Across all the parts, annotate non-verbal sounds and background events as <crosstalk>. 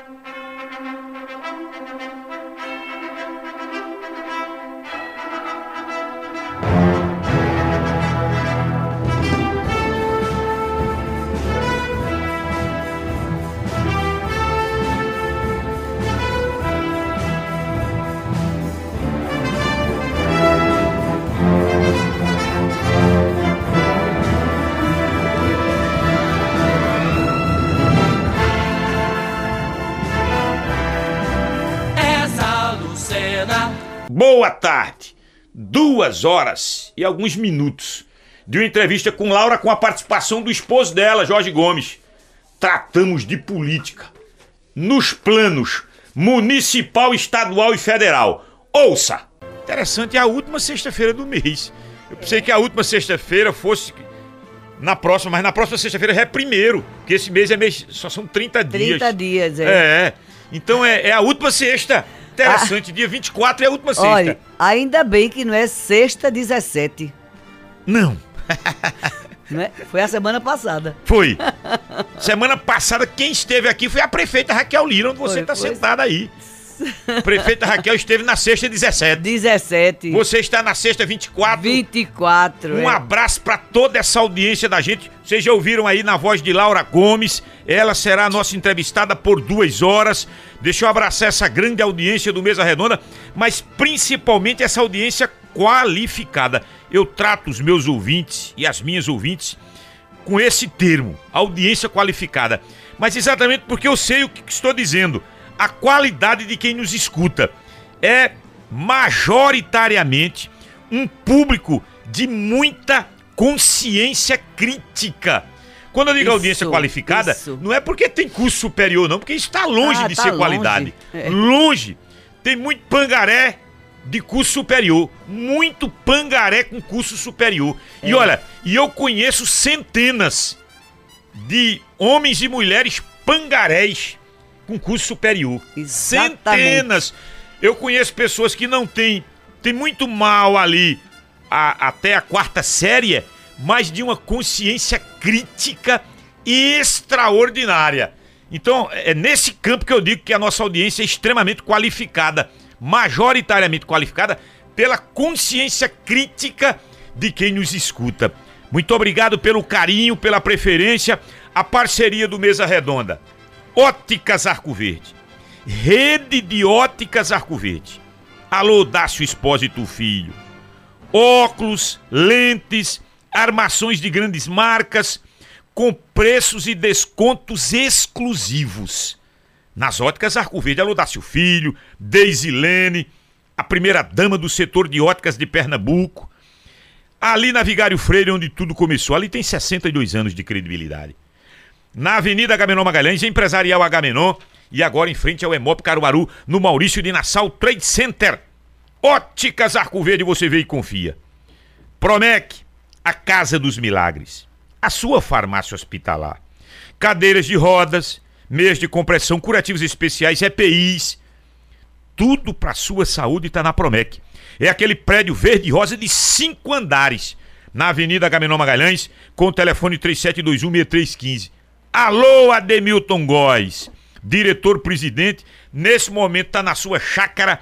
thank you Boa tarde. Duas horas e alguns minutos de uma entrevista com Laura com a participação do esposo dela, Jorge Gomes. Tratamos de política nos planos municipal, estadual e federal. Ouça! Interessante, é a última sexta-feira do mês. Eu pensei que a última sexta-feira fosse na próxima, mas na próxima sexta-feira já é primeiro, porque esse mês é mês, só são 30 dias. 30 dias, é. É. Então é, é a última sexta. Interessante, ah, dia 24 é a última sexta. Olha, ainda bem que não é sexta 17. Não. <laughs> não é? Foi a semana passada. Foi. <laughs> semana passada quem esteve aqui foi a prefeita Raquel Lira, onde você está sentada aí. <laughs> Prefeita Raquel esteve na sexta 17. 17. Você está na sexta 24. 24. Um é. abraço para toda essa audiência da gente. Vocês já ouviram aí na voz de Laura Gomes. Ela será a nossa entrevistada por duas horas. Deixa eu abraçar essa grande audiência do Mesa Redonda, mas principalmente essa audiência qualificada. Eu trato os meus ouvintes e as minhas ouvintes com esse termo, audiência qualificada. Mas exatamente porque eu sei o que estou dizendo a qualidade de quem nos escuta. É majoritariamente um público de muita consciência crítica. Quando eu digo isso, audiência qualificada, isso. não é porque tem curso superior, não, porque está longe ah, de tá ser longe. qualidade. É. Longe. Tem muito pangaré de curso superior. Muito pangaré com curso superior. É. E olha, e eu conheço centenas de homens e mulheres pangarés com curso superior. Exatamente. Centenas. Eu conheço pessoas que não têm, tem muito mal ali a, até a quarta série, mas de uma consciência crítica extraordinária. Então, é nesse campo que eu digo que a nossa audiência é extremamente qualificada, majoritariamente qualificada pela consciência crítica de quem nos escuta. Muito obrigado pelo carinho, pela preferência, a parceria do Mesa Redonda. Óticas Arco Verde. Rede de Óticas Arco Verde. Alô, Dácio Espósito Filho. Óculos, lentes, armações de grandes marcas, com preços e descontos exclusivos. Nas óticas Arco Verde, alô, Dácio Filho, Deisilene, a primeira dama do setor de óticas de Pernambuco. Ali na Vigário Freire, onde tudo começou, ali tem 62 anos de credibilidade na Avenida Agamenon Magalhães, Empresarial Agamenon e agora em frente ao Emop Caruaru, no Maurício de Nassau Trade Center. Óticas Arco Verde, você vê e confia. Promec, a Casa dos Milagres. A sua farmácia hospitalar. Cadeiras de rodas, meias de compressão, curativos especiais, EPIs. Tudo para sua saúde está na Promec. É aquele prédio verde e rosa de cinco andares. Na Avenida Agamenon Magalhães, com o telefone 37216315. Alô, Ademilton Góes, diretor-presidente, nesse momento está na sua chácara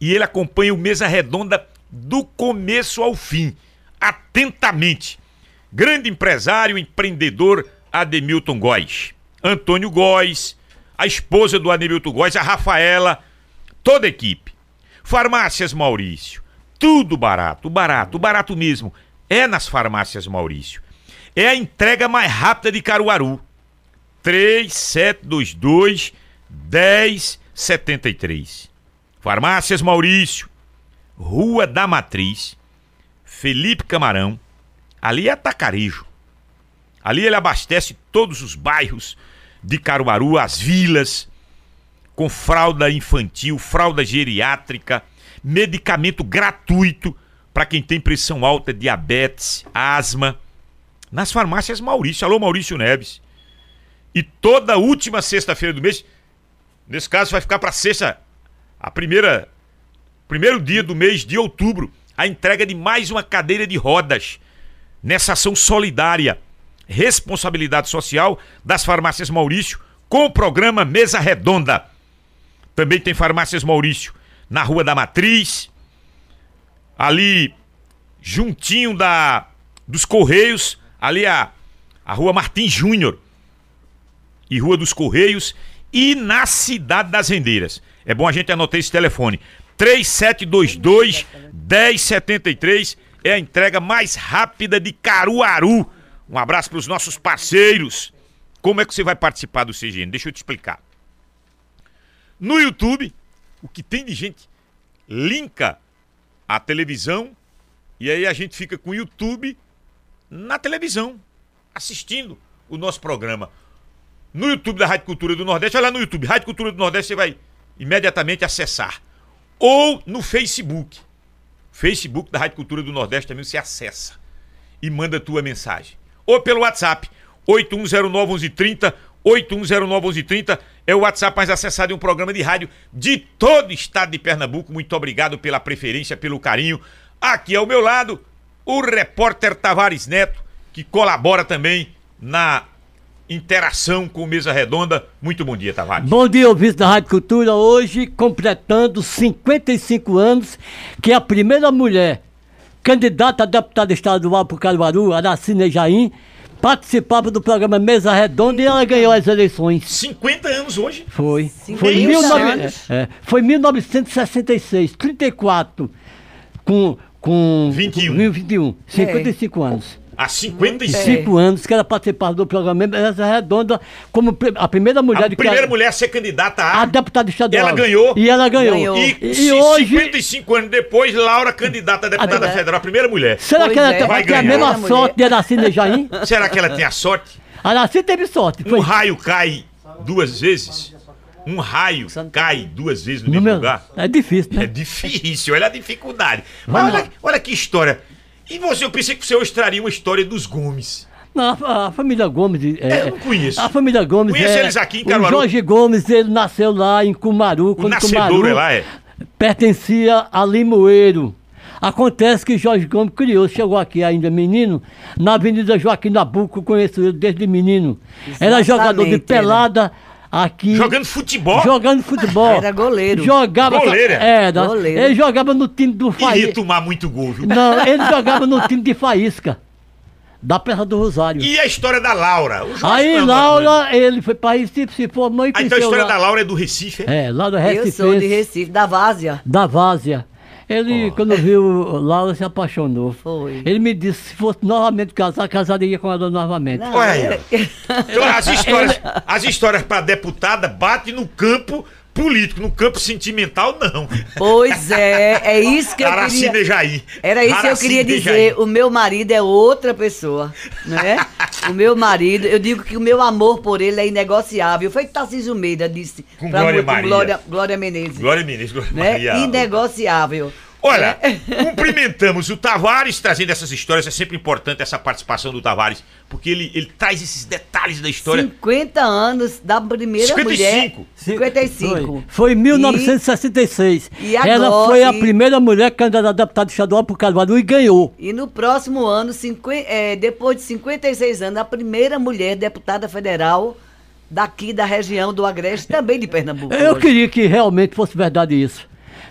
e ele acompanha o Mesa Redonda do começo ao fim, atentamente. Grande empresário, empreendedor Ademilton Góes. Antônio Góes, a esposa do Ademilton Góes, a Rafaela, toda a equipe. Farmácias Maurício, tudo barato, barato, barato mesmo. É nas farmácias Maurício. É a entrega mais rápida de Caruaru. 3722 1073. Farmácias Maurício, Rua da Matriz, Felipe Camarão. Ali é Atacarejo. Ali ele abastece todos os bairros de Caruaru, as vilas, com fralda infantil, fralda geriátrica, medicamento gratuito para quem tem pressão alta, diabetes, asma. Nas farmácias Maurício. Alô, Maurício Neves. E toda última sexta-feira do mês, nesse caso vai ficar para sexta, a primeira, primeiro dia do mês de outubro, a entrega de mais uma cadeira de rodas nessa ação solidária, responsabilidade social das farmácias Maurício com o programa Mesa Redonda. Também tem Farmácias Maurício, na Rua da Matriz, ali juntinho da dos Correios, ali a, a Rua Martins Júnior e Rua dos Correios e na Cidade das Rendeiras. É bom a gente anotar esse telefone. 3722 1073 é a entrega mais rápida de Caruaru. Um abraço para os nossos parceiros. Como é que você vai participar do CGN? Deixa eu te explicar. No YouTube, o que tem de gente linka a televisão e aí a gente fica com o YouTube na televisão, assistindo o nosso programa. No YouTube da Rádio Cultura do Nordeste, olha lá no YouTube, Rádio Cultura do Nordeste, você vai imediatamente acessar. Ou no Facebook. Facebook da Rádio Cultura do Nordeste também você acessa e manda tua mensagem. Ou pelo WhatsApp, 81091130, 81091130 é o WhatsApp mais acessado em um programa de rádio de todo o estado de Pernambuco. Muito obrigado pela preferência, pelo carinho. Aqui ao meu lado, o repórter Tavares Neto, que colabora também na interação com Mesa Redonda. Muito bom dia, Tavares. Bom dia, ouvintes da Rádio Cultura. Hoje, completando 55 anos, que é a primeira mulher candidata a deputada estadual por Caruaru, Aracine Jaim, participava do programa Mesa Redonda e ela ganhou as eleições. 50 anos hoje? Foi. 50 Foi, em 19... anos. é, foi em 1966, 34, com, com 21. com 21, 55 anos. Há 55 É. Anos que ela participava do programa Mesa Redonda como a primeira mulher A de primeira Car- mulher a ser candidata a. a deputada estadual. Ela ganhou? E ela ganhou. Ganhou. E, E, hoje. 55 anos depois, Laura, candidata a deputada A- federal, a primeira mulher. Será que Pois ela é. tem, Vai tem a mesma Mulher. sorte de Aracine Jaim? <laughs> Será que ela tem a sorte? A Aracine teve sorte. Um Foi raio cai duas vezes? Um raio cai duas vezes no mesmo número- lugar? É difícil, É né? difícil, olha a dificuldade. Mas olha, olha que história. E você, eu pensei que você hoje traria uma história dos Gomes. Não, a, a família Gomes. É, É, eu não conheço. A família Gomes. Conheço é, eles aqui em O Caruaru. Jorge Gomes, ele nasceu lá em Cumaru. O nascedouro Cumaru é lá, é? Pertencia a Limoeiro. Acontece que Jorge Gomes criou, chegou aqui ainda menino, na Avenida Joaquim Nabuco, conheço ele desde menino. Era Exatamente, jogador de era. pelada aqui. Jogando futebol. Jogando futebol. Era goleiro. Jogava. Goleiro, é? Era. Goleiro. Ele jogava no time do Faísca. tomar muito gol, viu? Não, <laughs> ele jogava no time de Faísca. Da Praça do Rosário. E a história da Laura? Aí, não, Laura, ele foi para Recife, se formou e Ah, então a história lá. da Laura é do Recife, é? É, lá do Eu Recife. sou de Recife, da Várzea. Da Várzea. Ele, quando viu Laura, se apaixonou. Foi. Ele me disse se fosse novamente casar, casaria com ela novamente. Não, Olha aí, é- <laughs> Então, as histórias, as histórias para deputada bate no campo político, no campo sentimental, não. Pois é, é isso que eu queria... Jair. Era isso que eu queria dizer. Jair. O meu marido é outra pessoa, né? o meu marido, eu digo que o meu amor por ele é inegociável. Foi que Tarcísio Meira disse Com Glória Maria. Glória, Glória Menezes. Glória Menezes, Glória né? Maria. Inegociável. Olha, né? cumprimentamos o Tavares trazendo essas histórias. É sempre importante essa participação do Tavares, porque ele, ele traz esses detalhes da história. 50 anos da primeira 55. mulher. 55. Foi, foi em 1966. E Ela agora- foi a e- primeira mulher candidata a deputada estadual por Caruaru e ganhou. E no próximo ano, cinquen- é, depois de 56 anos, a primeira mulher deputada federal daqui da região do Agreste, também de Pernambuco. Eu hoje. queria que realmente fosse verdade isso.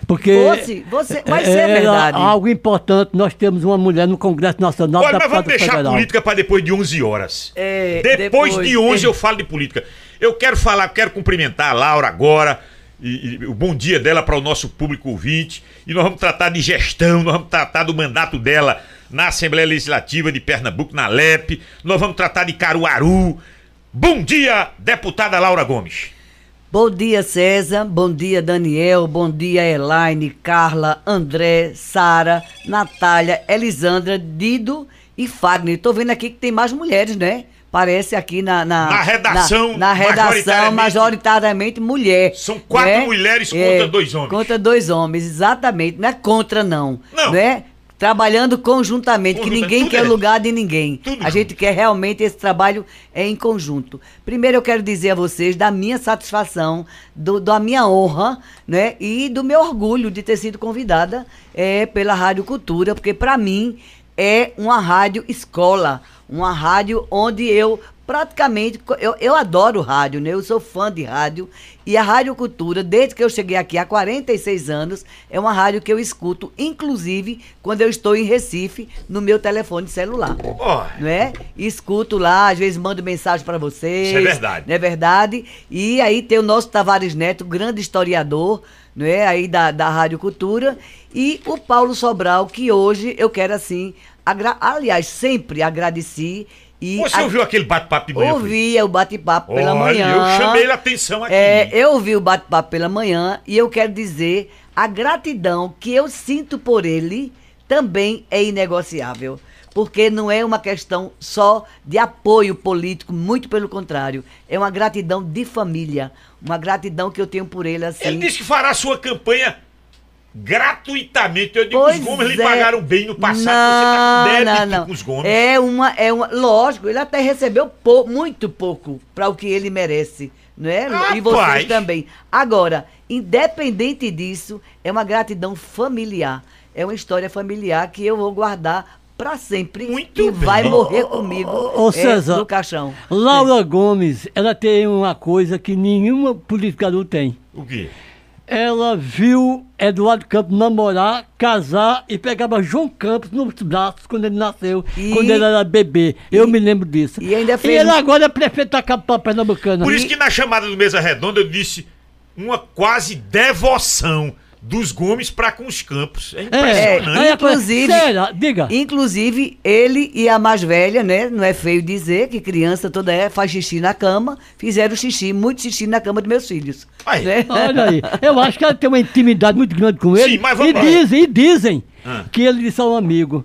Porque Fosse, você- vai ser era verdade. algo importante. Nós temos uma mulher no Congresso Nacional Olha, mas vamos deixar a federal. política para depois de 11 horas. É, depois, depois- de 11 é. eu falo de política. Eu quero falar, quero cumprimentar a Laura agora. E, e o bom dia dela para o nosso público ouvinte. E nós vamos tratar de gestão, nós vamos tratar do mandato dela na Assembleia Legislativa de Pernambuco, na LEP. Nós vamos tratar de Caruaru. Bom dia, deputada Laura Gomes. Bom dia, César. Bom dia, Daniel. Bom dia, Elaine, Carla, André, Sara, Natália, Elisandra, Dido e Fagner. Tô vendo aqui que tem mais mulheres, né? Parece aqui na... Na, Na redação, Na, na redação, majoritariamente- majoritariamente mulher. São quatro né? mulheres contra dois homens. Contra dois homens, exatamente. Não é contra, não. Não. Né? Trabalhando conjuntamente, que ninguém quer é- lugar de ninguém. tudo a junto. gente quer realmente esse trabalho é em conjunto. Primeiro eu quero dizer a vocês da minha satisfação, do, da minha honra, né? E do meu orgulho de ter sido convidada é, pela Rádio Cultura, porque para mim é uma rádio escola, uma rádio onde eu praticamente, eu, eu adoro rádio, né? Eu sou fã de rádio. E a Rádio Cultura, desde que eu cheguei aqui há 46 anos, é uma rádio que eu escuto, inclusive quando eu estou em Recife, no meu telefone celular. Oh. Não é? Escuto lá, às vezes mando mensagem para vocês. Isso é verdade. Não é verdade? E aí tem o nosso Tavares Neto, grande historiador, não é? Aí da, da Rádio Cultura. E o Paulo Sobral, que hoje eu quero assim, aliás, sempre agradeci e Você a- ouviu aquele bate-papo de manhã? Ouvia o bate-papo pela manhã. eu chamei a atenção aqui. É, eu ouvi o bate-papo pela manhã e eu quero dizer a gratidão que eu sinto por ele também é inegociável. Porque não é uma questão só de apoio político, muito pelo contrário. É uma gratidão de família. Uma gratidão que eu tenho por ele assim. Ele disse que fará sua campanha gratuitamente. Eu digo, Pois os Gomes lhe é. pagaram bem no passado, não, você tá com débito não, não. com os Gomes. É uma, é uma. Lógico, ele até recebeu pou- muito pouco para o que ele merece. Não é? E vocês também. Agora, independente disso, é uma gratidão familiar. É uma história familiar que eu vou guardar para sempre. Muito e bem. vai morrer comigo Ô, ô, é, César. no caixão. Laura Gomes, ela tem uma coisa que nenhuma politicador tem. O quê? Ela viu Eduardo Campos namorar, casar e pegava João Campos nos braços quando ele nasceu, E- quando ele era bebê. Eu e- me lembro disso. e ainda E fez ele um- agora é prefeito da capital pernambucana. Por isso que na chamada do Mesa Redonda eu disse uma quase devoção dos Gomes para com os Campos. É É, impressionante. coisa- Inclusive- Será? Diga. Inclusive, ele e a mais velha, né? Não é feio dizer que criança toda é, faz xixi na cama, fizeram xixi, muito xixi na cama dos meus filhos. Aí. né? Olha aí, eu acho que ela tem uma intimidade muito grande com ele. Sim, mas vamos e lá. dizem, e dizem Ah. que ele disse ao amigo.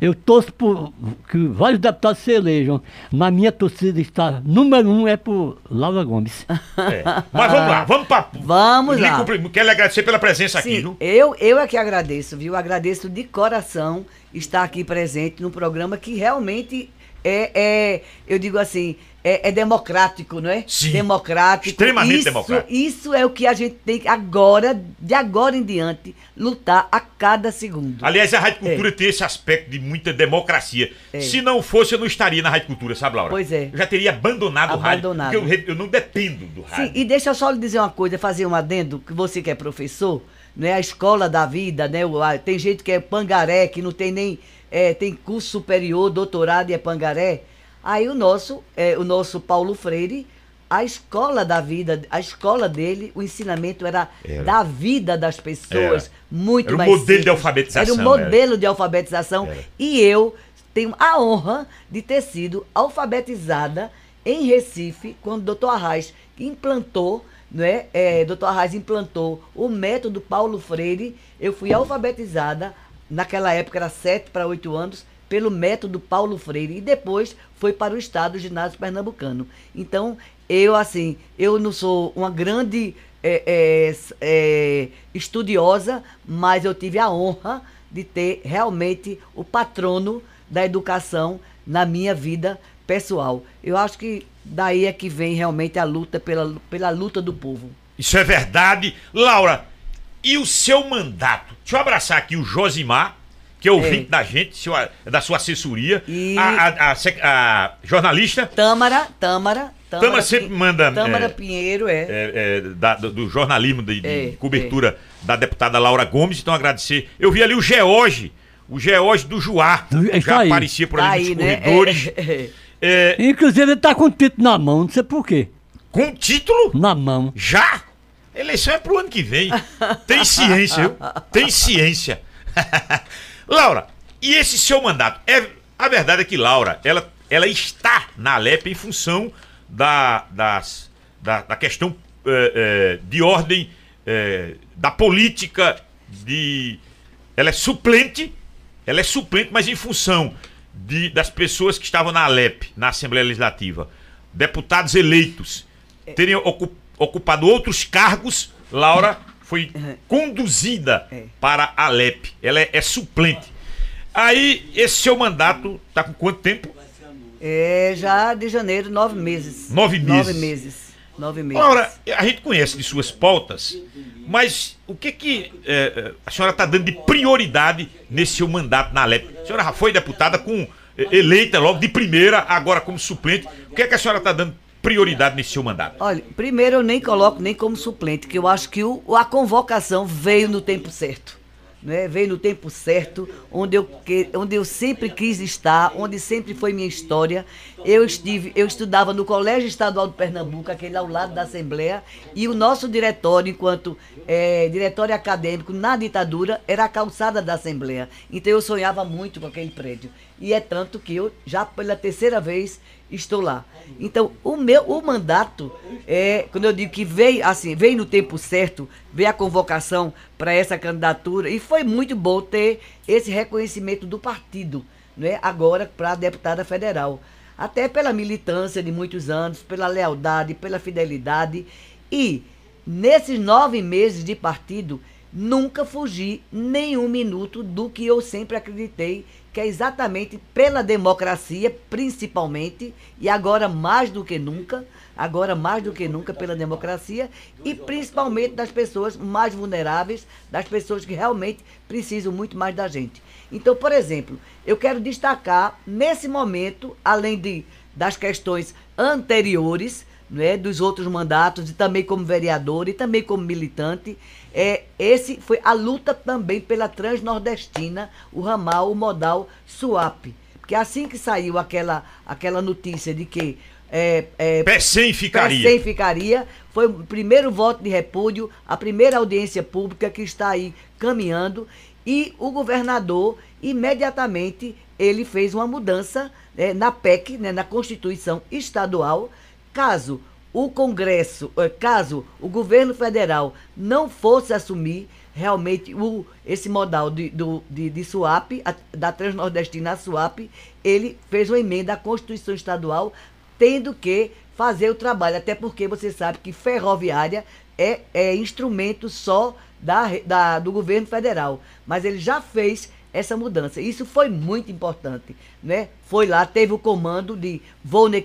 Eu torço por que vários deputados se elejam, mas minha torcida está número um é por Laura Gomes. <laughs> É. Mas vamos lá, vamos para. Vamos lá. Quero lhe agradecer pela presença aqui, Sim, viu? eu, eu é que agradeço, viu? Agradeço de coração estar aqui presente no programa que realmente é, é eu digo assim, é, é democrático, não é? Sim. Democrático. Extremamente isso, democrático. Isso é o que a gente tem que agora, de agora em diante, lutar a cada segundo. Aliás, a Rádio Cultura tem esse aspecto de muita democracia. É. Se não fosse, eu não estaria na Rádio Cultura, sabe, Laura? Pois é. Eu já teria abandonado, Abandonado. o rádio. Porque eu, eu não dependo do rádio. Sim, e deixa eu só lhe dizer uma coisa, fazer um adendo, que você que é professor, né, a escola da vida, né, tem gente que é pangaré, que não tem nem, é, tem curso superior, doutorado e é pangaré, aí o nosso, é, o nosso Paulo Freire, a escola da vida, a escola dele, o ensinamento era, Era. da vida das pessoas, Era. muito Era o mais modelo de alfabetização, Era o modelo de alfabetização, Era. e eu tenho a honra de ter sido alfabetizada em Recife, quando o doutor Arraes implantou, não é? é doutor Arraes implantou o método Paulo Freire. Eu fui alfabetizada, naquela época era 7 para 8 anos, pelo método Paulo Freire. E depois foi para o Estado o Ginásio Pernambucano. Então, eu, assim, eu não sou uma grande é, é, é, estudiosa, mas eu tive a honra de ter realmente o patrono da educação na minha vida pessoal. Eu acho que daí é que vem realmente a luta pela, pela luta do povo. Isso é verdade. Laura, e o seu mandato? Deixa eu abraçar aqui o Josimar, que é ouvinte É. da gente, seu- da sua assessoria. E- A, a- a a jornalista Tâmara, Tâmara, Tâmara, Tâmara sempre manda, Tâmara é, Pinheiro, é. é, é, da- do, jornalismo de, de É, cobertura da deputada Laura Gomes. Então, agradecer. Eu vi ali o George, o George do Juá. Está Já aí. aparecia por Tá ali aí, nos né? corredores. <laughs> É, É, Inclusive ele tá com o título na mão, não sei por quê. com título? Na mão. Já? Eleição é pro ano que vem. Tem ciência, viu? Tem ciência. <laughs> Laura, e esse seu mandato? É, a verdade é que Laura, ela, ela está na Alep em função da, das, da, da questão eh, eh, de ordem eh, da política de. Ela é suplente, ela é suplente, mas em função de, das pessoas que estavam na Alep, na Assembleia Legislativa, deputados eleitos, terem ocu- ocupado outros cargos, Laura foi conduzida É. para a Alep. Ela é, é suplente. Aí, esse seu mandato tá com quanto tempo? É, já de janeiro, nove meses. Nove meses. Nove meses. Nove meses. Laura, a gente conhece de suas pautas, mas o que que eh, a senhora está dando de prioridade nesse seu mandato na Alep? A senhora já foi deputada com eleita logo de primeira, agora como suplente. O que é que a senhora está dando prioridade nesse seu mandato? Olha, primeiro eu nem coloco nem como suplente, que eu acho que o, a convocação veio no tempo certo né? veio no tempo certo, onde eu, que, onde eu sempre quis estar, onde sempre foi minha história. Eu estive, eu estudava no Colégio Estadual de Pernambuco, aquele ao lado da Assembleia, e o nosso diretório, enquanto é, diretório acadêmico na ditadura, era a calçada da Assembleia. Então eu sonhava muito com aquele prédio. E é tanto que eu, já pela terceira vez, estou lá. Então, o meu o mandato, é, quando eu digo que veio, assim, veio no tempo certo, veio a convocação para essa candidatura, e foi muito bom ter esse reconhecimento do partido, né, agora para a deputada federal. Até pela militância de muitos anos, pela lealdade, pela fidelidade. E nesses nove meses de partido, nunca fugi nenhum minuto do que eu sempre acreditei que é exatamente pela democracia, principalmente, e agora mais do que nunca, agora mais do que nunca pela democracia e principalmente das pessoas mais vulneráveis, das pessoas que realmente precisam muito mais da gente. Então, por exemplo, eu quero destacar nesse momento, além de das questões anteriores, né, dos outros mandatos, e também como vereador e também como militante. É, esse foi a luta também pela Transnordestina, o ramal, o modal SUAP. Porque assim que saiu aquela, aquela notícia de que é, é, Pecém ficaria. Pecém ficaria. Foi o primeiro voto de repúdio, a primeira audiência pública que está aí caminhando. E o governador, imediatamente, ele fez uma mudança né, na PEC, né, na Constituição Estadual, Caso o Congresso, eh, caso o governo federal não fosse assumir realmente o, esse modal de, do, de, de a, da Transnordestina a swap, ele fez uma emenda à Constituição Estadual, tendo que fazer o trabalho, até porque você sabe que ferroviária é, é instrumento só da, da, do governo federal. Mas ele já fez essa mudança. Isso foi muito importante, né? Foi lá, teve o comando de Volney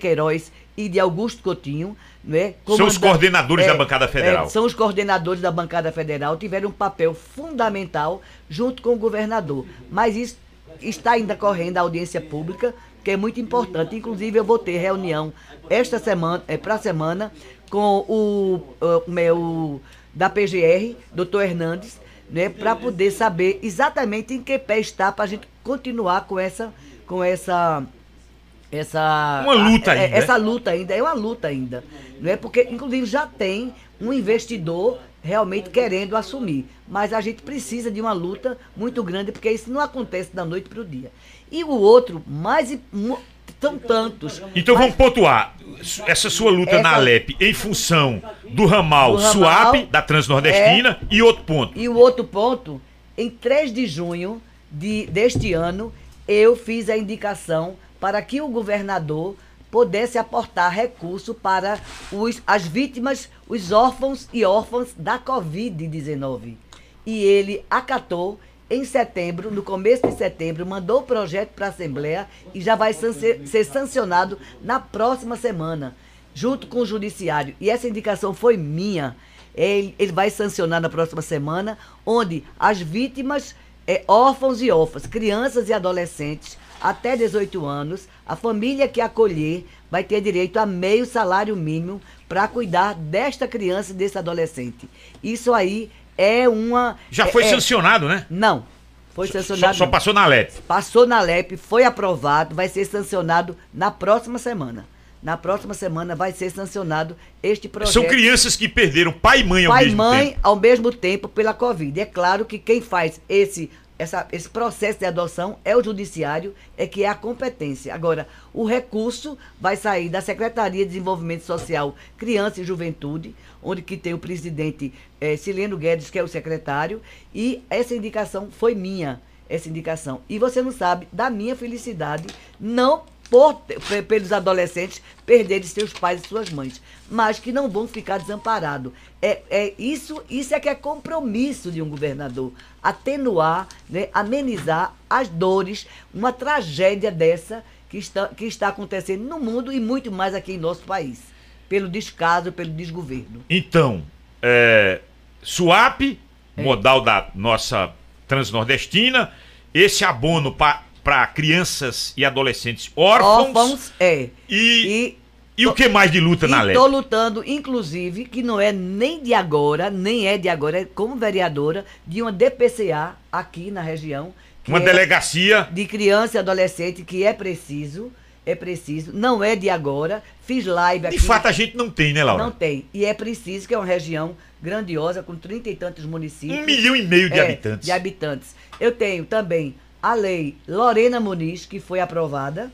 e de Augusto Coutinho, né? São os coordenadores é, da bancada federal. É, são os coordenadores da bancada federal, tiveram um papel fundamental junto com o governador. Mas isso está ainda correndo a audiência pública, que é muito importante. Inclusive, eu vou ter reunião esta semana, é, para a semana, com o, o meu da PGR, doutor Hernandes, né, para poder saber exatamente em que pé está para a gente continuar com essa com essa essa uma luta a, é, ainda. Essa luta ainda é uma luta ainda, não é porque inclusive já tem um investidor realmente querendo assumir, mas a gente precisa de uma luta muito grande porque isso não acontece da noite para o dia. E o outro mais são tantos. Então mas... vamos pontuar essa sua luta essa... na Alep em função do ramal, do ramal SUAP, da Transnordestina, é... e outro ponto. E o outro ponto, em 3 de junho de, deste ano, eu fiz a indicação para que o governador pudesse aportar recurso para os, as vítimas, os órfãos e órfãs da Covid-19. E ele acatou em setembro, no começo de setembro, mandou o projeto para a Assembleia e já vai ser sancionado na próxima semana, junto com o Judiciário. E essa indicação foi minha. Ele, ele vai sancionar na próxima semana, onde as vítimas, é, órfãos e órfãs, crianças e adolescentes até 18 anos, a família que acolher vai ter direito a meio salário mínimo para cuidar desta criança e desse adolescente. Isso aí é uma. Já foi é, sancionado, né? Não. Foi sancionado. Só, só, passou na LEP. Passou na LEP, foi aprovado, vai ser sancionado na próxima semana. Na próxima semana vai ser sancionado este projeto. São crianças que perderam pai e mãe ao pai mesmo tempo. Pai e mãe ao mesmo tempo pela Covid. É claro que quem faz esse essa, esse processo de adoção é o judiciário, é que é a competência. Agora, o recurso vai sair da Secretaria de Desenvolvimento Social, Criança e Juventude, onde que tem o presidente é, Sileno Guedes, que é o secretário, e essa indicação foi minha, essa indicação. E você não sabe da minha felicidade, não por, pelos adolescentes perderem seus pais e suas mães, mas que não vão ficar desamparados. É, é isso, isso é que é compromisso de um governador, atenuar, né, amenizar as dores, uma tragédia dessa que está, que está acontecendo no mundo e muito mais aqui em nosso país, pelo descaso, pelo desgoverno. Então, é, SUAP, é. modal da nossa transnordestina, esse abono para para crianças e adolescentes órfãos. Órfãos, é. E, e, o que mais de luta na lei? Estou lutando, inclusive, que não é nem de agora, nem é de agora, é como vereadora de uma DPCA aqui na região. Uma é delegacia. De criança e adolescente que é preciso é preciso, não é de agora. Fiz live aqui. De fato, a gente não tem, né, Laura? Não tem. E é preciso, que é uma região grandiosa, com trinta e tantos municípios. Um milhão e meio de é, habitantes. De habitantes. Eu tenho também a lei Lorena Muniz, que foi aprovada.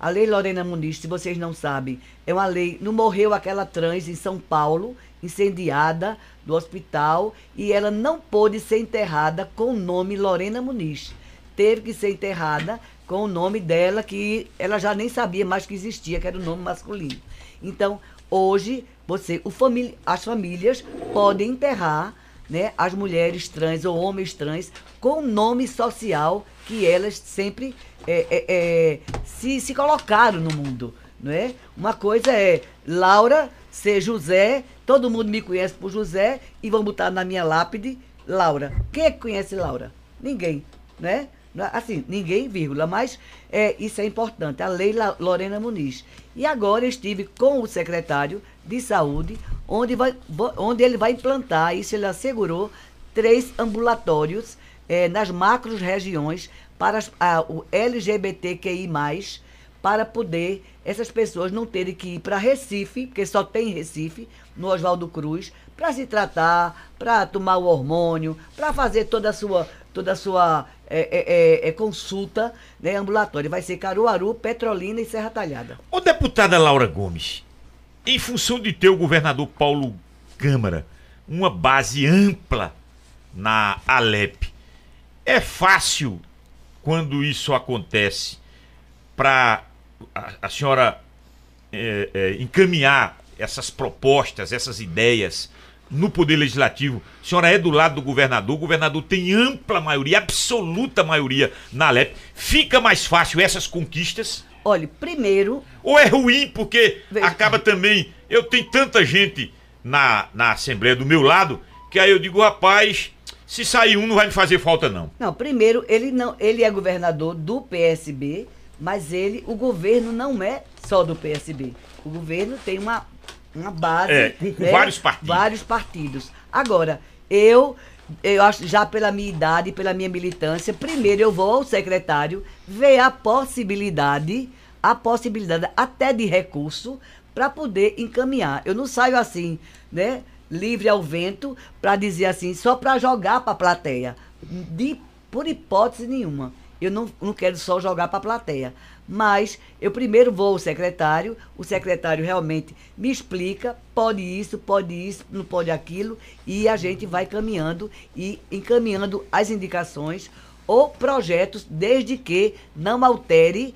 A lei Lorena Muniz, se vocês não sabem, é uma lei. Não morreu aquela trans em São Paulo, incendiada do hospital, e ela não pôde ser enterrada com o nome Lorena Muniz. Teve que ser enterrada com o nome dela, que ela já nem sabia mais que existia, que era o nome masculino. Então, hoje, você, o família, as famílias podem enterrar né, as mulheres trans ou homens trans com o nome social que elas sempre é, é, é, se, se colocaram no mundo. Não é? Uma coisa é Laura ser José, todo mundo me conhece por José e vão botar na minha lápide Laura. Quem é que conhece Laura? Ninguém, né? Assim, ninguém, vírgula, mas é, isso é importante, a Lei Lorena Muniz. E agora estive com o secretário de Saúde, onde, vai, onde ele vai implantar, isso ele assegurou, três ambulatórios é, nas macros regiões para a, o LGBTQI+, para poder essas pessoas não terem que ir para Recife, porque só tem Recife, no Oswaldo Cruz, para se tratar, para tomar o hormônio, para fazer toda a sua, toda a sua é, é, é, consulta né, ambulatória. Vai ser Caruaru, Petrolina e Serra Talhada. Ô deputada Laura Gomes, em função de ter o governador Paulo Câmara uma base ampla na Alep, é fácil quando isso acontece para a, a, senhora é, é, encaminhar essas propostas, essas ideias no Poder Legislativo, a senhora é do lado do governador, o governador tem ampla maioria, absoluta maioria na Alep. Fica mais fácil essas conquistas? Olha, primeiro. Ou é ruim porque Veja. acaba também. Eu tenho tanta gente na, na Assembleia do meu lado que aí eu digo, rapaz, se sair um não vai me fazer falta não. Não, primeiro, ele não, ele é governador do PSB, mas ele, o governo não é só do PSB. O governo tem uma uma base. É, com né? vários partidos. Vários partidos. Agora, eu, eu acho, já pela minha idade, pela minha militância, primeiro eu vou ao secretário ver a possibilidade, a possibilidade até de recurso para poder encaminhar. Eu não saio assim, né? Livre ao vento para dizer assim, só para jogar para a plateia. De, por hipótese nenhuma. Eu não, não quero só jogar para a plateia. Mas eu primeiro vou ao secretário, o secretário realmente me explica, pode isso, pode isso, não pode aquilo, e a gente vai caminhando e encaminhando as indicações ou projetos, desde que não altere,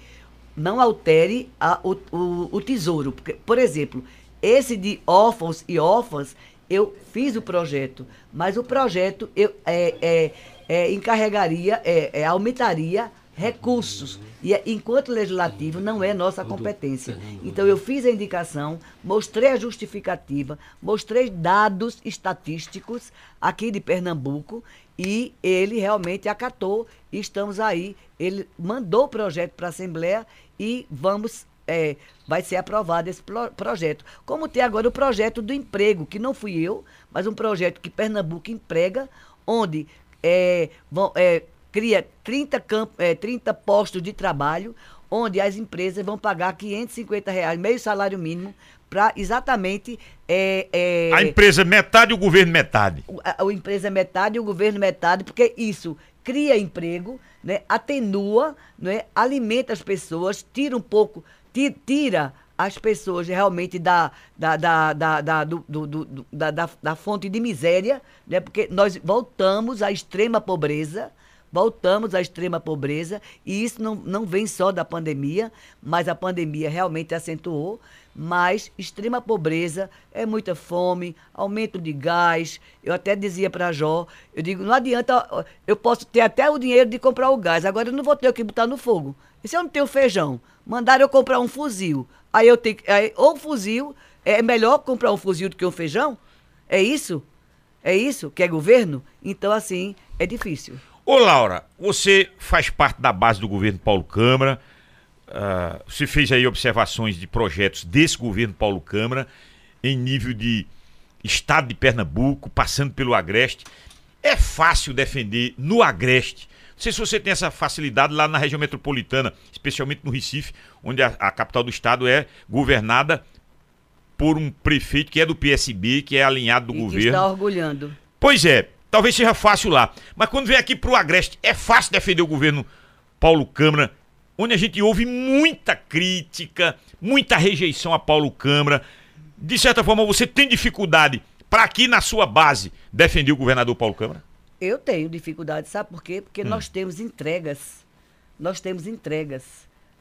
não altere a, o, o, o tesouro. Porque, por exemplo, esse de órfãos e órfãs, eu fiz o projeto, mas o projeto eu é, é, é encarregaria, é, é aumentaria recursos. E é, enquanto legislativo não é nossa competência. Então eu fiz a indicação, mostrei a justificativa, mostrei dados estatísticos aqui de Pernambuco e ele realmente acatou e estamos aí. Ele mandou o projeto para a Assembleia e vamos é, vai ser aprovado esse pro projeto. Como tem agora o projeto do emprego, que não fui eu, mas um projeto que Pernambuco emprega, onde é, vão, é, cria 30, camp, é, 30 postos de trabalho, onde as empresas vão pagar 550 reais, meio salário mínimo, para exatamente. É, é, a empresa metade e o governo metade. A, a empresa metade e o governo metade, porque isso cria emprego, né, atenua, né, alimenta as pessoas, tira um pouco, tira, tira as pessoas realmente da, da, da, da, da, do, do, do, da, da, da fonte de miséria, né, porque nós voltamos à extrema pobreza voltamos à extrema pobreza e isso não, não vem só da pandemia, mas a pandemia realmente acentuou. Mas extrema pobreza é muita fome, aumento de gás. Eu até dizia para Jó, eu digo, não adianta, eu posso ter até o dinheiro de comprar o gás, agora eu não vou ter o que botar no fogo. E se eu não tenho feijão? Mandaram eu comprar um fuzil. Aí eu tenho aí, ou fuzil, é melhor comprar um fuzil do que um feijão? É isso? É isso que é governo? Então, assim, é difícil. Ô Laura, você faz parte da base do governo Paulo Câmara. Uh, você fez aí observações de projetos desse governo Paulo Câmara em nível de estado de Pernambuco, passando pelo Agreste. É fácil defender no Agreste. Não sei se você tem essa facilidade lá na região metropolitana, especialmente no Recife, onde a, a capital do estado é governada por um prefeito que é do PSB, que é alinhado do e governo. Que está orgulhando. Pois é, talvez seja fácil lá. Mas quando vem aqui pro Agreste, é fácil defender o governo Paulo Câmara, onde a gente ouve muita crítica, muita rejeição a Paulo Câmara. De certa forma, você tem dificuldade para aqui na sua base defender o governador Paulo Câmara? Eu tenho dificuldade, sabe por quê? Porque hum. nós temos entregas. Nós temos entregas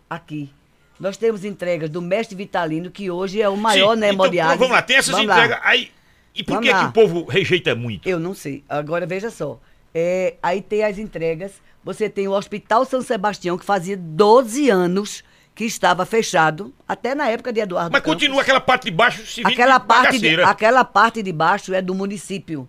aqui. Nós temos entregas do mestre Vitalino, que hoje é o maior Sim, então, Vamos lá, tem essas vamos entregas. Lá. Aí, e por que, que o povo rejeita muito? Eu não sei. Agora veja só. É, aí tem as entregas. Você tem o Hospital São Sebastião, que fazia 12 anos que estava fechado, até na época de Eduardo Mas Campos. continua aquela parte de baixo se aquela parte de, Aquela parte de baixo é do município.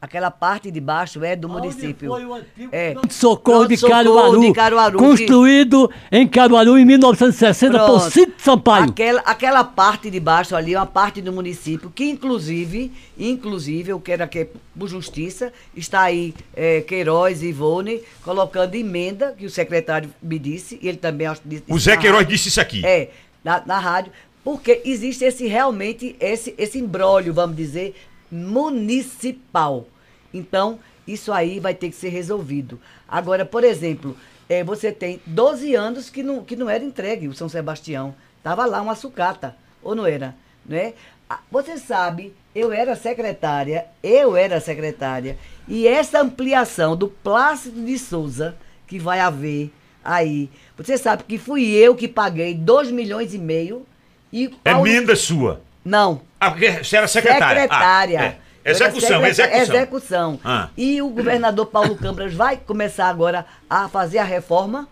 Aquela parte de baixo é do município. Foi o antigo é. socorro de Caruaru, de Caruaru construído que... em Caruaru em 1960 Pronto. por Cito Sampaio. Aquela, aquela parte de baixo ali é uma parte do município que inclusive, inclusive, eu quero aqui por justiça, está aí é, Queiroz e Ivone colocando emenda que o secretário me disse, e ele também disse. O Zé Queiroz rádio, disse isso aqui. É, na, na rádio, porque existe esse realmente esse esse embrólio, vamos dizer, municipal. Então, isso aí vai ter que ser resolvido. Agora, por exemplo, é, você tem 12 anos que não, que não era entregue o São Sebastião. Estava lá uma sucata, ou não era? Né? Você sabe, eu era secretária, eu era secretária, e essa ampliação do Plácido de Souza, que vai haver aí, você sabe que fui eu que paguei 2 milhões e meio. E Paulo... Emenda sua? Não. Ah, porque você era secretária. Secretária. Ah, é. Execução, execução. Execução. Ah. E o governador Paulo Câmara vai começar agora a fazer a reforma.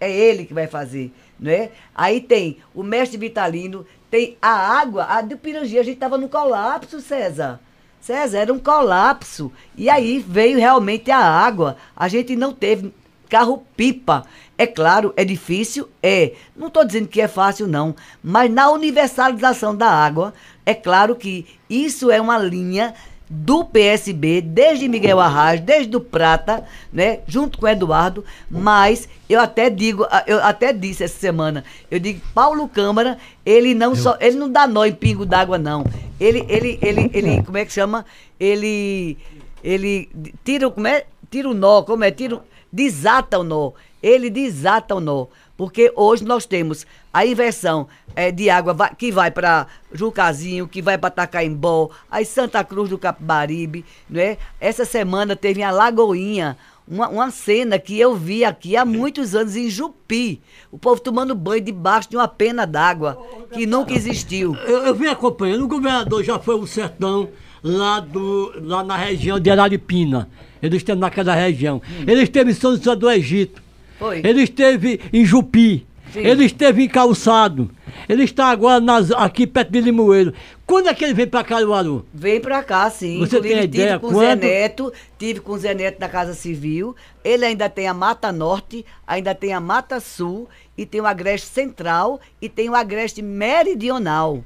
É ele que vai fazer, não é? Aí tem o mestre Vitalino, tem a água, a do Pirangi, a gente estava no colapso, César. César, era um colapso. E aí veio realmente a água. A gente não teve carro-pipa. É claro, é difícil? É. Não estou dizendo que é fácil, não. Mas na universalização da água, é claro que isso é uma linha do PSB, desde Miguel Arraes, desde o Prata, né, junto com o Eduardo, mas eu até digo, eu até disse essa semana, eu digo, Paulo Câmara, ele não só, ele não dá nó em pingo d'água não. Ele ele ele ele como é que chama? Ele ele tira como é? Tira o nó, como é? Tira desata o nó. Ele desata o nó. Porque hoje nós temos a inversão é, de água vai, que vai para Jucazinho, que vai para Tacaimbó, aí Santa Cruz do Capibaribe, né? Essa semana teve a Lagoinha, uma, uma cena que eu vi aqui há muitos anos em Jupi. O povo tomando banho debaixo de uma pena d'água, que nunca existiu. Eu, eu vim acompanhando, o governador já foi o sertão lá, do, lá na região de Araripina. Ele esteve naquela região. Hum. Ele esteve em São José do Egito. Foi. Ele esteve em Jupi. Sim. Ele esteve em Calçado. Ele está agora nas, aqui perto de Limoeiro. Quando é que ele vem para Caruaru? Vem para cá, sim. Você Inclusive, tem ideia tive com o Zé Neto, tive com o Zé Neto da Casa Civil. Ele ainda tem a Mata Norte, ainda tem a Mata Sul, e tem o Agreste Central, e tem o Agreste Meridional.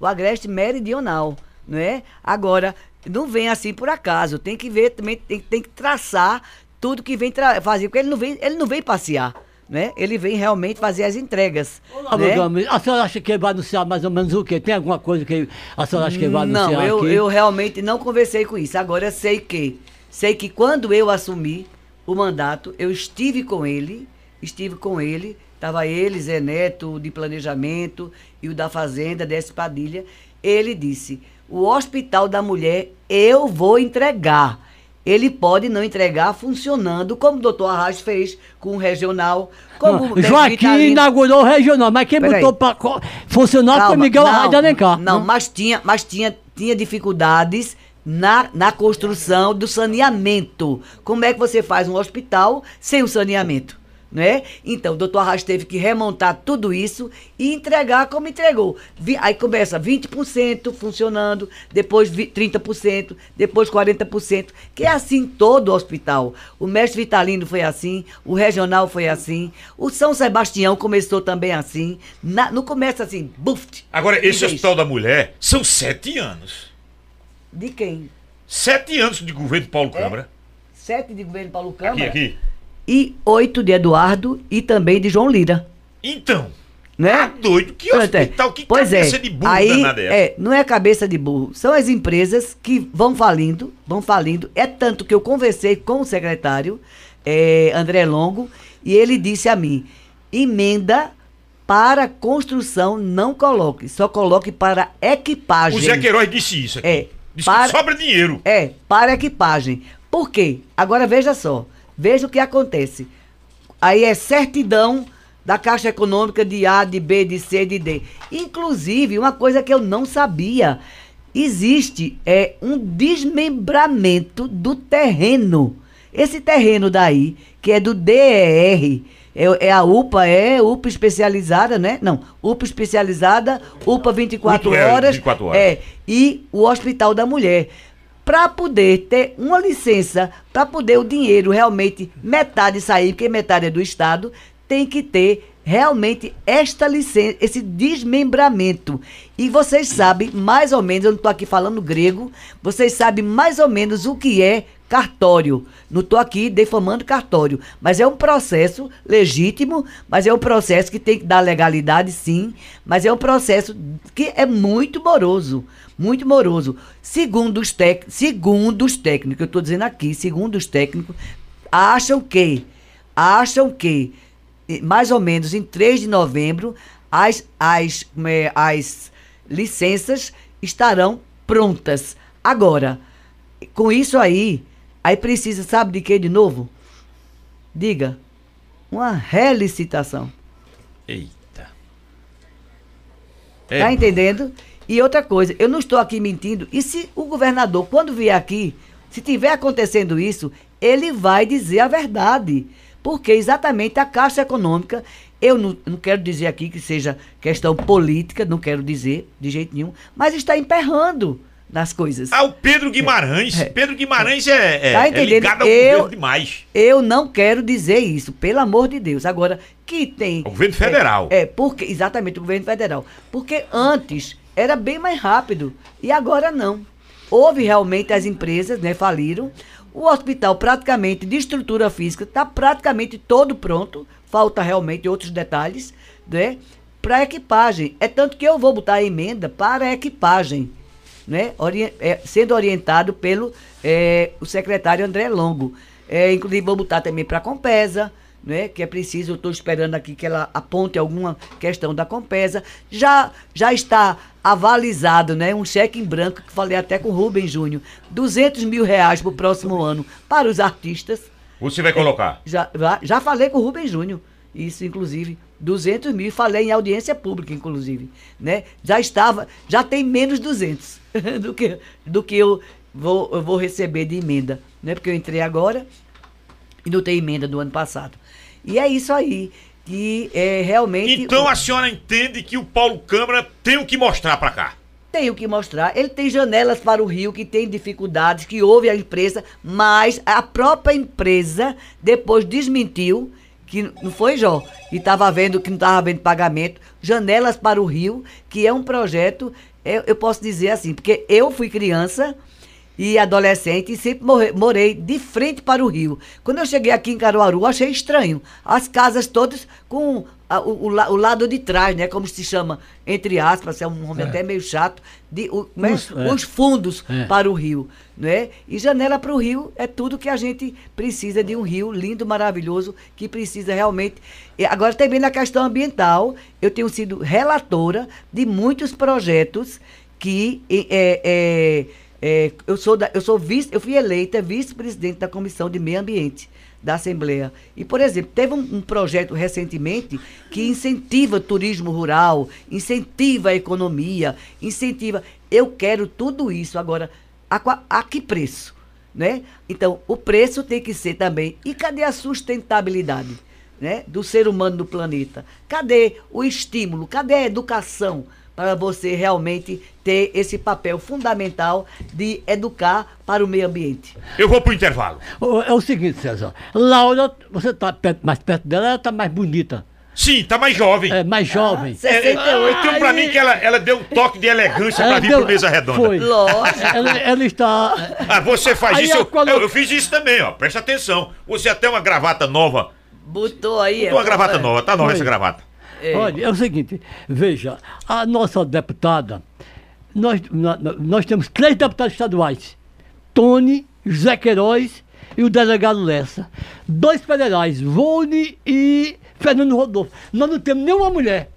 O Agreste Meridional, não é? Agora, não vem assim por acaso. Tem que ver também, tem, tem que traçar tudo que vem fazer, porque ele não vem, ele não vem passear. Né? Ele vem realmente fazer as entregas. Olá, né? a senhora acha que vai anunciar mais ou menos o quê? Tem alguma coisa que a senhora acha que vai anunciar? Não, eu, aqui? eu realmente não conversei com isso. Agora sei que sei que quando eu assumi o mandato, eu estive com ele, estive com ele, estava ele, Zé Neto, de planejamento, e o da Fazenda, Desse Padilha. Ele disse: o Hospital da Mulher eu vou entregar ele pode não entregar funcionando, como o doutor Arras fez com o regional. Como não, Joaquim inaugurou o regional, mas quem Pera botou para funcionar Calma, foi Miguel Arras de Alencar. Não, mas tinha, mas tinha, tinha dificuldades na, na construção do saneamento. Como é que você faz um hospital sem o saneamento? Né? Então, o doutor Arras teve que remontar tudo isso e entregar como entregou. Aí começa 20% funcionando, depois vi- 30%, depois 40%, que é assim todo o hospital. O Mestre Vitalino foi assim, o Regional foi assim, o São Sebastião começou também assim. Na- no começo assim, buft. Agora, esse Hospital da Mulher são sete anos. De quem? Sete anos de governo Paulo É? Câmara. Sete de governo Paulo Aqui, Câmara aqui. E oito de Eduardo e também de João Lira. Então, Né? tá doido. Que é. hospital, que pois cabeça é. de burro Aí, é é, não é cabeça de burro. São as empresas que vão falindo, vão falindo. É tanto que eu conversei com o secretário, é, André Longo, e ele disse a mim: emenda para construção não coloque, só coloque para equipagem. O Zé Queiroz disse isso aqui. É, Disse para- que sobra dinheiro. É, para equipagem. Por quê? Agora veja só. Veja o que acontece. Aí é certidão da Caixa Econômica de A, de B, de C, de D. Inclusive, uma coisa que eu não sabia. Existe é, um desmembramento do terreno. Esse terreno daí, que é do DER, é, é a UPA, é UPA especializada, né? Não, UPA especializada, UPA 24 Muito é, horas. 24 horas. É, e o Hospital da Mulher. Para poder ter uma licença, para poder o dinheiro realmente, metade sair, porque metade é do Estado, tem que ter realmente esta licença, esse desmembramento. E vocês sabem mais ou menos, eu não estou aqui falando grego, vocês sabem mais ou menos o que é cartório. Não estou aqui defamando cartório, mas é um processo legítimo, mas é um processo que tem que dar legalidade, sim, mas é um processo que é muito moroso, muito moroso. Segundo os, tec, segundo os técnicos, eu estou dizendo aqui, segundo os técnicos, acham que, acham que, mais ou menos em 3 de novembro, as, as, eh, as licenças estarão prontas. Agora, com isso aí, aí precisa, sabe de que de novo? Diga. Uma relicitação. Eita. Tá entendendo? E outra coisa, eu não estou aqui mentindo. E se o governador, quando vier aqui, se tiver acontecendo isso, ele vai dizer a verdade. Porque exatamente a Caixa Econômica, eu não, não quero dizer aqui que seja questão política, não quero dizer de jeito nenhum, mas está emperrando nas coisas. Ah, o Pedro Guimarães. É. Pedro Guimarães é, é, Tá é ligado ao Eu- governo demais. Eu não quero dizer isso, pelo amor de Deus. Agora, que tem. O governo federal. É, é, porque, exatamente, o governo federal. Porque antes era bem mais rápido e agora não. Houve realmente as empresas, né, faliram. O hospital praticamente de estrutura física está praticamente todo pronto. Falta realmente outros detalhes, né? Para equipagem. É tanto que eu vou botar a emenda para a equipagem né, é, sendo orientado pelo é, o secretário André Longo. É, inclusive, vou botar também para a Compesa, né, que é preciso, eu estou esperando aqui que ela aponte alguma questão da Compesa. Já, já está avalizado né, um cheque em branco, que falei até com o Rubem Júnior, 200 mil reais para o próximo ano para os artistas. Você vai colocar. Já, já, já falei com o Rubem Júnior, isso inclusive, 200 mil, falei em audiência pública, inclusive, né? Já estava, já tem menos 200 <laughs> do que, do que eu vou, eu vou receber de emenda, né? Porque eu entrei agora e não tem emenda do ano passado. E é isso aí, que é realmente... Então a senhora entende que o Paulo Câmara tem o que mostrar pra cá. tem o que mostrar. Ele tem janelas para o Rio que tem dificuldades, que houve a empresa, mas a própria empresa depois desmentiu que não foi Jó, e estava vendo que não estava havendo pagamento. Janelas para o Rio, que é um projeto, eu, eu posso dizer assim, porque eu fui criança e adolescente e sempre morre- morei de frente para o rio. Quando eu cheguei aqui em Caruaru, achei estranho. As casas todas com a- o, o la- o lado de trás, né? Como se chama, entre aspas, é um nome até meio chato, de, o- né, Os- é. os fundos É. para o rio. Né? E janela para o rio é tudo que a gente precisa de um rio lindo, maravilhoso, que precisa realmente. E agora também na questão ambiental, eu tenho sido relatora de muitos projetos que é, é, é, eu sou da, eu sou vice, eu fui eleita vice-presidente da Comissão de Meio Ambiente da Assembleia. E, por exemplo, teve um, um projeto recentemente que incentiva turismo rural, incentiva a economia, incentiva. Eu quero tudo isso agora. A, a que preço? Né? Então, o preço tem que ser também. E cadê a sustentabilidade? né, do ser humano no planeta? Cadê o estímulo? Cadê a educação para você realmente ter esse papel fundamental de educar para o meio ambiente? Eu vou pro intervalo. Ô, É o seguinte, César. Laura, você tá perto- mais perto dela, ela tá mais bonita. Sim, tá mais jovem. É, mais jovem. Ah, 68. Eu tenho pra mim que ela, ela deu um toque de elegância pra Ela vir deu- pro mesa redonda. Foi. Lógico. Ela, ela está. Ah, você faz Aí isso. eu colo- eu- eu fiz isso também, ó. Presta atenção. Você até uma gravata nova. Botou aí. Botou uma é, gravata é. nova, tá nova Foi. essa gravata. É. Olha, é o seguinte, veja, a nossa deputada, nós, na- nós temos três deputados estaduais: Tony, José Queiroz e o delegado Lessa. Dois federais, Volne e Fernando Rodolfo. Nós não temos nenhuma mulher.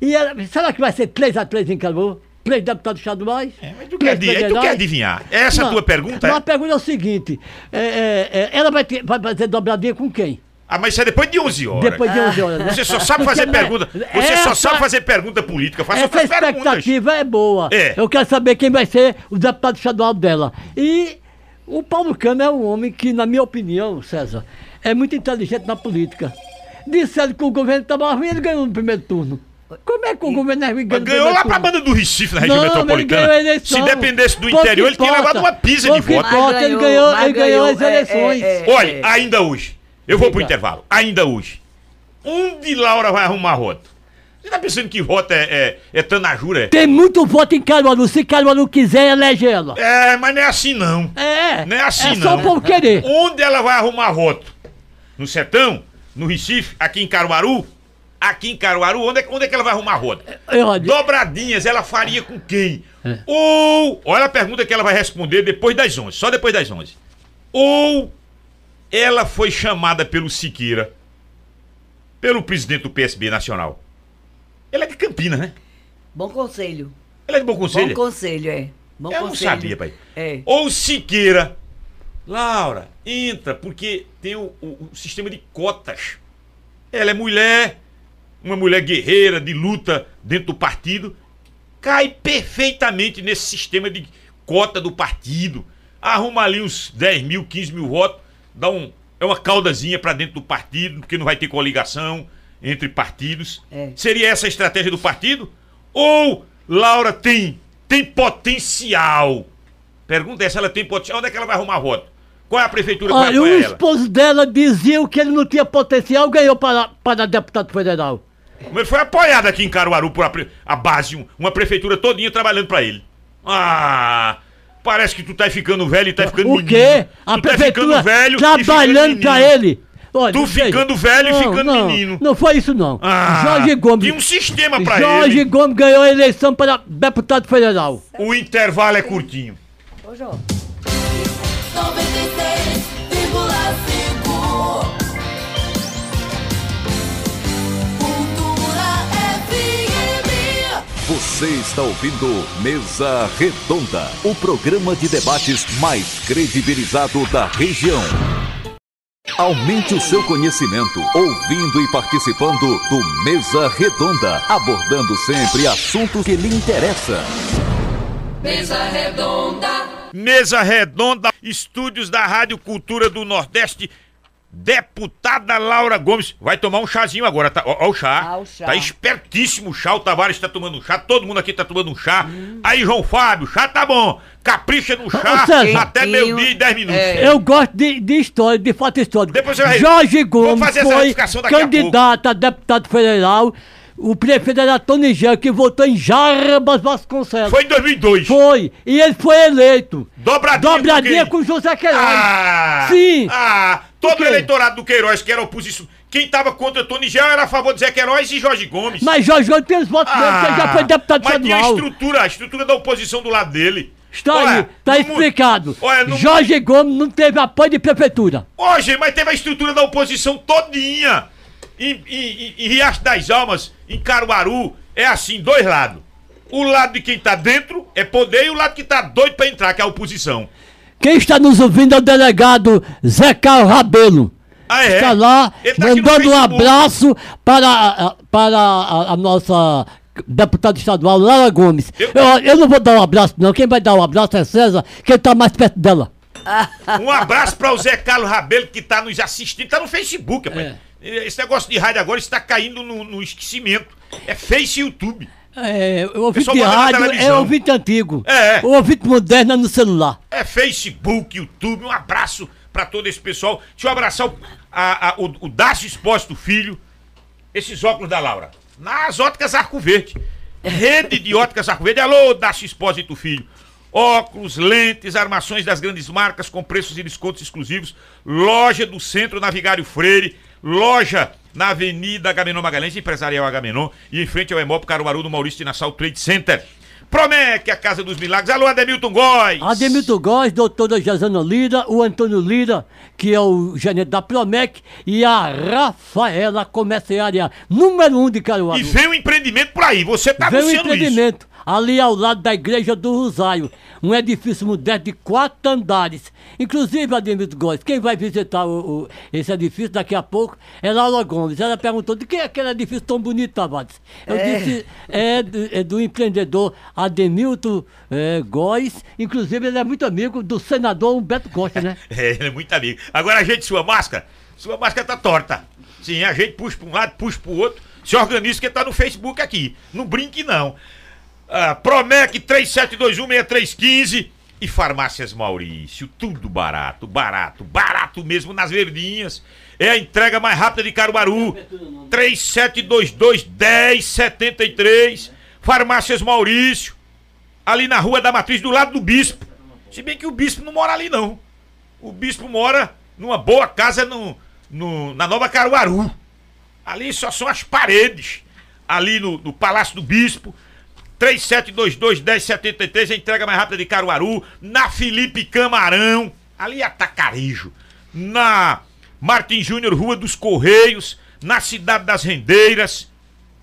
E ela- será que vai ser 3 a 3 em Caruaru? Três deputados estaduais? É, mas tu quer, três tu quer adivinhar? Essa é a Não, tua pergunta? não, é? A pergunta é o seguinte: é, é, é, ela vai, ter, vai fazer dobradinha com quem? Ah, mas isso é depois de 11 horas. Depois de 11 horas. né? Você só sabe Porque fazer não- pergunta. Você só essa- sabe fazer pergunta política. Faça Essa outras perguntas. expectativa é boa. É. Eu quero saber quem vai ser o deputado estadual dela. E o Paulo Câmara é um homem que, na minha opinião, César, é muito inteligente na política. Disseram que o governo estava ruim, ele ganhou no primeiro turno. Como é que o governo é ganhou ganhou lá pra turno? banda do Recife, na região Não, metropolitana. ganhou a eleição. Se dependesse do Pouco interior, ele tinha levado uma pisa de voto. importa. Ele ganhou- ele ganhou as é, eleições. é, é, Olha, é. ainda hoje. Eu vou pro intervalo. Ainda hoje. Onde Laura vai arrumar voto? Você tá pensando que voto é, é, é tanajura? é? Tem muito voto em Caruaru. Se Caruaru quiser, elege ela. É, mas não é assim não. É. Não é assim É só não. por querer. Onde ela vai arrumar voto? No Sertão? No Recife? Aqui em Caruaru? Aqui em Caruaru, onde é, onde é que ela vai arrumar voto? É, olha, Dobradinhas ela faria com quem? É. Ou, olha a pergunta que ela vai responder depois das 11, só depois das 11. Ou ela foi chamada pelo Siqueira, pelo presidente do PSB Nacional. Ela é de Campinas, né? Bom conselho. Ela é de Bom Conselho. Bom conselho, é. Bom Eu não conselho. sabia, pai. É. Ou Siqueira. Laura, entra, porque tem o, o- o sistema de cotas. Ela é mulher, uma mulher guerreira, de luta dentro do partido. Cai perfeitamente nesse sistema de cota do partido. Arruma ali uns 10 mil, 15 mil votos, dá um, é uma caudazinha pra dentro do partido, porque não vai ter coligação entre partidos. É. Seria essa a estratégia do partido? Ou Laura tem, tem potencial? Pergunta é se ela tem potencial. Onde é que ela vai arrumar voto? Qual é a prefeitura que vai Olha, o ela? esposo dela dizia que ele não tinha potencial, ganhou para, para deputado federal. Mas Ele foi apoiado aqui em Caruaru por a, a base, um- uma prefeitura todinha trabalhando pra ele. Ah, parece que tu tá ficando velho e tá ficando O menino. quê? A tu tá prefeitura ficando velho e trabalhando menino. ele. Olha, Tu veja. ficando velho e Não, ficando não, menino. Não foi isso, não. Ah, Jorge Gomes. Tinha um sistema pra Jorge ele. Gomes ganhou a eleição para deputado federal. O intervalo é curtinho. Ô, João. 96,5 Você está ouvindo Mesa Redonda, o programa de debates mais credibilizado da região. Aumente o seu conhecimento ouvindo e participando do Mesa Redonda, abordando sempre assuntos que lhe interessam. Mesa redonda Mesa Redonda, estúdios da Rádio Cultura do Nordeste. Deputada Laura Gomes vai tomar um chazinho agora, tá? Ó, ó o chá. Ah, o chá. Tá espertíssimo o chá. O Tavares tá tomando um chá. Todo mundo aqui tá tomando um chá. Aí, João Fábio, chá tá bom. Capricha no chá César. até meio-dia e 10 minutos. É. Eu gosto de, de história, de fato histórico. Depois você vai- Jorge Gomes foi daqui a candidato a, deputado federal. O prefeito era Tony Gel, que votou em Jarbas Vasconcelos. Foi em 2002. Foi. E ele foi eleito. Dobradinha, Dobradinha com com José Queiroz. Ah! Sim. Ah! Todo o eleitorado do Queiroz, que era oposição. Quem tava contra Tony Gel era a favor de Zé Queiroz e Jorge Gomes. Mas Jorge Gomes tem os votos dele, porque ele já foi deputado Ah, mas tinha a estadual. estrutura, a estrutura da oposição do lado dele. Está Olha, aí, tá explicado. Olha, no- Jorge Gomes não teve apoio de prefeitura. Hoje, mas teve a estrutura da oposição todinha. Em, em, em- em Riacho das Almas, em Caruaru, é assim, dois lados. O lado de quem tá dentro é poder e o lado que tá doido pra entrar, que é a oposição. Quem está nos ouvindo é o delegado Zé Carlos Rabelo. Ah, é? Está lá tá mandando um abraço para, a- para a, a nossa deputada estadual, Lara Gomes. Eu- Eu, eu não vou dar um abraço, não. Quem vai dar um abraço é César, que está mais perto dela. <laughs> Um abraço para o Zé Carlos Rabelo que tá nos assistindo, tá no Facebook, rapaz. É. Esse negócio de rádio agora está caindo no, no esquecimento. É Face e YouTube. É, o ouvinte rádio é ouvinte antigo. É. O ouvinte moderno é no celular. É Facebook, YouTube. Um abraço pra todo esse pessoal. Deixa eu abraçar o, a, a- o, o Dácio Expósito Filho. Esses óculos da Laura. Nas óticas Arco Verde. Rede de óticas Arco Verde. Alô, Dácio Expósito Filho. Óculos, lentes, armações das grandes marcas com preços e descontos exclusivos. Loja do Centro Navigário Freire. Loja na Avenida Agamenon Magalhães, Empresarial Agamenon. E em frente ao Emop Caruaru, no Maurício de Nassau Trade Center. Promec, a Casa dos Milagres. Alô, Ademilton Góes. Ademilton Góes, doutora Jazana Lira, o Antônio Lira, que é o gerente da Promec, e a Rafaela, comerciária número um de Caruaru. E vem um empreendimento por aí, você tá Vem um anunciando isso. Ali ao lado da Igreja do Rosário, um edifício moderno de quatro andares. Inclusive, Ademilton Góes, quem vai visitar o- o- esse edifício daqui a pouco é Laura Gomes. Ela perguntou de quem é aquele edifício tão bonito, Tavares. Eu disse, é do, é do empreendedor Ademilton é, Góes. Inclusive, ele é muito amigo do senador Humberto Costa, né? <laughs> É, ele é muito amigo. Agora, a gente, sua máscara, sua máscara tá torta. Sim, a gente puxa pra um lado, puxa pro outro, se organiza que tá no Facebook aqui. Não brinque, não. Ah, Promec 37216315 e Farmácias Maurício. Tudo barato, barato, barato mesmo nas verdinhas. É a entrega mais rápida de Caruaru. 3722-1073. Farmácias Maurício. Ali na rua da Matriz, do lado do Bispo. Se bem que o Bispo não mora ali, não. O Bispo mora numa boa casa no, no- na Nova Caruaru. Ali só são as paredes. Ali no, no Palácio do Bispo. 3722-1073, a entrega mais rápida de Caruaru. Na Felipe Camarão. Ali é Atacarejo. Na Martin Júnior, Rua dos Correios. Na Cidade das Rendeiras.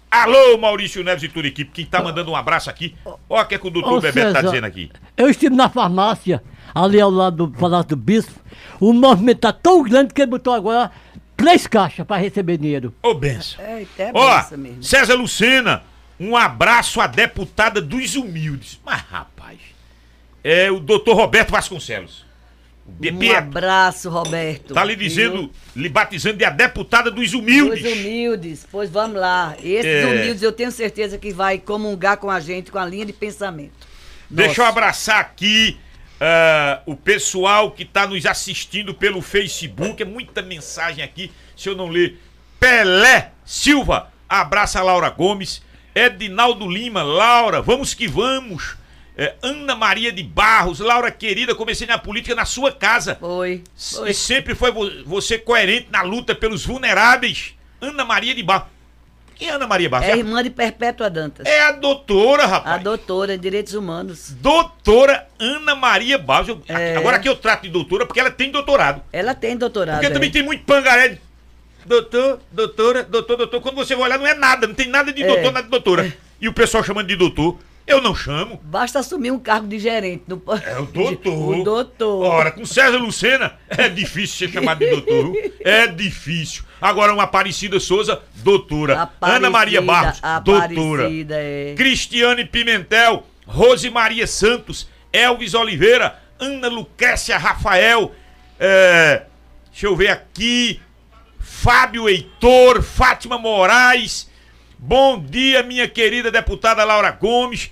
Alô, Maurício Neves e toda a equipe. Quem tá mandando um abraço aqui. Ó, o que é que o doutor Ô, Bebeto tá dizendo aqui. Eu estive na farmácia, ali ao lado do Palácio do Bispo. O movimento tá tão grande que ele botou agora três caixas para receber dinheiro. Ô, benção. É, é Ó, benção mesmo. César Lucena, um abraço à deputada dos humildes. Mas, rapaz, é o doutor Roberto Vasconcelos. Um abraço, Roberto. tá lhe dizendo, lhe batizando de a deputada dos humildes. Os humildes, pois vamos lá. Esses É. humildes eu tenho certeza que vai comungar com a gente, com a linha de pensamento. Deixa eu Nossa. abraçar aqui ah, o pessoal que tá nos assistindo pelo Facebook. É muita mensagem aqui, se eu não ler. Pelé Silva, abraça a Laura Gomes. Edinaldo Lima, Laura, vamos que vamos. É, Ana Maria de Barros, Laura querida, comecei na política na sua casa. Foi. E foi. sempre foi vo- você coerente na luta pelos vulneráveis. Ana Maria de Barros. Quem é Ana Maria Barros? É irmã de Perpétua Dantas. É a doutora, rapaz. A doutora em Direitos Humanos. Doutora Ana Maria Barros. Eu- É. Agora aqui eu trato de doutora porque ela tem doutorado. Ela tem doutorado. Porque é. também tem muito pangaré de doutor, doutora, doutor, doutor. Quando você vai olhar, não é nada, não tem nada de É. doutor, nada de doutora. E o pessoal chamando de doutor. Eu não chamo. Basta assumir um cargo de gerente. Não pode- É o doutor. <laughs> O doutor. Ora, com César Lucena, é difícil ser chamado de doutor. <laughs> É difícil. Agora, uma Aparecida Souza, doutora. Aparecida, Ana Maria Barros, doutora. Aparecida, é. Cristiane Pimentel, Rose Maria Santos, Elvis Oliveira, Ana Lucrécia Rafael, é, deixa eu ver aqui, Fábio Heitor, Fátima Moraes, bom dia minha querida deputada Laura Gomes,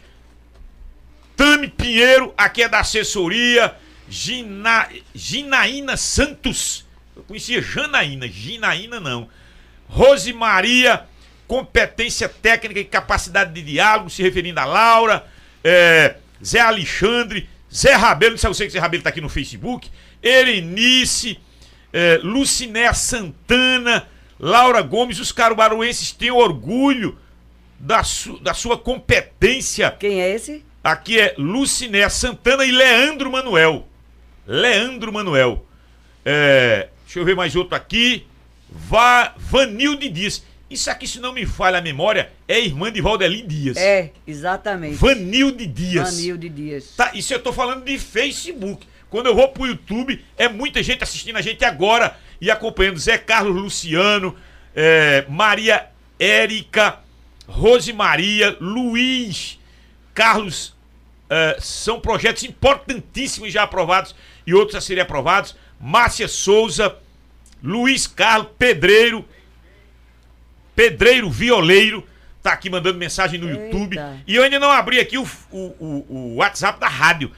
Tami Pinheiro, aqui é da assessoria, Gina, Ginaína Santos, eu conhecia Janaína, Ginaína não, Rose Maria, competência técnica e capacidade de diálogo, se referindo a Laura, é, Zé Alexandre, Zé Rabelo, não sei se você que Zé Rabelo tá aqui no Facebook, Erenice, é, Lucinéa Santana, Laura Gomes, os caruaruenses têm orgulho da, su- da sua competência. Quem é esse? Aqui é Lucinéa Santana e Leandro Manuel. Leandro Manuel. É, deixa eu ver mais outro aqui. Va, Vanilde Dias. Isso aqui, se não me falha a memória, é irmã de Valdelin Dias. É, exatamente. Vanilde Dias. Vanilde Dias. Tá, isso eu tô falando de Facebook. Quando eu vou pro YouTube, é muita gente assistindo a gente agora e acompanhando. Zé Carlos Luciano, é, Maria Érica, Rose Maria, Luiz, Carlos. é, são projetos importantíssimos já aprovados e outros a serem aprovados. Márcia Souza, Luiz Carlos Pedreiro, Pedreiro Violeiro, tá aqui mandando mensagem no YouTube. Eita. E eu ainda não abri aqui o, o, o- o WhatsApp da rádio.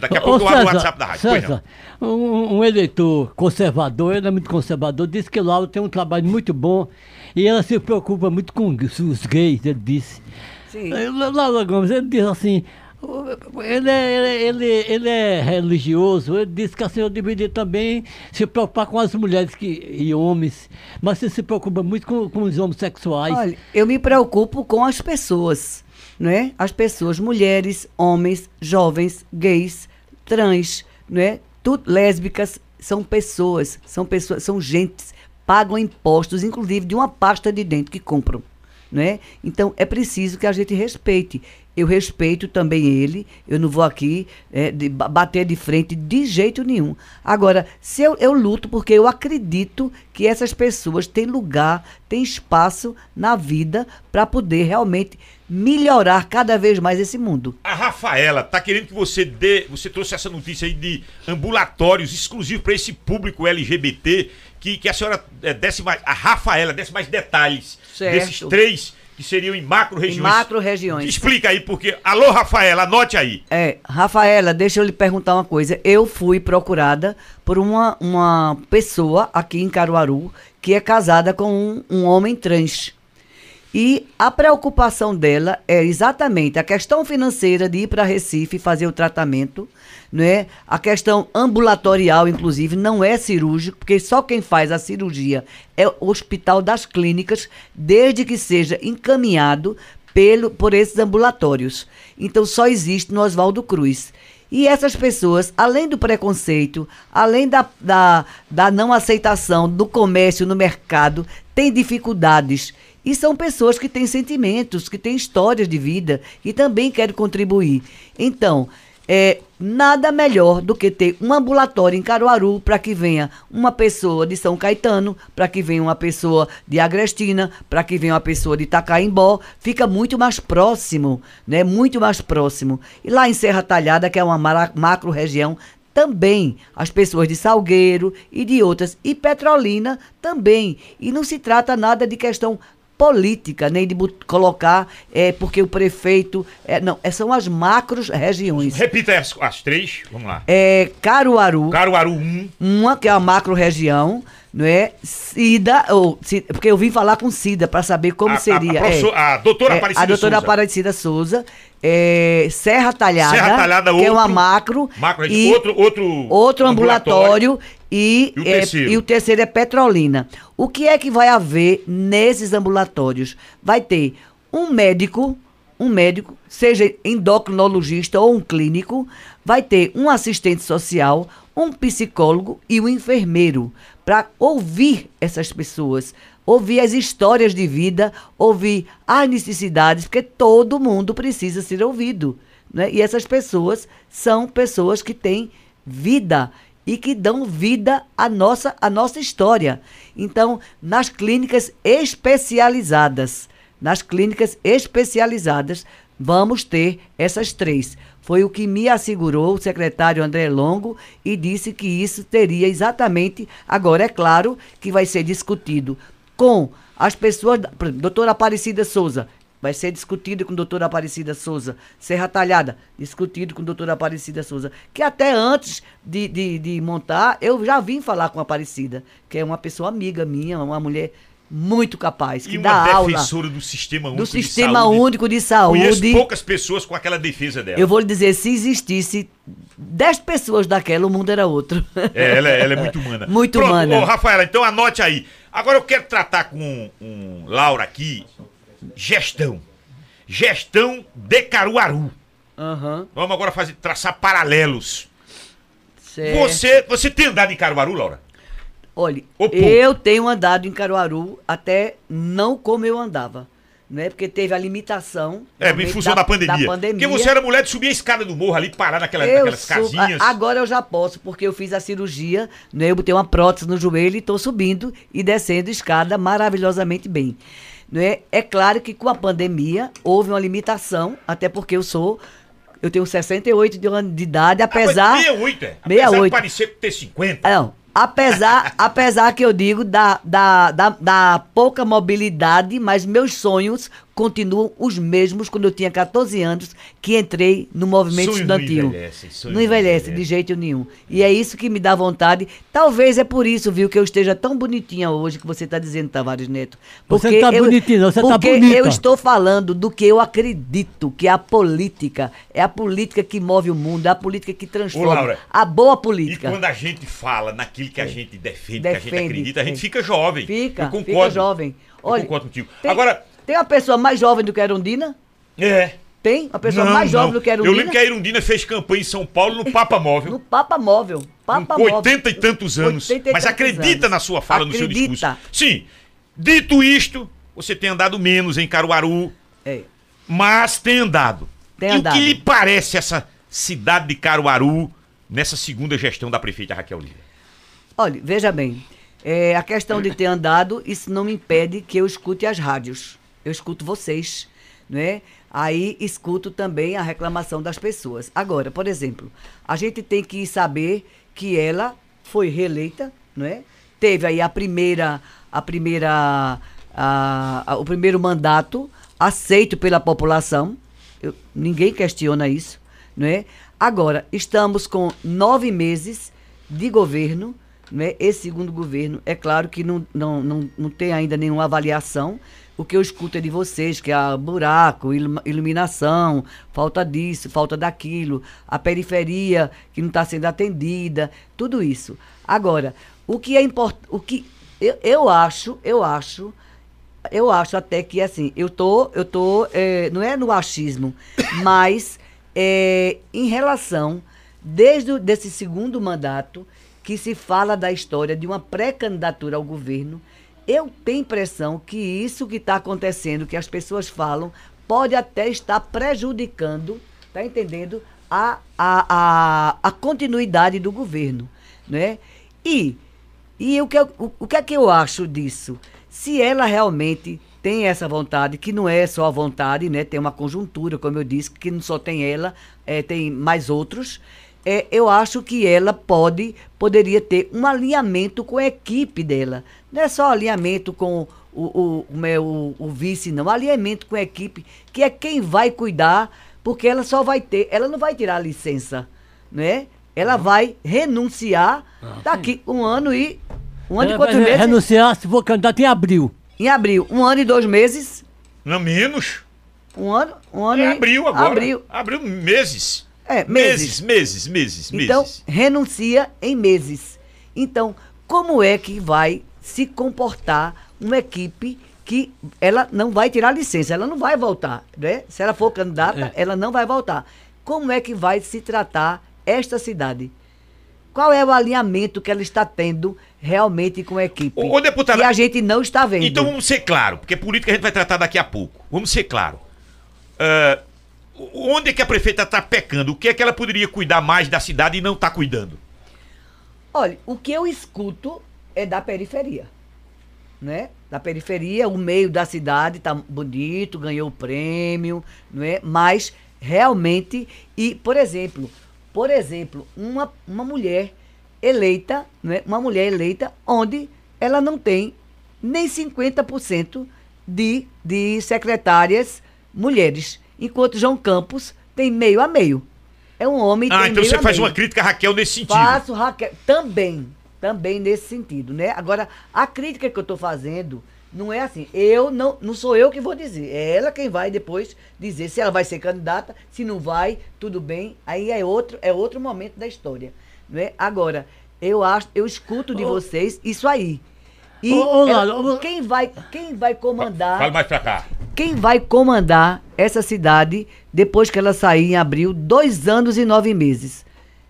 Daqui a Ô, pouco eu abro o César, WhatsApp da rádio. César, um, um eleitor conservador, ele é muito conservador, disse que Laura tem um trabalho muito bom e ela se preocupa muito com os gays, ele disse. Sim. Laura Gomes, ele disse assim, ele é, ele, ele, ele é religioso, ele disse que a senhora deveria também se preocupar com as mulheres que, e homens, mas você se preocupa muito com, com os homossexuais. Olha, eu me preocupo com as pessoas, não é? As pessoas, mulheres, homens, jovens, gays, trans, não é? Tudo, lésbicas, são pessoas, são pessoas, são gentes, pagam impostos, inclusive de uma pasta de dente que compram, não é? Então é preciso que a gente respeite. Eu respeito também ele, eu não vou aqui é, de- ba- bater de frente de jeito nenhum. Agora, se eu, eu luto porque eu acredito que essas pessoas têm lugar, têm espaço na vida para poder realmente melhorar cada vez mais esse mundo. A Rafaela tá querendo que você dê. Você trouxe essa notícia aí de ambulatórios exclusivos para esse público LGBT. Que, que a senhora eh, desse mais. A Rafaela desse mais detalhes Certo. desses três que seriam em macro regiões. macro-regiões. Explica aí, porque. Alô, Rafaela, anote aí. É, Rafaela, deixa eu lhe perguntar uma coisa. Eu fui procurada por uma, uma pessoa aqui em Caruaru que é casada com um, um homem trans. E a preocupação dela é exatamente a questão financeira de ir para Recife fazer o tratamento, não é? A questão ambulatorial, inclusive, não é cirúrgico, porque só quem faz a cirurgia é o Hospital das Clínicas, desde que seja encaminhado pelo, por esses ambulatórios. Então só existe no Oswaldo Cruz. E essas pessoas, além do preconceito, além da, da, da não aceitação do comércio no mercado, têm dificuldades. E são pessoas que têm sentimentos, que têm histórias de vida e também querem contribuir. Então, é nada melhor do que ter um ambulatório em Caruaru para que venha uma pessoa de São Caetano, para que venha uma pessoa de Agrestina, para que venha uma pessoa de Itacaimbó, fica muito mais próximo, né? Muito mais próximo. E lá em Serra Talhada, que é uma macro região, também as pessoas de Salgueiro e de outras e Petrolina também. E não se trata nada de questão política, nem de colocar é, porque o prefeito. É, não, é, são as macros regiões. Repita as, as três. Vamos lá. É, Caruaru, Caruaru 1. uma que é a macro região, não é? Cida, ou, Ci- porque eu vim falar com Cida para saber como A- a- seria. a professor- é. a doutora É, Aparecida A doutora Souza. Aparecida Souza, é, Serra Talhada, Serra Talhada, que é uma outro- macro. Macro e. Outro, outro. outro ambulatório, e, E o é, terceiro? e o terceiro é Petrolina. O que é que vai haver nesses ambulatórios? Vai ter um médico, um médico, seja endocrinologista ou um clínico, vai ter um assistente social, um psicólogo e um enfermeiro para ouvir essas pessoas, ouvir as histórias de vida, ouvir as necessidades, porque todo mundo precisa ser ouvido. Né? E essas pessoas são pessoas que têm vida e que dão vida à nossa, à nossa história. Então, nas clínicas especializadas, nas clínicas especializadas, vamos ter essas três. Foi o que me assegurou o secretário André Longo e disse que isso teria exatamente. Agora, é claro que vai ser discutido com as pessoas. doutora Aparecida Souza. Vai ser discutido com a doutora Aparecida Souza. Serra Talhada, discutido com a doutora Aparecida Souza. Que até antes de, de, de montar, eu já vim falar com a Aparecida, que é uma pessoa amiga minha, uma mulher muito capaz, que E dá uma aula defensora do Sistema Único do de Sistema Saúde. Único de Conheço Saúde. poucas pessoas com aquela defesa dela. Eu vou lhe dizer, se existisse 10 pessoas daquela, o mundo era outro. É, ela, é- ela é muito <laughs> humana. Muito Pronto, humana. Ô, Rafaela, então anote aí. Agora eu quero tratar com um, Laura aqui. Gestão. Gestão de Caruaru. Aham, Vamos agora fazer, traçar paralelos. certo. Você, você tem andado em Caruaru, Laura? Olha, pô. eu tenho andado em Caruaru até não como eu andava. Né? Porque teve a limitação. É, em função da, pandemia. Porque você era mulher de subir a escada do morro ali, parar naquela, Eu naquelas sou- casinhas. a- agora eu já posso, porque eu fiz a cirurgia, né? Eu botei uma prótese no joelho e estou subindo e descendo escada maravilhosamente bem. Né? É claro que com a pandemia houve uma limitação, até porque eu sou. Eu tenho 68 de anos de idade, Ah, apesar. mas 68, é. Apesar 68. de parecer ter 50. Não, Apesar, <laughs> apesar que eu digo da, da, da, da pouca mobilidade, mas meus sonhos continuam os mesmos quando eu tinha 14 anos, que entrei no movimento Sonhos não estudantil. envelhecem, sonhos não não envelhece de jeito nenhum. E é isso que me dá vontade. Talvez é por isso, viu, que eu esteja tão bonitinha hoje que você está dizendo, Tavares Neto. Você não tá eu- bonitinha, não, você tá porque bonita. eu estou falando do que eu acredito, que é a política. É a política que move o mundo, é a política que transforma. Laura, a boa E política. quando a gente fala naquilo que a gente defende, que a gente Defende, acredita, a gente é. fica jovem. Fica, eu concordo. fica jovem. Eu Olha, concordo contigo. Tem, Agora, tem uma pessoa mais jovem do que a Erundina? é. Tem? Uma pessoa Não, mais não. jovem do que a Eu Erundina? lembro que a Irundina fez campanha em São Paulo no Papa <laughs> Móvel. No Papa Móvel. Papa com Móvel. 80 e tantos anos. 80 e Mas tantos acredita anos. na sua fala, no seu Acredita. discurso. Sim. Dito isto, você tem andado menos em Caruaru, É. mas tem andado. Tem e andado. o que lhe parece essa cidade de Caruaru nessa segunda gestão da prefeita Raquel Lira? Olha, veja bem. é, a questão de ter andado, isso não me impede que eu escute as rádios. Eu escuto vocês, né? Aí escuto também a reclamação das pessoas. Agora, por exemplo, a gente tem que saber que ela foi reeleita, não é? Teve aí a primeira, a primeira, a- a- o primeiro mandato aceito pela população. Eu- ninguém questiona isso, não é? Agora estamos com nove meses de governo, né? Esse segundo governo, é claro que não, não, não, não tem ainda nenhuma avaliação. O que eu escuto é de vocês, que é buraco, ilum- iluminação, falta disso, falta daquilo, a periferia que não está sendo atendida, tudo isso. Agora, o que é importante, o que eu, eu acho, eu acho, eu acho até que assim, eu tô, eu tô, é, não é no achismo, <coughs> mas é, em relação desde desse segundo mandato que se fala da história de uma pré-candidatura ao governo, eu tenho impressão que isso que está acontecendo, que as pessoas falam, pode até estar prejudicando, tá entendendo, a, a, a, a continuidade do governo, né? E e o que, o, o que é que eu acho disso? Se ela realmente tem essa vontade, que não é só a vontade, né? Tem uma conjuntura, como eu disse, que não só tem ela, é, tem mais outros. É, eu acho que ela pode, poderia ter um alinhamento com a equipe dela. Não é só alinhamento com o, o, o, meu- o vice, não. Alinhamento com a equipe, que é quem vai cuidar, porque ela só vai ter, ela não vai tirar a licença, né? Ela vai renunciar daqui um ano e um ano e Ela quatro vai meses. Renunciar se for candidato em abril. Em abril, um ano e dois meses. Não menos. Um ano, um ano É e abril agora. Abril. Abril meses. É, Meses, meses. meses, meses, Então, meses. renuncia em meses. Então, como é que vai se comportar uma equipe que ela não vai tirar licença, ela não vai voltar, né? Se ela for candidata, ela não vai voltar. Como é que vai se tratar esta cidade? Qual é o alinhamento que ela está tendo realmente com a equipe? Ô, ô, deputada, que a gente não está vendo. Então vamos ser claro, porque política a gente vai tratar daqui a pouco. Vamos ser claro. Ah, onde é que a prefeita está pecando? O que é que ela poderia cuidar mais da cidade e não está cuidando? Olha, o que eu escuto é da periferia. Né? Da periferia, o meio da cidade tá bonito, ganhou o prêmio, não é? Mas realmente, e por exemplo, por exemplo, uma, uma mulher eleita, não é? Uma mulher eleita onde ela não tem nem 50% de, de secretárias mulheres, enquanto João Campos tem meio a meio. É um homem Ah, então meio você faz meio. uma crítica a Raquel nesse sentido. Faço, Raquel. Também. Também nesse sentido, né? Agora, a crítica que eu estou fazendo não é assim. Eu não, não sou eu que vou dizer. É ela quem vai depois dizer se ela vai ser candidata, se não vai, tudo bem. Aí é outro, é outro momento da história. Não é? Agora, eu acho, eu escuto de vocês isso aí. E Ô, ô, ela- quem vai, quem vai comandar Fala mais pra cá. quem vai comandar essa cidade depois que ela sair em abril, dois anos e nove meses.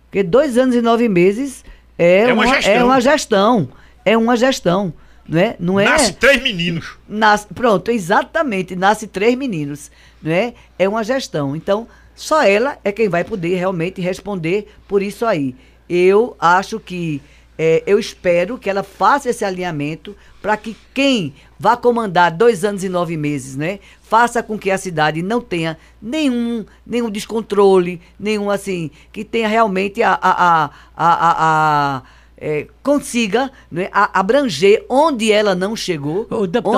Porque dois anos e nove meses é, É uma uma, gestão. é uma gestão. É uma gestão. Não é? Não é Nasce três meninos. Nasce- pronto, exatamente. Nasce três meninos. Não é? É uma gestão. Então, só ela é quem vai poder realmente responder por isso aí. Eu acho que. é, eu espero que ela faça esse alinhamento para que quem vá comandar dois anos e nove meses, né? Faça com que a cidade não tenha nenhum, nenhum descontrole, nenhum assim, que tenha realmente a, a, a, a, a- é, consiga né, abranger onde ela não chegou,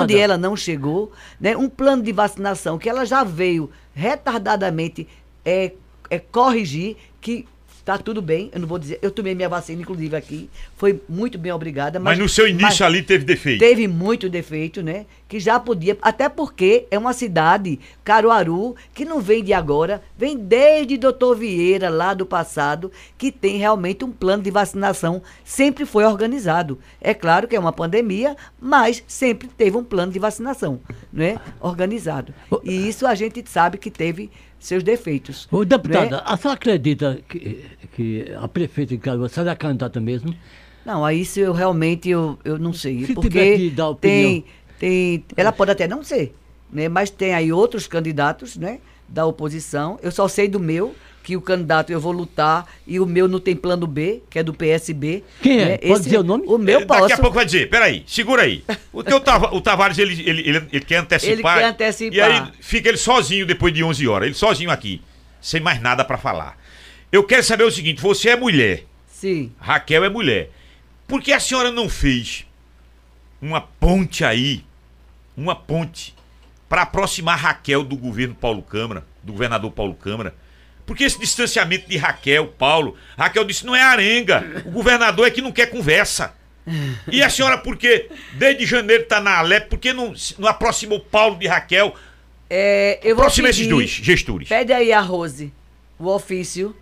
onde ela não chegou, né, um plano de vacinação que ela já veio retardadamente é, é, corrigir, que está tudo bem, eu não vou dizer, eu tomei minha vacina, inclusive aqui, foi muito bem obrigada. Mas no seu início mas- ali teve defeito. Teve muito defeito, né? Que já podia, até porque é uma cidade, Caruaru, que não vem de agora, vem desde Doutor Vieira, lá do passado, que tem realmente um plano de vacinação, sempre foi organizado. É claro que é uma pandemia, mas sempre teve um plano de vacinação, né? Organizado. E isso a gente sabe que teve seus defeitos. Ô, deputada, né? a senhora acredita que, que a prefeita de Caruaru será candidata mesmo? Não, aí isso eu realmente eu, eu não sei. Se porque tem, tem. Ela pode até não ser, né? Mas tem aí outros candidatos, né? Da oposição. Eu só sei do meu, que o candidato eu vou lutar, e o meu não tem plano B, que é do PSB. Quem é? né? Pode dizer o nome? O meu Daqui posso. a pouco vai dizer, peraí, segura aí. O teu Tava- o Tavares, ele, ele, ele, ele quer antecipar. Ele quer antecipar. E aí fica ele sozinho depois de 11 horas. Ele sozinho aqui, sem mais nada pra falar. Eu quero saber o seguinte, você é mulher, Sim. Raquel é mulher. Por que a senhora não fez uma ponte aí, uma ponte, pra aproximar Raquel do governo Paulo Câmara, do governador Paulo Câmara? Porque esse distanciamento de Raquel, Paulo, Raquel disse, não é arenga, o governador é que não quer conversa. E a senhora, por que desde janeiro tá na Alep, por que não, não aproximou Paulo de Raquel? É, eu vou Aproxima esses pedir- dois gestores. Pede aí a Rose, o ofício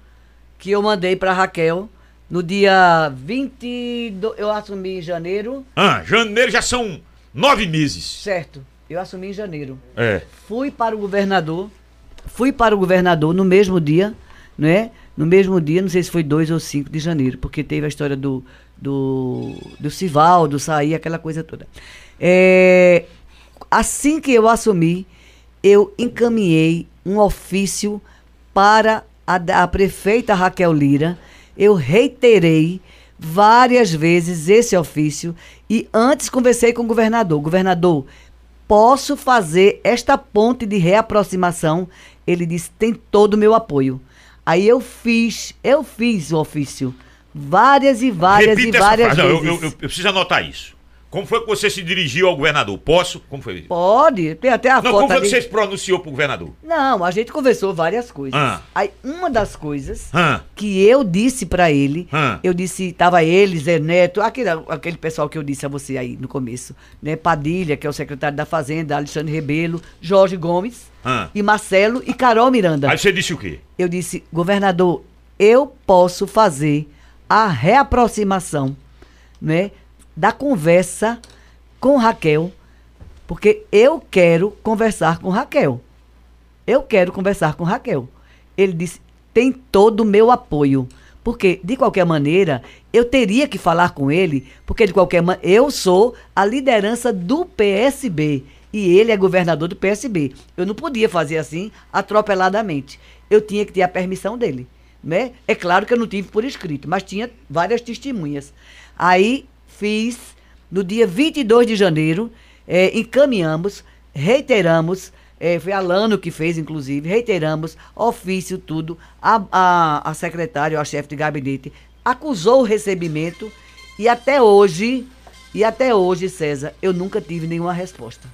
que eu mandei pra Raquel no dia 22. Eu assumi em janeiro, Ah, janeiro já são nove meses. certo? Eu assumi em janeiro. É. fui para o governador, fui para o governador no mesmo dia, né? No mesmo dia, não sei se foi 2 ou 5 de janeiro, porque teve a história do, do, do Sivaldo sair, aquela coisa toda. É, assim que eu assumi, eu encaminhei um ofício para a, a prefeita Raquel Lira. Eu reiterei várias vezes esse ofício e antes conversei com o governador. Governador, posso fazer esta ponte de reaproximação? Ele disse, tem todo o meu apoio. Aí eu fiz, eu fiz o ofício. Várias e várias Repita e essa várias frase. Não, eu, vezes. eu- eu- eu preciso anotar isso. Como foi que você se dirigiu ao governador? Posso? Como foi? Pode, tem até a Não, foto como foi que você se pronunciou pro governador? Não, a gente conversou várias coisas. Ah. Aí uma das coisas Hã? que eu disse pra ele, Hã? eu disse, tava ele, Zé Neto, aquele, aquele pessoal que eu disse a você aí no começo, né? Padilha, que é o secretário da Fazenda, Alexandre Rebelo, Jorge Gomes, Hã? e Marcelo e Carol Miranda. Aí você disse o quê? Eu disse, governador, eu posso fazer a reaproximação, né, da conversa com Raquel, porque eu quero conversar com Raquel. Eu quero conversar com Raquel. Ele disse, tem todo o meu apoio. Porque, de qualquer maneira, eu teria que falar com ele, porque, de qualquer maneira, eu sou a liderança do PSB e ele é governador do PSB. Eu não podia fazer assim, atropeladamente. Eu tinha que ter a permissão dele. Né? É claro que eu não tive por escrito, mas tinha várias testemunhas. Aí fiz, no dia 22 de janeiro, eh, encaminhamos, reiteramos, eh, foi a Lano que fez, inclusive, reiteramos, ofício, tudo. A, a, a secretária, a chefe de gabinete, acusou o recebimento e até hoje, e até hoje, César, eu nunca tive nenhuma resposta.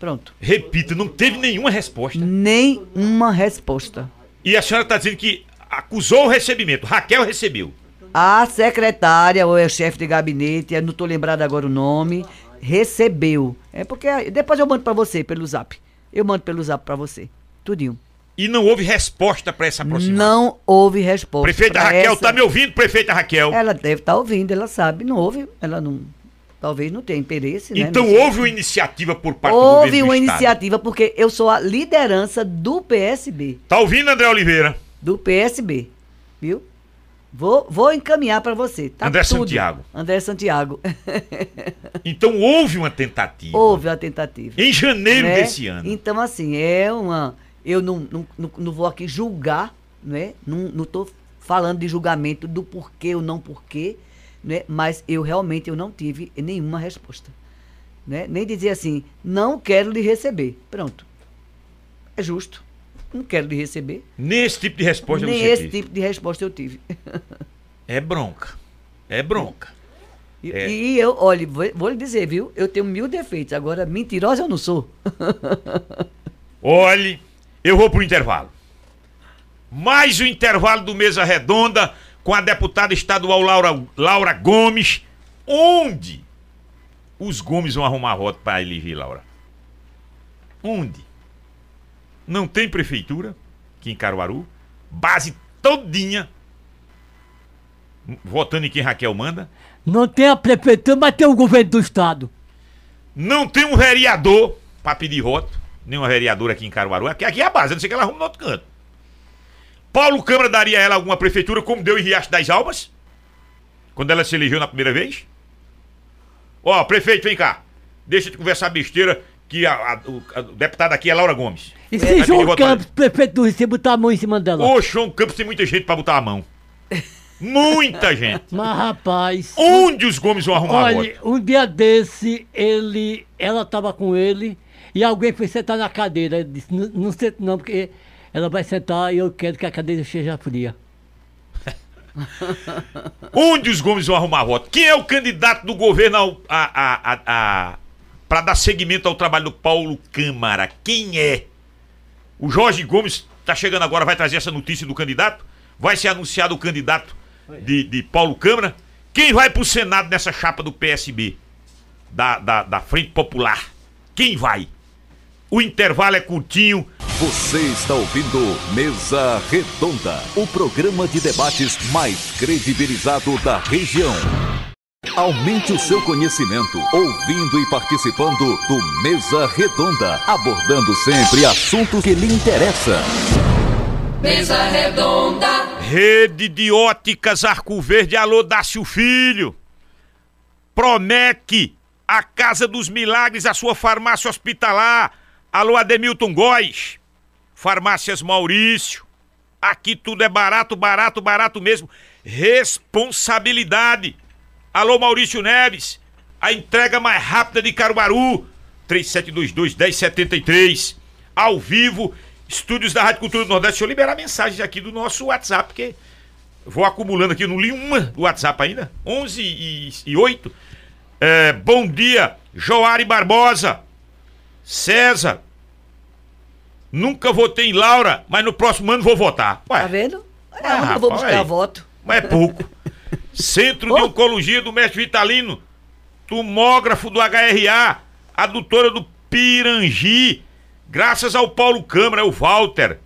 Pronto. Repita, não teve nenhuma resposta. Nenhuma resposta. E a senhora está dizendo que acusou o recebimento. Raquel recebeu. A secretária, ou é chefe de gabinete, eu não estou lembrado agora o nome, recebeu. É porque depois eu mando para você pelo zap. Eu mando pelo zap para você. Tudinho. E não houve resposta para essa aproximação. Não houve resposta. Prefeita Raquel, essa- tá me ouvindo, prefeita Raquel? Ela deve estar ouvindo, ela sabe. Não houve, ela não. Talvez não tenha interesse, né? Então Não houve uma iniciativa por parte do Houve governo uma do Estado. iniciativa, porque eu sou a liderança do PSB. Tá ouvindo, André Oliveira? Do PSB. Viu? Vou, vou encaminhar para você. Tá André tudo. Santiago. André Santiago. <laughs> Então houve uma tentativa. houve a tentativa. Em janeiro né? desse ano. Então, assim, é uma. Eu não, não, não, vou aqui julgar, né? Não, não tô falando de julgamento do porquê ou não porquê, né? Mas eu realmente eu não tive nenhuma resposta. Né? Nem dizer assim, não quero lhe receber. Pronto. É justo. Não quero lhe receber. Nesse tipo de resposta Nem esse teve. tipo de resposta eu tive. É bronca. É bronca. E, É. e eu, olha, vou, vou lhe dizer, viu? Eu tenho mil defeitos. Agora, mentirosa eu não sou. Olhe, eu vou pro intervalo. Mais o intervalo do Mesa Redonda com a deputada estadual Laura, Laura Gomes. Onde os Gomes vão arrumar voto para eleger Laura? Onde? Não tem prefeitura aqui em Caruaru. Base todinha votando em quem Raquel manda. Não tem a prefeitura, mas tem o governo do estado. Não tem um vereador pra pedir voto. Nenhuma vereadora aqui em Caruaru. Aqui, aqui é a base, a não sei que ela arruma no outro canto. Paulo Câmara daria a ela alguma prefeitura, como deu em Riacho das Almas? Quando ela se elegeu na primeira vez? Ó, prefeito, vem cá. Deixa de conversar besteira, que a, a- o, a- o deputado aqui é Laura Gomes. E Vai se pedir João Campos, prefeito do Recife, botar a mão em cima dela? Ô, João Campos tem muita gente pra botar a mão. Muita <laughs> gente. Mas, rapaz. Onde os Gomes vão arrumar Olha, voto? um dia desse, ele, ela tava com ele e alguém foi sentar na cadeira. Ele disse, não, senta não, porque ela vai sentar e eu quero que a cadeira seja fria. <laughs> Onde os Gomes vão arrumar voto? Quem é o candidato do governo a, a, a, a, para dar seguimento ao trabalho do Paulo Câmara? Quem é? O Jorge Gomes está chegando agora, vai trazer essa notícia do candidato? Vai ser anunciado o candidato de, de Paulo Câmara? Quem vai pro Senado nessa chapa do PSB? Da, da, da Frente Popular? Quem vai? O intervalo é curtinho. Você está ouvindo Mesa Redonda, o programa de debates mais credibilizado da região. Aumente o seu conhecimento ouvindo e participando do Mesa Redonda, abordando sempre assuntos que lhe interessam. Mesa redonda, Rede de óticas Arco Verde, alô Dácio Filho. Promec, a Casa dos Milagres, a sua farmácia hospitalar. Alô Ademilton Góes. Farmácias Maurício. Aqui tudo é barato, barato, barato mesmo. Responsabilidade. Alô Maurício Neves. A entrega mais rápida de Caruaru. 3722-1073. Ao vivo. Estúdios da Rádio Cultura do Nordeste. Deixa eu liberar mensagens aqui do nosso WhatsApp, porque vou acumulando aqui. Eu não li uma do WhatsApp ainda. 11 e, e 8. É, bom dia, Joari Barbosa. César. Nunca votei em Laura, mas no próximo ano vou votar. Ué, Tá vendo? É Ah, eu vou rapaz, buscar aí. voto. mas é pouco. <laughs> Centro de Oh. Oncologia do Mestre Vitalino. Tomógrafo do HRA. Adutora do Pirangi. Graças ao Paulo Câmara, o Walter.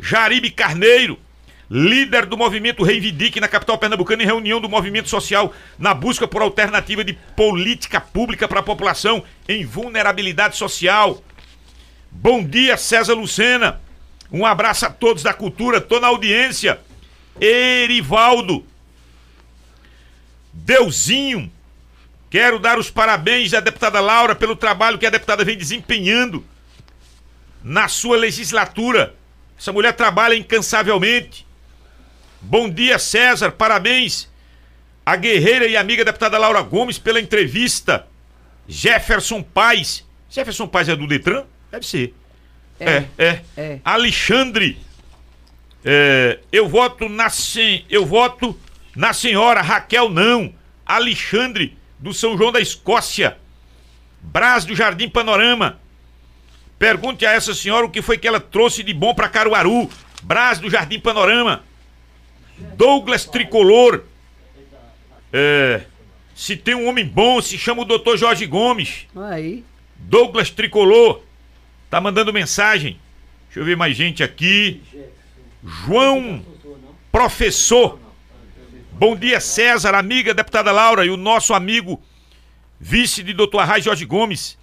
Jaribe Carneiro. Líder do movimento Reivindique na capital pernambucana em reunião do movimento social na busca por alternativa de política pública para a população em vulnerabilidade social. Bom dia, César Lucena. Um abraço a todos da cultura, tô na audiência. Erivaldo. Deusinho. Quero dar os parabéns à deputada Laura pelo trabalho que a deputada vem desempenhando na sua legislatura. Essa mulher trabalha incansavelmente. Bom dia, César. Parabéns à guerreira e amiga deputada Laura Gomes pela entrevista. Jefferson Paz. Jefferson Paz é do Detran? Deve ser. É, é. é. Alexandre. É, eu voto na sen... eu voto na senhora Raquel não. Alexandre do São João da Escócia. Brás do Jardim Panorama. Pergunte a essa senhora o que foi que ela trouxe de bom para Caruaru. Brás do Jardim Panorama. Douglas Tricolor. É, se tem um homem bom, se chama o Dr. Jorge Gomes. Aí. Douglas Tricolor tá mandando mensagem. Deixa eu ver mais gente aqui. João Professor. Bom dia, César, amiga deputada Laura e o nosso amigo vice de Dr. Arraes Jorge Gomes.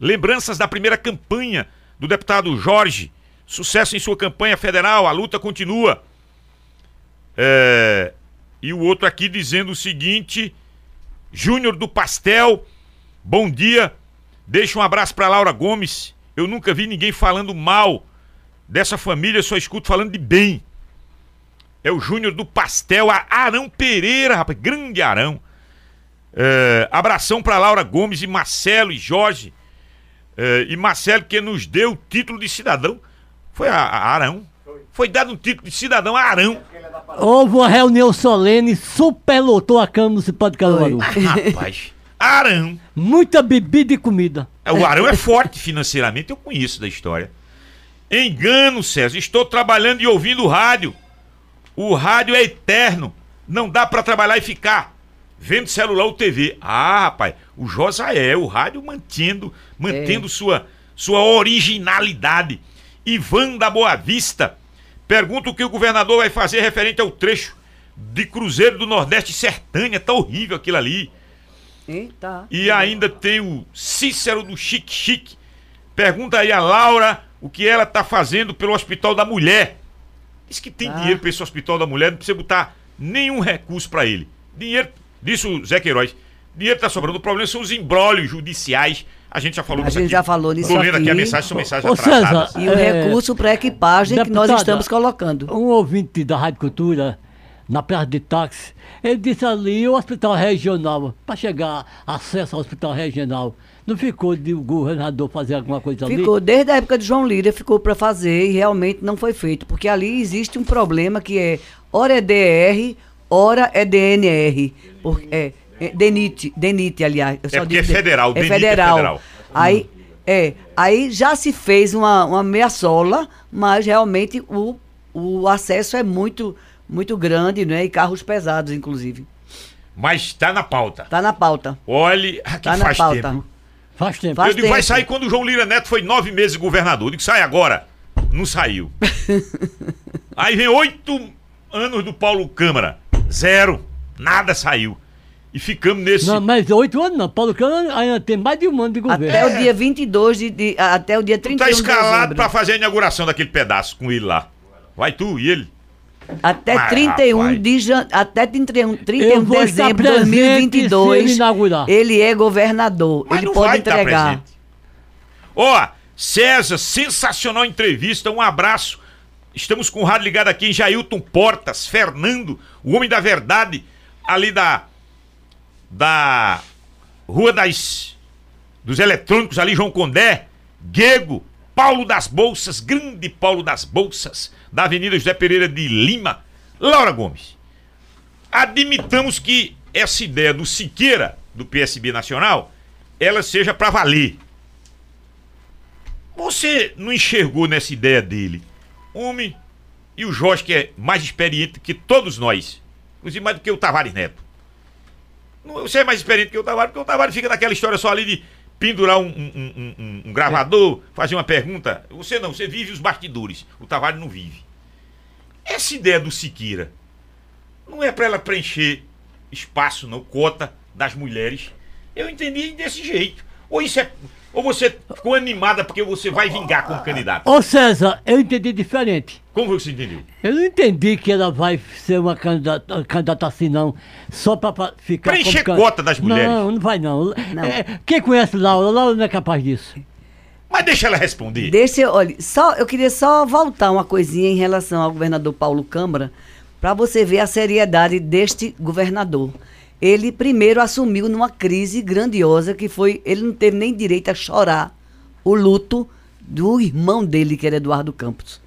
Lembranças da primeira campanha do deputado Jorge. Sucesso em sua campanha federal, a luta continua. É, E o outro aqui dizendo o seguinte: Júnior do Pastel, bom dia. Deixa um abraço pra Laura Gomes. Eu nunca vi ninguém falando mal dessa família, só escuto falando de bem. É o Júnior do Pastel, a Arão Pereira, rapaz, grande Arão. É, abração pra Laura Gomes e Marcelo e Jorge. É, e Marcelo que nos deu o título de cidadão. Foi a, a Arão? Foi dado um título de cidadão a Arão. Houve uma reunião solene, superlotou a Câmara Municipal de Caruaru. Rapaz, Arão. Muita bebida e comida. É, O Arão é forte financeiramente, eu conheço da história. Engano, César. Estou trabalhando e ouvindo rádio. O rádio é eterno. Não dá pra trabalhar e ficar vendo celular ou TV. Ah, rapaz, o Josael, o rádio mantendo, mantendo sua, sua originalidade. Ivan da Boa Vista pergunta o que o governador vai fazer referente ao trecho de Cruzeiro do Nordeste Sertânia. Tá horrível aquilo ali. Eita. E ainda tem o Cícero do Chique Chique. Pergunta aí a Laura o que ela tá fazendo pelo Hospital da Mulher. Diz que tem Ah. dinheiro pra esse Hospital da Mulher, não precisa botar nenhum recurso pra ele. Dinheiro, disse o Zé Queiroz, dinheiro tá sobrando. O problema são os embrólios judiciais. A gente já falou A disso gente aqui. já falou nisso Tô lendo aqui a aqui. mensagem, são mensagens Ô, atrasadas. César, E o É, recurso para equipagem que nós deputada, estamos colocando. Um ouvinte da Rádio Cultura, na praça de táxi, ele disse ali o hospital regional, para chegar acesso ao hospital regional. Não ficou de o governador fazer alguma coisa ali? Ficou, desde a época de João Lira, ficou para fazer e realmente não foi feito. Porque ali existe um problema que é, ora é DR, ora é DNR. Por, é, é DENIT, DENIT, aliás. Eu É porque é digo de- federal, é DENIT é federal. federal. Aí, é, aí já se fez uma, uma meia-sola, mas realmente o, o acesso é muito, muito grande, né? E carros pesados, inclusive. Mas tá na pauta. Tá na pauta. Olhe, aqui Tá na faz pauta. tempo. Faz tempo. Faz eu digo, vai tempo. sair quando o João Lira Neto foi nove meses governador. Eu digo, sai agora. Não saiu. <laughs> Aí vem oito anos do Paulo Câmara. Zero. Nada saiu. E ficamos nesse. Não, mas oito anos não. Paulo Câmara ainda tem mais de um ano de governo. Até o dia 22 de, de até o dia tu 31 tá de escalado dezembro. pra fazer a inauguração daquele pedaço com ele lá. Vai tu e ele. Até Mas, 31 rapaz. de jan... até 31, 31 Eu de dezembro de presente se 2022. ele inaugurar. Ele é governador. Mas ele não pode entregar. Ó, César, sensacional entrevista. Um abraço. Estamos com o rádio ligado aqui em Jailton Portas, Fernando, o homem da verdade, ali da. Da. Rua das. Dos Eletrônicos, ali, João Condé, Guego, Paulo das Bolsas, grande Paulo das Bolsas, da Avenida José Pereira de Lima. Laura Gomes, admitamos que essa ideia do Siqueira, do PSB Nacional, ela seja pra valer. Você não enxergou nessa ideia dele? Homem, e o Jorge, que é mais experiente que todos nós, inclusive mais do que o Tavares Neto. Você é mais experiente que o Tavares, porque o Tavares fica naquela história só ali de pendurar um, um- um- um- gravador, fazer uma pergunta. Você não, você vive os bastidores. O Tavares não vive. Essa ideia do Siqueira não é pra ela preencher espaço, não, cota das mulheres. Eu entendi desse jeito. Ou isso é. Ou você ficou animada porque você vai vingar como candidato. Ô César, eu entendi diferente. Como você entendeu? Eu não entendi que ela vai ser uma candidata, candidata assim, não. Só pra, pra ficar. Preencher como can- cota das mulheres. Não, não vai não. Não. É, quem conhece Laura? Laura não é capaz disso. Mas deixa ela responder. Deixa eu, olha, só, eu queria só voltar uma coisinha em relação ao governador Paulo Câmara, para você ver a seriedade deste governador. Ele primeiro assumiu numa crise grandiosa que foi, ele não teve nem direito a chorar o luto do irmão dele, que era Eduardo Campos.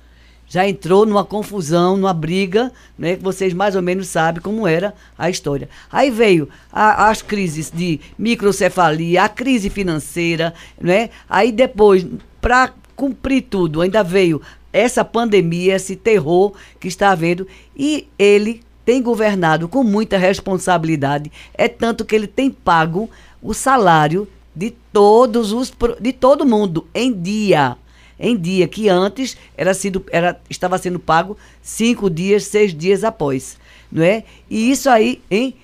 Já entrou numa confusão, numa briga, né, que vocês mais ou menos sabem como era a história. Aí veio a- as crises de microcefalia, a crise financeira, né? Aí depois, para cumprir tudo, ainda veio essa pandemia, esse terror que está havendo, e ele tem governado com muita responsabilidade, é tanto que ele tem pago o salário de todos os de todo mundo em dia em dia, que antes era sido, era, estava sendo pago cinco dias, seis dias após. Não é? E isso aí, hein?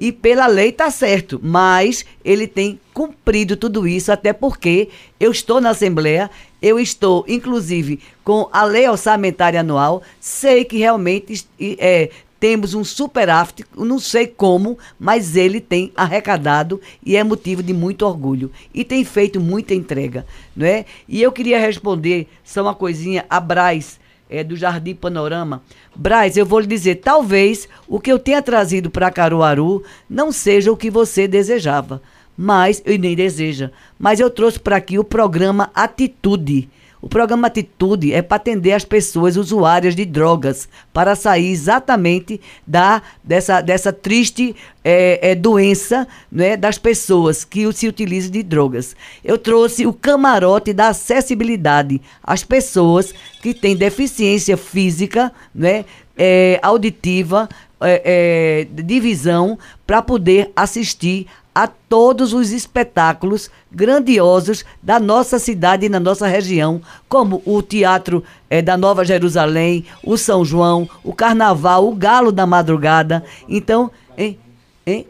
E pela lei está certo, mas ele tem cumprido tudo isso, até porque eu estou na Assembleia, eu estou, inclusive, com a lei orçamentária anual, sei que realmente é, temos um superávit, não sei como, mas ele tem arrecadado e é motivo de muito orgulho. E tem feito muita entrega, não é? E eu queria responder só uma coisinha a Braz, é, do Jardim Panorama. Braz, eu vou lhe dizer, talvez o que eu tenha trazido para Caruaru não seja o que você desejava, mas, e nem deseja, mas eu trouxe para aqui o programa Atitude. O programa Atitude é para atender as pessoas usuárias de drogas, para sair exatamente da, dessa, dessa triste é, é, doença né, das pessoas que se utilizam de drogas. Eu trouxe o camarote da acessibilidade às pessoas que têm deficiência física, né, é, auditiva, é, é, de visão, para poder assistir a todos os espetáculos grandiosos da nossa cidade e na nossa região, como o Teatro é, da Nova Jerusalém, o São João, o Carnaval, o Galo da Madrugada. Então, hein, hein?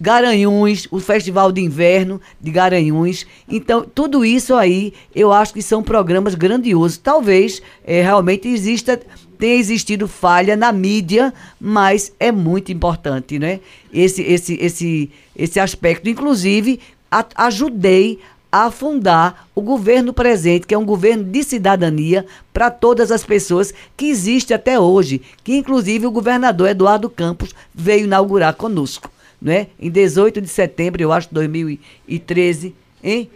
Garanhuns, o Festival de Inverno de Garanhuns. Então, tudo isso aí, eu acho que são programas grandiosos. Talvez é, realmente exista tenha existido falha na mídia, mas é muito importante, né? Esse, esse, esse, esse aspecto. Inclusive, a, ajudei a fundar o governo presente, que é um governo de cidadania para todas as pessoas que existe até hoje, que inclusive o governador Eduardo Campos veio inaugurar conosco, né? Em 18 de setembro, eu acho, 2013, hein?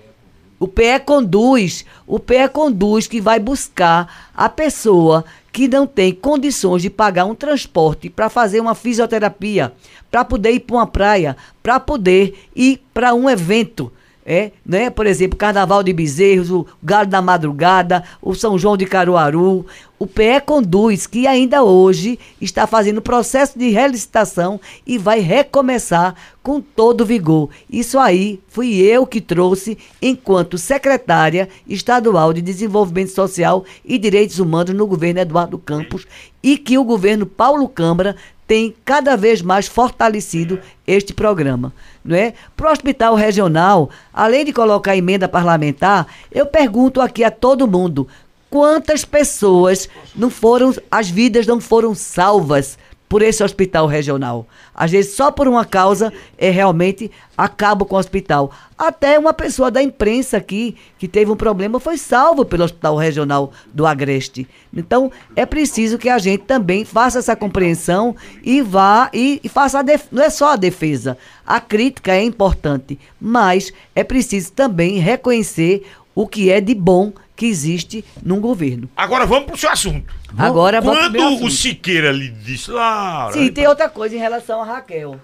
O PE conduz, o PE conduz que vai buscar a pessoa que não tem condições de pagar um transporte para fazer uma fisioterapia, para poder ir para uma praia, para poder ir para um evento é, né? Por exemplo, Carnaval de Bezerros, o Galo da Madrugada, o São João de Caruaru, o PE Conduz, que ainda hoje está fazendo processo de relicitação e vai recomeçar com todo vigor. Isso aí fui eu que trouxe enquanto secretária estadual de Desenvolvimento Social e Direitos Humanos no governo Eduardo Campos e que o governo Paulo Câmara tem cada vez mais fortalecido este programa. Não é? Para o hospital regional, além de colocar emenda parlamentar, eu pergunto aqui a todo mundo: quantas pessoas não foram, as vidas não foram salvas por esse hospital regional. Às vezes, só por uma causa, é realmente acaba com o hospital. Até uma pessoa da imprensa aqui, que teve um problema, foi salvo pelo Hospital Regional do Agreste. Então, é preciso que a gente também faça essa compreensão e vá e, e faça a não é só a defesa. A crítica é importante, mas é preciso também reconhecer o que é de bom que existe num governo. Agora vamos pro seu assunto. Agora vamos Quando assunto. o Siqueira lhe disse lá. Sim, tem outra coisa em relação a Raquel.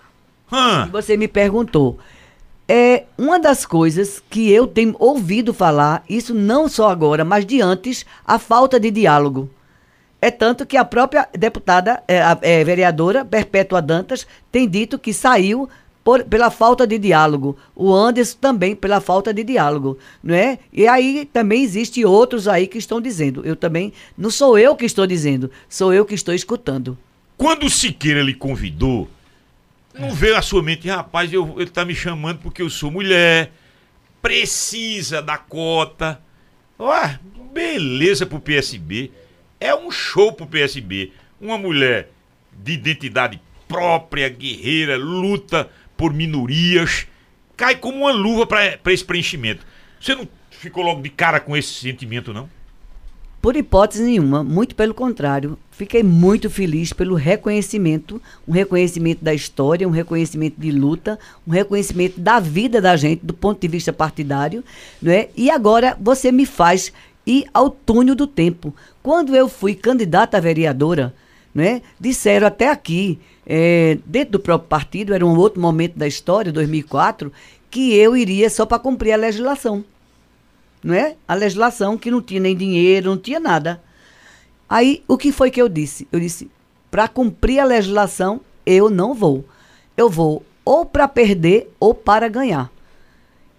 Você me perguntou. É uma das coisas que eu tenho ouvido falar, isso não só agora, mas de antes, a falta de diálogo. É tanto que a própria deputada, é, a é, vereadora Perpétua Dantas, tem dito que saiu por- pela falta de diálogo. O Anderson também pela falta de diálogo, não é? E aí também existe outros aí que estão dizendo. Eu também não sou eu que estou dizendo, sou eu que estou escutando. Quando o Siqueira lhe convidou, não veio à sua mente, rapaz, eu, ele tá me chamando porque eu sou mulher, precisa da cota. Ué, beleza pro PSB. É um show pro PSB. Uma mulher de identidade própria, guerreira, luta por minorias, cai como uma luva pra esse preenchimento. Você não ficou logo de cara com esse sentimento, não? Por hipótese nenhuma, muito pelo contrário. Fiquei muito feliz pelo reconhecimento, um reconhecimento da história, um reconhecimento de luta, um reconhecimento da vida da gente do ponto de vista partidário, não é? E agora você me faz ir ao túnel do tempo. Quando eu fui candidata a vereadora, né? Disseram até aqui, eh, dentro do próprio partido, era um outro momento da história, 2004, que eu iria só para cumprir a legislação não é? A legislação que não tinha nem dinheiro, não tinha nada. Aí, o que foi que eu disse? Eu disse, para cumprir a legislação, eu não vou. Eu vou ou para perder ou para ganhar.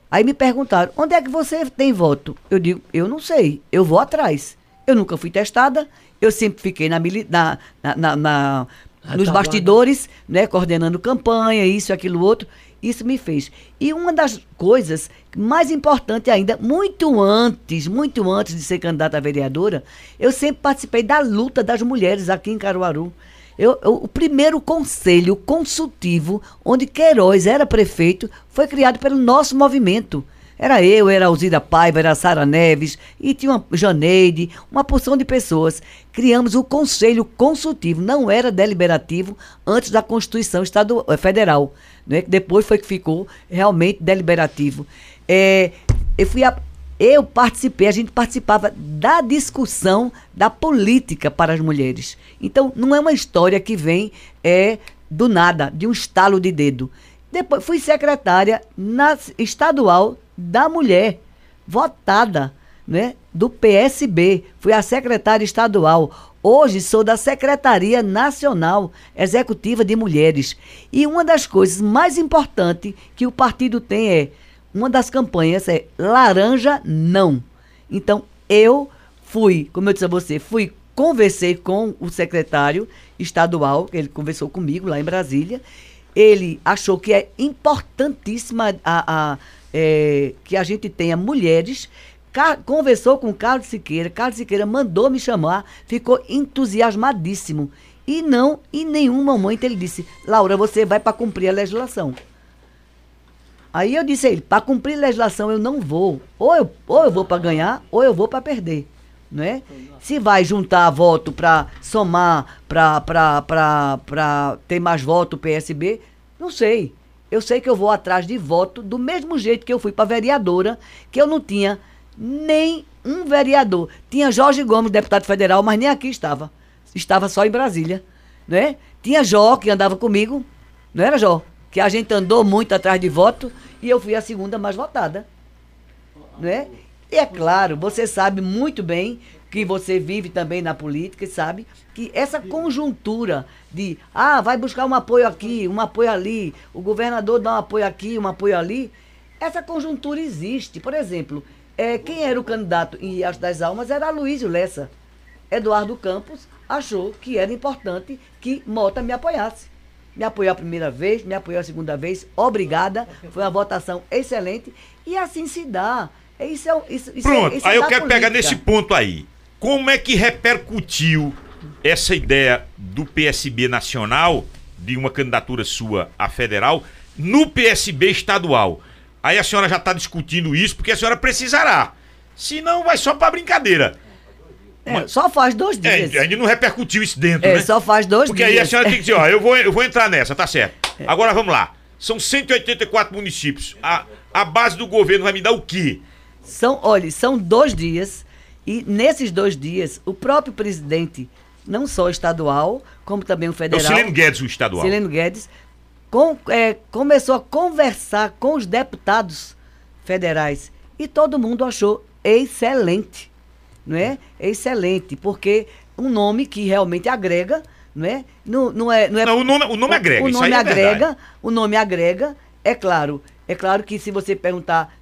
Aí me perguntaram, onde é que você tem voto? Eu digo, eu não sei, eu vou atrás. Eu nunca fui testada, eu sempre fiquei na, na, na, na- na- nos Retaguarda. bastidores, né, coordenando campanha, isso, aquilo, outro. Isso me fez. E uma das coisas mais importante ainda, muito antes, muito antes de ser candidata a vereadora, eu sempre participei da luta das mulheres aqui em Caruaru. Eu, eu- o primeiro conselho consultivo, onde Queiroz era prefeito, foi criado pelo nosso movimento. Era eu, era Alzira Paiva, era Sara Neves, e tinha uma Janeide, uma porção de pessoas. Criamos o Conselho Consultivo, não era deliberativo antes da Constituição estadual, eh, Federal, né? depois foi que ficou realmente deliberativo. É, eu fui a- eu participei, a gente participava da discussão da política para as mulheres. Então, não é uma história que vem é, do nada, de um estalo de dedo. Depois, fui secretária na, estadual da mulher, votada, né, do PSB. Fui a secretária estadual. Hoje sou da Secretaria Nacional Executiva de Mulheres. E uma das coisas mais importantes que o partido tem é uma das campanhas é laranja não. Então, eu fui, como eu disse a você, fui, conversei com o secretário estadual, ele conversou comigo lá em Brasília. Ele achou que é importantíssima a, a é, que a gente tenha mulheres conversou com Carlos Siqueira, Carlos Siqueira mandou me chamar, ficou entusiasmadíssimo. E não, em nenhum momento ele disse, Laura, você vai para cumprir a legislação. Aí eu disse a ele, para cumprir legislação eu não vou. Ou eu, ou eu vou para ganhar, ou eu vou para perder. Não é? Se vai juntar voto para somar, para ter mais voto PSB, não sei. Eu sei que eu vou atrás de voto do mesmo jeito que eu fui para vereadora, que eu não tinha nem um vereador. Tinha Jorge Gomes, deputado federal, mas nem aqui estava. Estava só em Brasília, né? Tinha Jó, que andava comigo, não era Jó? Que a gente andou muito atrás de voto e eu fui a segunda mais votada. Né? E é claro, você sabe muito bem que você vive também na política e sabe que essa conjuntura de, ah, vai buscar um apoio aqui, um apoio ali, o governador dá um apoio aqui, um apoio ali, essa conjuntura existe. Por exemplo, é, quem era o candidato em Riacho das Almas era Luísio Lessa. Eduardo Campos achou que era importante que Mota me apoiasse me apoiou a primeira vez, me apoiou a segunda vez, obrigada, foi uma votação excelente, e assim se dá. Isso é, isso, isso Pronto, é, isso aí é eu quero política. pegar nesse ponto aí. Como é que repercutiu essa ideia do PSB nacional, de uma candidatura sua a federal, no PSB estadual? Aí a senhora já está discutindo isso, porque a senhora precisará. Senão vai só para brincadeira. É, só faz dois dias. É, ainda não repercutiu isso dentro, É, né? só faz dois Porque dias. aí a senhora tem que dizer, ó, eu vou, eu vou entrar nessa, tá certo. Agora vamos lá. São 184 municípios. A, a base do governo vai me dar o quê? São, olha, são dois dias e nesses dois dias o próprio presidente, não só estadual, como também o É o federal, Sileno Guedes, o estadual. Sileno Guedes, com- é, começou a conversar com os deputados federais e todo mundo achou excelente, não é? Excelente, porque um nome que realmente agrega, não é? Não, não é, não é Não, o nome, o nome agrega, o nome é agrega, verdade. o nome agrega, é claro. É claro que se você perguntar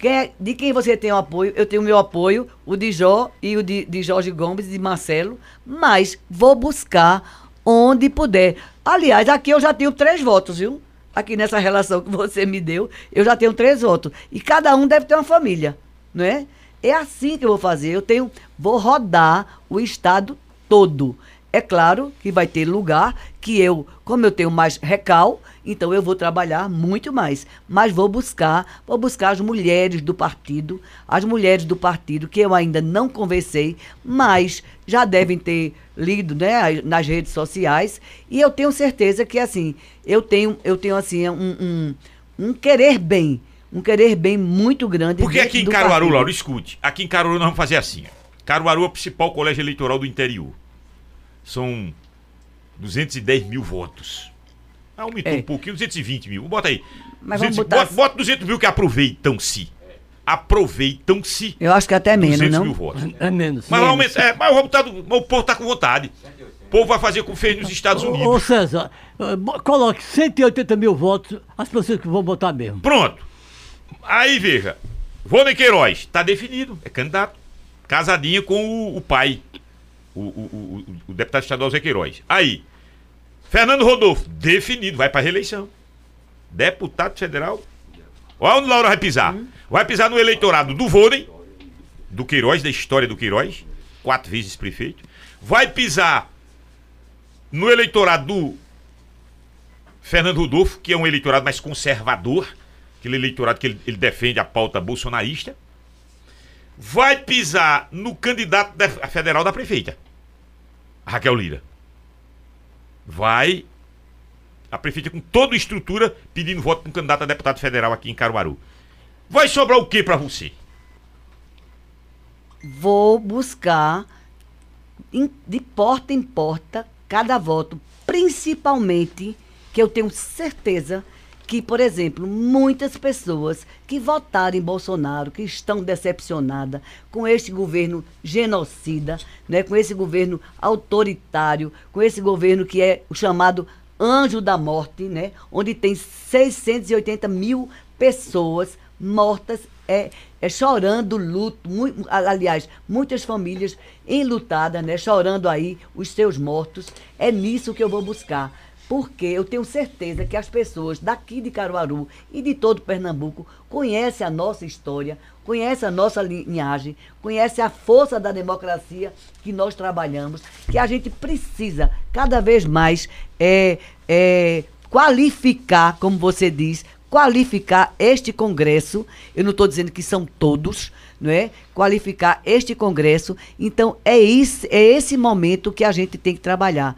quem é- de quem você tem o apoio, eu tenho o meu apoio, o de Jó e o de, de Jorge Gomes e de Marcelo, mas vou buscar onde puder. Aliás, aqui eu já tenho três votos, viu? Aqui nessa relação que você me deu, eu já tenho três votos. E cada um deve ter uma família, não é? É assim que eu vou fazer. Eu tenho, vou rodar o estado todo. É claro que vai ter lugar que eu, como eu tenho mais recal, então eu vou trabalhar muito mais. Mas vou buscar, vou buscar as mulheres do partido, as mulheres do partido que eu ainda não conversei, mas já devem ter lido, né, nas redes sociais. E eu tenho certeza que assim, eu tenho, eu tenho assim um, um, um querer bem, um querer bem muito grande. Porque aqui em Caruaru, partido. Laura, escute. Aqui em Caruaru nós vamos fazer assim. Caruaru é o principal colégio eleitoral do interior. São 210 mil votos. Aumentou É. um pouquinho, 220 mil. Bota aí. Mas vamos 200 botar bota, bota 200 mil que aproveitam-se. Aproveitam-se Eu acho que até menos, 200 não? mil votos. É menos. Mas, menos. aumentar, é, mas o, resultado- o povo tá com vontade. O povo vai fazer como fez nos Estados Ô, ô, Unidos. César, coloque 180 mil votos, as pessoas que vão votar mesmo. Pronto. Aí veja. Rony Queiroz, tá definido. É candidato. Casadinha com o, o pai. O, o- o- o deputado estadual Zé Queiroz. Aí. Fernando Rodolfo, definido. Vai pra reeleição. Deputado federal. Olha onde Laura vai pisar. Vai pisar no eleitorado do Vôlei, do Queiroz, da história do Queiroz. Quatro vezes prefeito. Vai pisar no eleitorado do Fernando Rodolfo, que é um eleitorado mais conservador, aquele eleitorado que ele, ele defende a pauta bolsonarista, vai pisar no candidato da- federal da prefeita, Raquel Lira. Vai a prefeita com toda a estrutura pedindo voto para um candidato a deputado federal aqui em Caruaru. Vai sobrar o que para você? vou buscar de porta em porta cada voto, principalmente que eu tenho certeza que, por exemplo, muitas pessoas que votaram em Bolsonaro, que estão decepcionadas com este governo genocida, né, com esse governo autoritário, com esse governo que é o chamado anjo da morte, né, onde tem 680 mil pessoas mortas, é, é chorando luto, mui- aliás, muitas famílias enlutadas, né, chorando aí os seus mortos. É nisso que eu vou buscar. Porque eu tenho certeza que as pessoas daqui de Caruaru e de todo Pernambuco conhecem a nossa história, conhecem a nossa linhagem, conhecem a força da democracia que nós trabalhamos, que a gente precisa cada vez mais é, é, qualificar, como você diz, qualificar este Congresso. Eu não estou dizendo que são todos, não é? Qualificar este Congresso. Então, é, isso, é esse momento que a gente tem que trabalhar.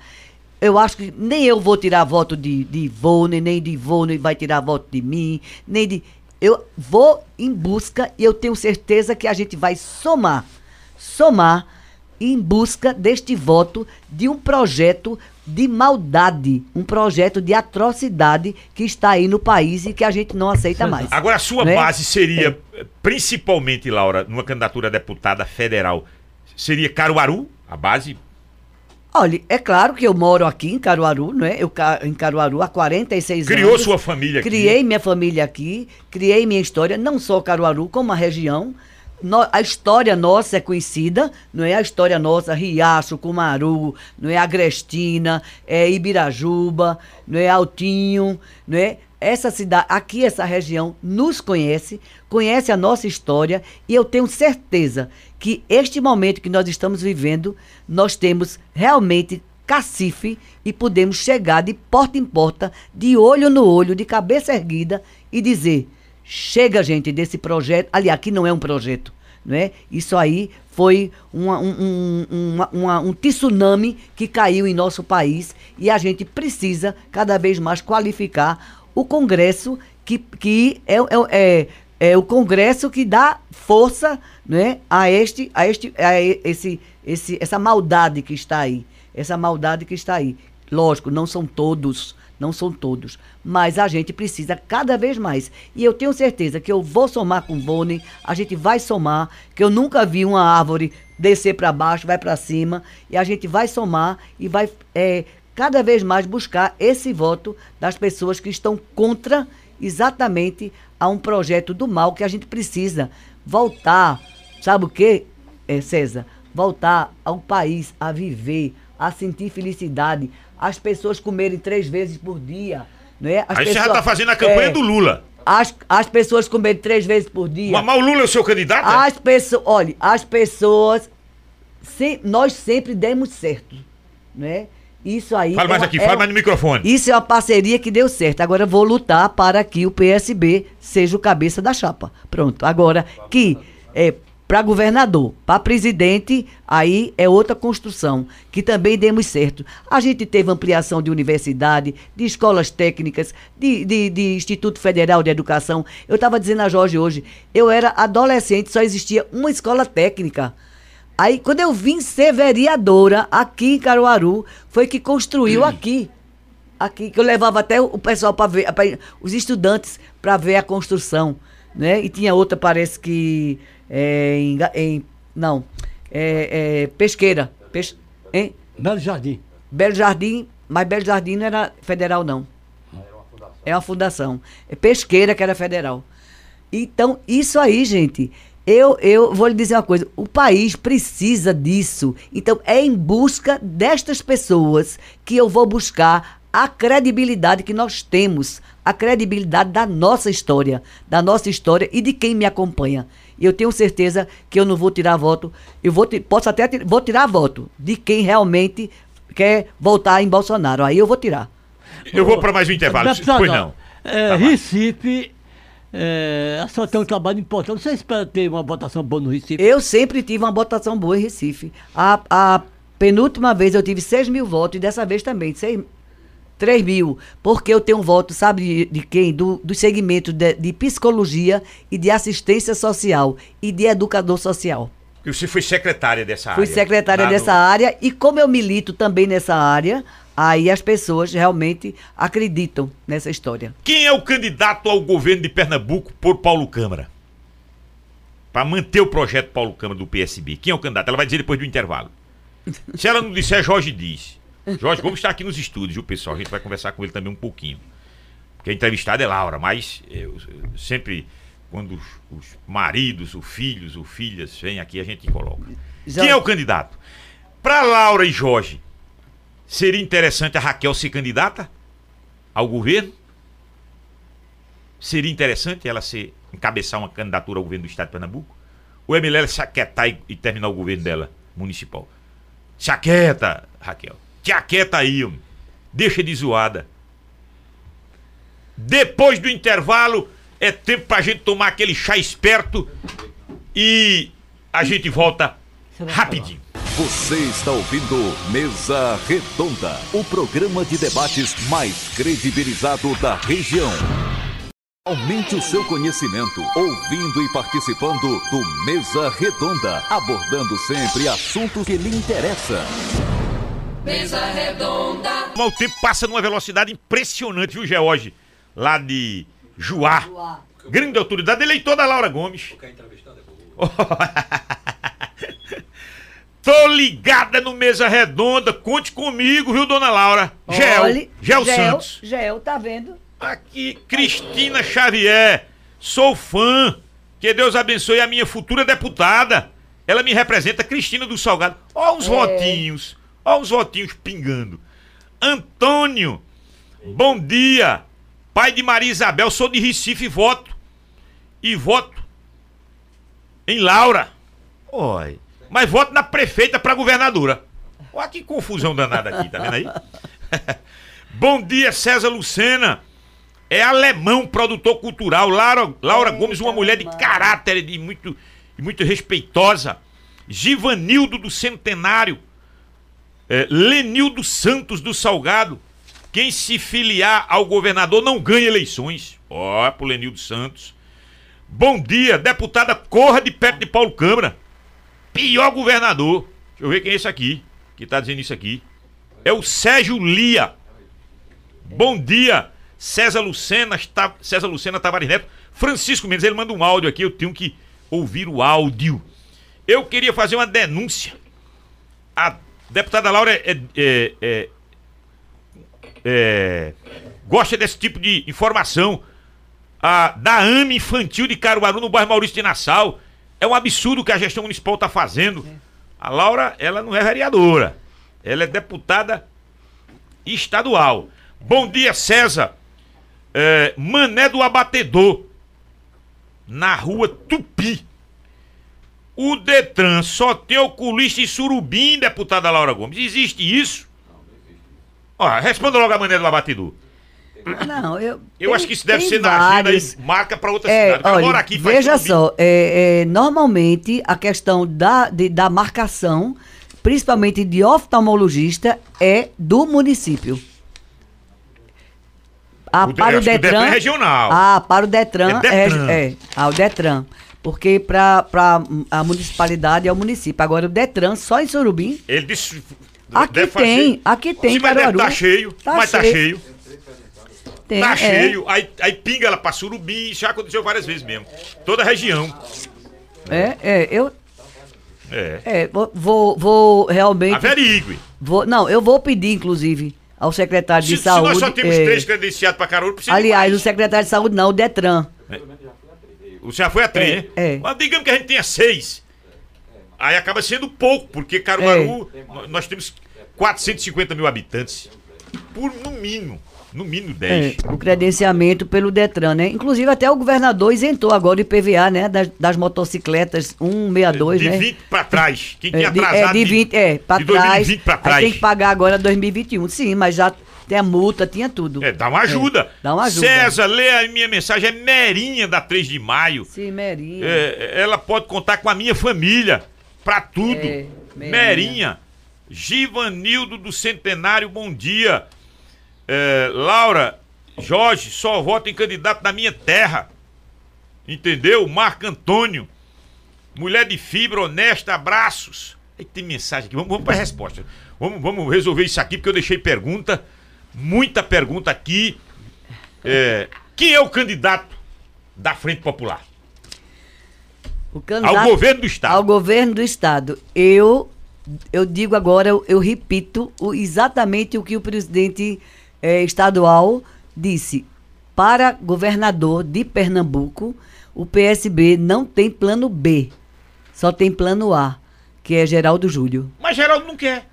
Eu acho que nem eu vou tirar voto de, de Ivone, nem de Ivone vai tirar voto de mim, nem de. Eu vou em busca e eu tenho certeza que a gente vai somar, somar em busca deste voto de um projeto de maldade, um projeto de atrocidade que está aí no país e que a gente não aceita mais. Agora, a sua né? base seria, eh, principalmente, Laura, numa candidatura a deputada federal, seria Caruaru, a base? Olha, é claro que eu moro aqui em Caruaru, não é? Eu em Caruaru há 46 Criou anos. sua família aqui? Criei minha família aqui, criei minha história, não só Caruaru, como a região. No- a história nossa é conhecida, não é? A história nossa, Riacho, Cumaru, não é? Agrestina, é Ibirajuba, não é? Altinho, não é? Essa cidade, aqui essa região nos conhece, conhece a nossa história e eu tenho certeza que este momento que nós estamos vivendo, nós temos realmente cacife e podemos chegar de porta em porta, de olho no olho, de cabeça erguida e dizer: chega, gente, desse projeto. Ali, aqui não é um projeto, não é? Isso aí foi uma- um, um, uma- um tsunami que caiu em nosso país e a gente precisa cada vez mais qualificar o Congresso que, que é, é, é, é o Congresso que dá força né, a este, a este, a esse, esse, essa maldade que está aí. Essa maldade que está aí. Lógico, não são todos, não são todos. Mas a gente precisa cada vez mais. E eu tenho certeza que eu vou somar com o Boni, a gente vai somar, que eu nunca vi uma árvore descer para baixo, vai para cima, e a gente vai somar e vai é, cada vez mais buscar esse voto das pessoas que estão contra exatamente a um projeto do mal que a gente precisa voltar, sabe o que, César? Voltar ao país a viver, a sentir felicidade, as pessoas comerem três vezes por dia, não é? As Aí você já pessoas- tá fazendo a campanha é, do Lula. As, as pessoas comerem três vezes por dia. Mas, mas o Lula é o seu candidato? é? As pessoas, olha, as pessoas, se- nós sempre demos certo, né? Isso aí. Fala é mais uma- aqui, é fala mais no microfone. Isso é uma parceria que deu certo. Agora eu vou lutar para que o PSB seja o cabeça da chapa. Pronto. Agora que é para governador, para presidente, aí é outra construção, que também demos certo. A gente teve ampliação de universidade, de escolas técnicas, de, de, de Instituto Federal de Educação. Eu estava dizendo a Jorge hoje, eu era adolescente, só existia uma escola técnica. Aí, quando eu vim ser vereadora aqui em Caruaru, foi que construiu aqui. Aqui, que eu levava até o pessoal para ver, pra- os estudantes para ver a construção. Né? E tinha outra, parece que. é, em, em- não. É, é, pesqueira. Pes, hein? Belo Jardim. Belo Jardim, mas Belo Jardim não era federal, não. É uma fundação. É pesqueira que era federal. Então, isso aí, gente. Eu, eu vou lhe dizer uma coisa: o país precisa disso. Então, é em busca destas pessoas que eu vou buscar a credibilidade que nós temos, a credibilidade da nossa história, da nossa história e de quem me acompanha. E eu tenho certeza que eu não vou tirar voto, eu vou posso até vou tirar voto de quem realmente quer voltar em Bolsonaro. Aí eu vou tirar. Eu vou para mais um intervalo. Deputado, Pois não. é, Tá. Recife, é, só tem um trabalho importante. Você espera ter uma votação boa no Recife? Eu sempre tive uma votação boa em Recife. A, a penúltima vez eu tive 6 mil votos e dessa vez também, 6, 3 mil. Porque eu tenho um voto, sabe de, de quem? Do, do segmento de, de psicologia e de assistência social e de educador social. Porque você foi secretária dessa Fui área. secretária lá dessa no- área e como eu milito também nessa área, aí as pessoas realmente acreditam nessa história. Quem é o candidato ao governo de Pernambuco por Paulo Câmara? Para manter o projeto Paulo Câmara do PSB. Quem é o candidato? Ela vai dizer depois do intervalo. <laughs> Se ela não disser, Jorge diz. Jorge Gomes está aqui nos estúdios, viu, pessoal? A gente vai conversar com ele também um pouquinho. Porque a entrevistada é Laura, mas eu, eu sempre, quando os, os maridos, os filhos, os filhas vêm aqui, a gente coloca. Quem é o candidato? Para Laura e Jorge, seria interessante a Raquel ser candidata ao governo? Seria interessante ela ser encabeçar uma candidatura ao governo do estado de Pernambuco? Ou é melhor ela se aquietar e, e terminar o governo dela, municipal? Se aquieta, Raquel. Te aquieta aí, homem. Deixa de zoada. Depois do intervalo, é tempo pra gente tomar aquele chá esperto e a gente volta rapidinho. Você está ouvindo Mesa Redonda, o programa de debates mais credibilizado da região. Aumente o seu conhecimento ouvindo e participando do Mesa Redonda, abordando sempre assuntos que lhe interessam. Mesa redonda, o tempo passa numa velocidade impressionante, viu, George? Lá de Juá. Grande autoridade, eleitor da Laura Gomes. <laughs> Tô ligada no Mesa Redonda, conte comigo, viu, dona Laura? Gel, Gel Santos. Gel, tá vendo? Aqui, Cristina Xavier. Sou fã. Que Deus abençoe a minha futura deputada. Ela me representa, Cristina do Salgado. Ó uns votinhos. Ó uns votinhos pingando. Antônio. Bom dia. Pai de Maria Isabel. Sou de Recife e voto. E voto em Laura. Oi. Mas voto na prefeita pra governadora. Olha que confusão danada aqui, tá vendo aí? <laughs> Bom dia, César Lucena. É alemão, produtor cultural. Laura, Laura Eita, Gomes, uma mulher de mano. caráter e muito, muito respeitosa. Givanildo do Centenário. É, Lenildo Santos do Salgado. Quem se filiar ao governador não ganha eleições. Ó, pro Lenildo Santos. Bom dia, deputada Corra de perto de Paulo Câmara. Pior governador. Deixa eu ver quem é esse aqui, que tá dizendo isso aqui. É o Sérgio Lia. Bom dia, César Lucena, Ta- César Lucena Tavares Neto. Francisco Mendes, ele manda um áudio aqui, eu tenho que ouvir o áudio. Eu queria fazer uma denúncia. A deputada Laura é, é- é- é- gosta desse tipo de informação. A, da AME Infantil de Caruaru, no bairro Maurício de Nassau. É um absurdo que a gestão municipal está fazendo. A Laura, ela não é vereadora. Ela é deputada estadual. Bom dia, César. É, Mané do Abatedor. Na rua Tupi. O Detran só tem oculista em Surubim, deputada Laura Gomes. Existe isso? Responda logo a Mané do Abatedor. Não, eu. Eu tem- acho que isso deve ser na agenda vários. e marca para outra É, cidade. Olha, aqui, veja só, é, é, normalmente a questão da, de- da marcação, principalmente de oftalmologista, é do município. Ah, O para o que o Detran. Detran é regional. Ah, para o Detran. É Detran. É, é, ah, o Detran. Porque para a municipalidade é o município. Agora o Detran, só em Surubim. Ele disse. Aqui tem, aqui tem, Sim, mas Caruaru. tá cheio. Tá mas tá cheio. Tem, Tá é. cheio. Aí, aí pinga ela pra Surubim. Isso já aconteceu várias vezes mesmo. Toda a região. É, é, eu É. é, vou, vou, realmente. Averigue. Vou, não, eu vou pedir, inclusive, ao secretário Se, de se saúde. nós só temos é, três credenciados pra Caruaru, precisa aliás, o secretário de saúde não, o Detran. O senhor foi a três, É, né? é. Mas digamos que a gente tenha seis. Aí acaba sendo pouco, porque Caruaru, nó- nós temos 450 mil habitantes. Por, no mínimo. No mínimo 10. É, o credenciamento pelo Detran, né? Inclusive, até o governador isentou agora o IPVA, né? Das, das motocicletas 162, de né? 20 pra trás. Quem É, tinha de, atrasado. é, de 20, é, pra de trás. 2020 pra trás. tem que pagar agora 2021. Sim, mas já tem a multa, tinha tudo. É, dá uma ajuda. dá uma ajuda. César, lê a minha mensagem. É Merinha da 3 de maio. Sim, Merinha. É, ela pode contar com a minha família. Pra tudo. É, Merinha. Merinha. Givanildo do Centenário, bom dia. É, Laura, Jorge, só voto em candidato da minha terra. Entendeu? Marco Antônio. Mulher de fibra, honesta, abraços. Aí tem mensagem aqui, vamos, vamos para a resposta. Vamos, vamos resolver isso aqui, porque eu deixei pergunta, muita pergunta aqui. É, quem é o candidato da Frente Popular? O candidato Ao governo do Estado. Ao governo do Estado. Eu, eu digo agora, eu, eu repito o- exatamente o que o presidente eh, estadual disse. Para governador de Pernambuco, o PSB não tem plano B, só tem plano A, que é Geraldo Júlio. Mas Geraldo não quer.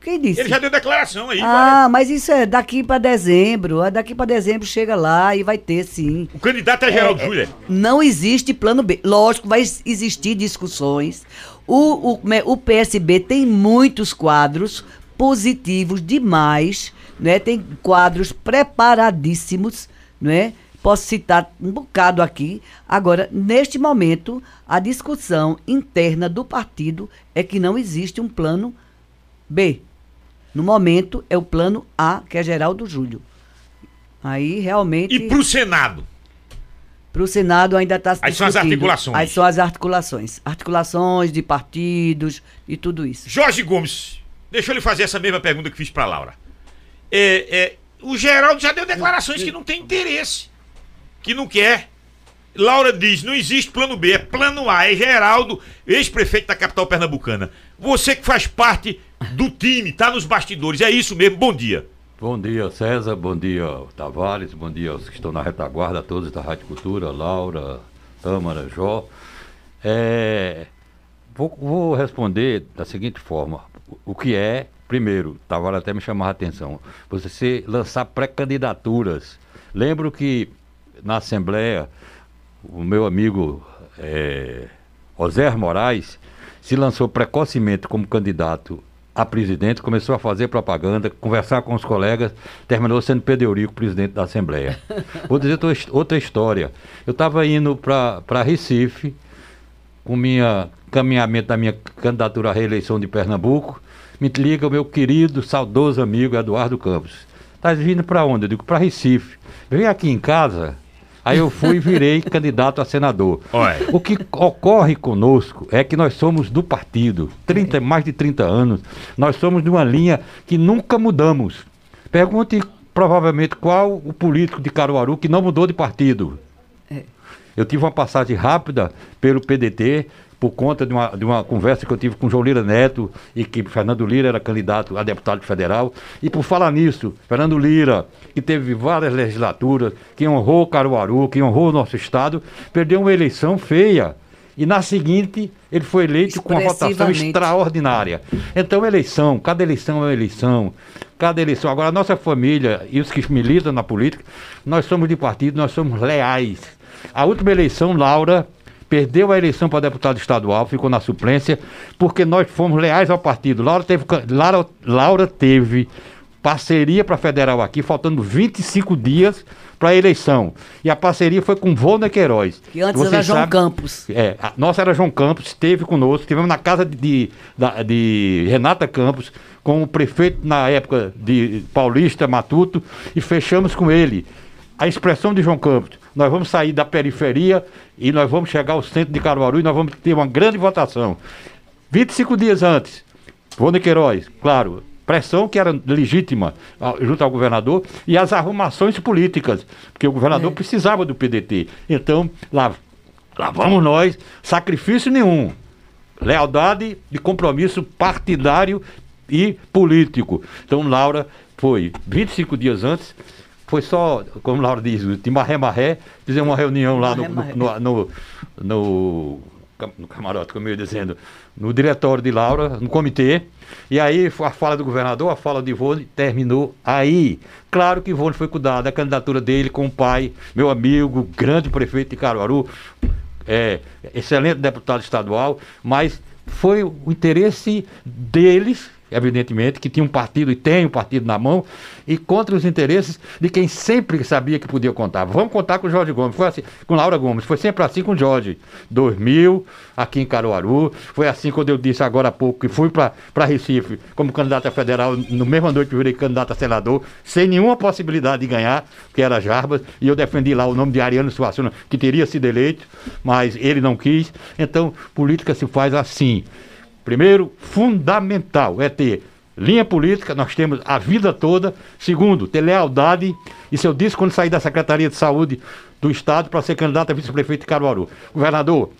Quem disse? Ele já deu declaração aí. vai. Ah, mas isso é daqui para dezembro. Ah, Daqui para dezembro chega lá e vai ter sim. O candidato é Geraldo Júlio. é? Não existe plano B. Lógico, vai existir discussões. O, o, me- o PSB tem muitos quadros positivos demais, né? Tem quadros preparadíssimos, né? Posso citar um bocado aqui. Agora, neste momento, a discussão interna do partido é que não existe um plano B. No momento, é o plano A, que é Geraldo Júlio. Aí, realmente... E pro Senado? Para o Senado ainda está se Aí são as articulações. Aí são as articulações. Articulações de partidos e tudo isso. Jorge Gomes, deixa eu lhe fazer essa mesma pergunta que fiz pra Laura. É, é, o Geraldo já deu declarações que não tem interesse, que não quer. Laura diz, não existe plano B, é plano A, é Geraldo, ex-prefeito da capital pernambucana. Você que faz parte do time, tá nos bastidores, é isso mesmo, bom dia. Bom dia, César. Bom dia, Tavares. Bom dia aos que estão na retaguarda, a todos da Rádio Cultura, Laura, Tâmara, Jó. É, vou, vou responder da seguinte forma: o que é, primeiro, Tavares até me chamava a atenção, você se lançar pré-candidaturas. Lembro que na Assembleia, o meu amigo é, Osér Moraes se lançou precocemente como candidato a presidente, começou a fazer propaganda, conversar com os colegas, terminou sendo Pedro Eurico, presidente da Assembleia. <laughs> Vou dizer outra história. Eu estava indo para Recife, com minha caminhamento da minha candidatura à reeleição de Pernambuco, me liga o meu querido, saudoso amigo Eduardo Campos. Tá vindo para onde? Eu digo, para Recife. Vem aqui em casa. Aí eu fui e virei <laughs> candidato a senador. Olha. O que ocorre conosco é que nós somos do partido, 30, mais de 30 anos, nós somos de uma linha que nunca mudamos. Pergunte provavelmente qual o político de Caruaru que não mudou de partido. Eu tive uma passagem rápida pelo PDT por conta de uma, de uma conversa que eu tive com João Lira Neto e que Fernando Lira era candidato a deputado federal. E por falar nisso, Fernando Lira, que teve várias legislaturas, que honrou Caruaru, que honrou o nosso estado, perdeu uma eleição feia. E na seguinte, ele foi eleito com uma votação extraordinária. Então, eleição, cada eleição é uma eleição. Cada eleição. Agora, a nossa família e os que militam na política, nós somos de partido, nós somos leais. A última eleição, Laura perdeu a eleição para deputado estadual, ficou na suplência, porque nós fomos leais ao partido. Laura teve, Laura, Laura teve parceria para federal aqui, faltando 25 dias para a eleição. E a parceria foi com Volner Queiroz. Que antes Vocês era João sabem- Campos. é, a nossa era João Campos, esteve conosco, estivemos na casa de, de, de Renata Campos, com o prefeito na época de Paulista Matuto, e fechamos com ele. A expressão de João Campos, nós vamos sair da periferia e nós vamos chegar ao centro de Caruaru e nós vamos ter uma grande votação. 25 dias antes, Vone Queiroz, claro, pressão que era legítima ah, junto ao governador e as arrumações políticas, porque o governador precisava do PDT. Então, lá, lá vamos nós, sacrifício nenhum, lealdade e compromisso partidário e político. Então, Laura foi 25 dias antes, foi só, como Laura diz, de marré-marré, fizemos uma reunião lá no, no, no, no, no camarote, como eu ia dizendo, no diretório de Laura, no comitê, e aí a fala do governador, a fala de Ivone terminou aí. Claro que Ivone foi cuidar da candidatura dele com o pai, meu amigo, grande prefeito de Caruaru, é, excelente deputado estadual, mas foi o interesse deles, evidentemente, que tinha um partido e tem um partido na mão, e contra os interesses de quem sempre sabia que podia contar. Vamos contar com o Jorge Gomes, foi assim, com Laura Gomes, foi sempre assim com o Jorge. 2000, aqui em Caruaru, foi assim quando eu disse agora há pouco que fui para Recife como candidato a federal, no mesmo noite eu virei candidato a senador, sem nenhuma possibilidade de ganhar, que era Jarbas, e eu defendi lá o nome de Ariano Suassuna, que teria sido eleito, mas ele não quis. Então, política se faz assim. Primeiro, fundamental é ter linha política, nós temos a vida toda. Segundo, ter lealdade. Isso eu disse quando saí da Secretaria de Saúde do Estado para ser candidato a vice-prefeito de Caruaru. Governador,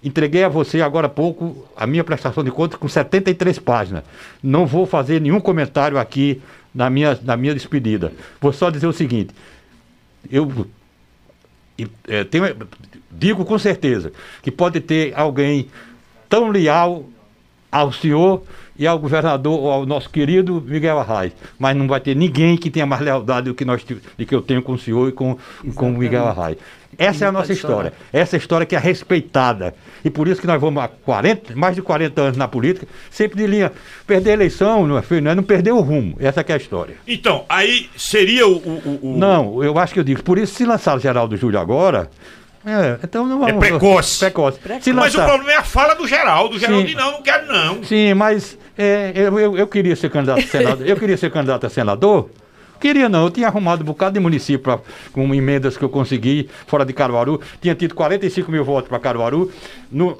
entreguei a você agora há pouco a minha prestação de contas com 73 páginas. Não vou fazer nenhum comentário aqui na minha, na minha despedida. Vou só dizer o seguinte: eu é, tenho, digo com certeza que pode ter alguém tão leal ao senhor e ao governador, ao nosso querido Miguel Arraes. Mas não vai ter ninguém que tenha mais lealdade do que, nós, do que eu tenho com o senhor e com, com o Miguel Arraes. Essa é a nossa história. Essa história que é respeitada. E por isso que nós vamos há 40, mais de 40 anos na política, sempre de linha. Perder a eleição não é, não é não perder o rumo. Essa é a história. Então, aí seria o, o, o... Não, eu acho que eu digo. Por isso, se lançar o Geraldo Júlio agora, é, então não vamos. É precoce. Precoce. precoce. Mas o problema é a fala do Geraldo. O Geraldo não, não quero não. Sim, mas é, eu, eu, eu, queria ser candidato a senador. eu queria ser candidato a senador. Queria não, eu tinha arrumado um bocado de município pra, com emendas que eu consegui fora de Caruaru. Tinha tido 45 mil votos para Caruaru. No,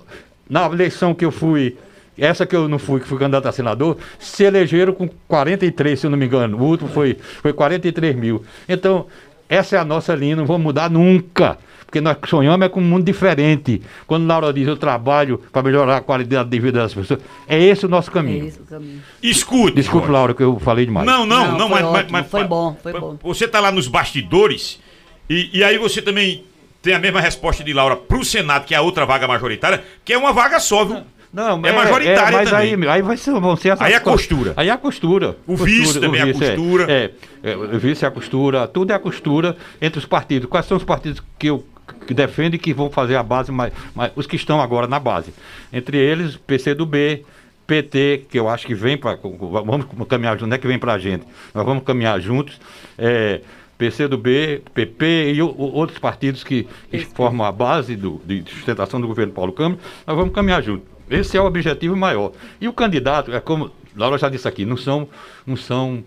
na eleição que eu fui, essa que eu não fui, que fui candidato a senador, se elegeram com 43, se eu não me engano. O último foi, foi 43 mil. Então, essa é a nossa linha, não vamos mudar nunca porque nós sonhamos é com um mundo diferente. Quando Laura diz eu trabalho para melhorar a qualidade de vida das pessoas, é esse o nosso caminho. É esse o caminho. Escute. Desculpe, Laura, que eu falei demais. Não, não, não, não foi, mas, mas, foi bom, foi bom. Você está lá nos bastidores e, e aí você também tem a mesma resposta de Laura para o Senado, que é a outra vaga majoritária, que é uma vaga só, viu? Não, é, é majoritária é, mas também. Aí, aí vai ser, vão ser Aí é a costura. Aí é a costura. O costura, vice também é a costura. É, é, o vice é a costura, tudo é a costura entre os partidos. Quais são os partidos que eu que defende que vão fazer a base, mas, mas os que estão agora na base. Entre eles, PCdoB, PT, que eu acho que vem para. Vamos caminhar juntos, não é que vem para a gente. Nós vamos caminhar juntos. É, PCdoB, PP e o, outros partidos que, que formam a base do, de sustentação do governo Paulo Câmara, nós vamos caminhar juntos. Esse é o objetivo maior. E o candidato, é como Laura já disse aqui, não são, não são,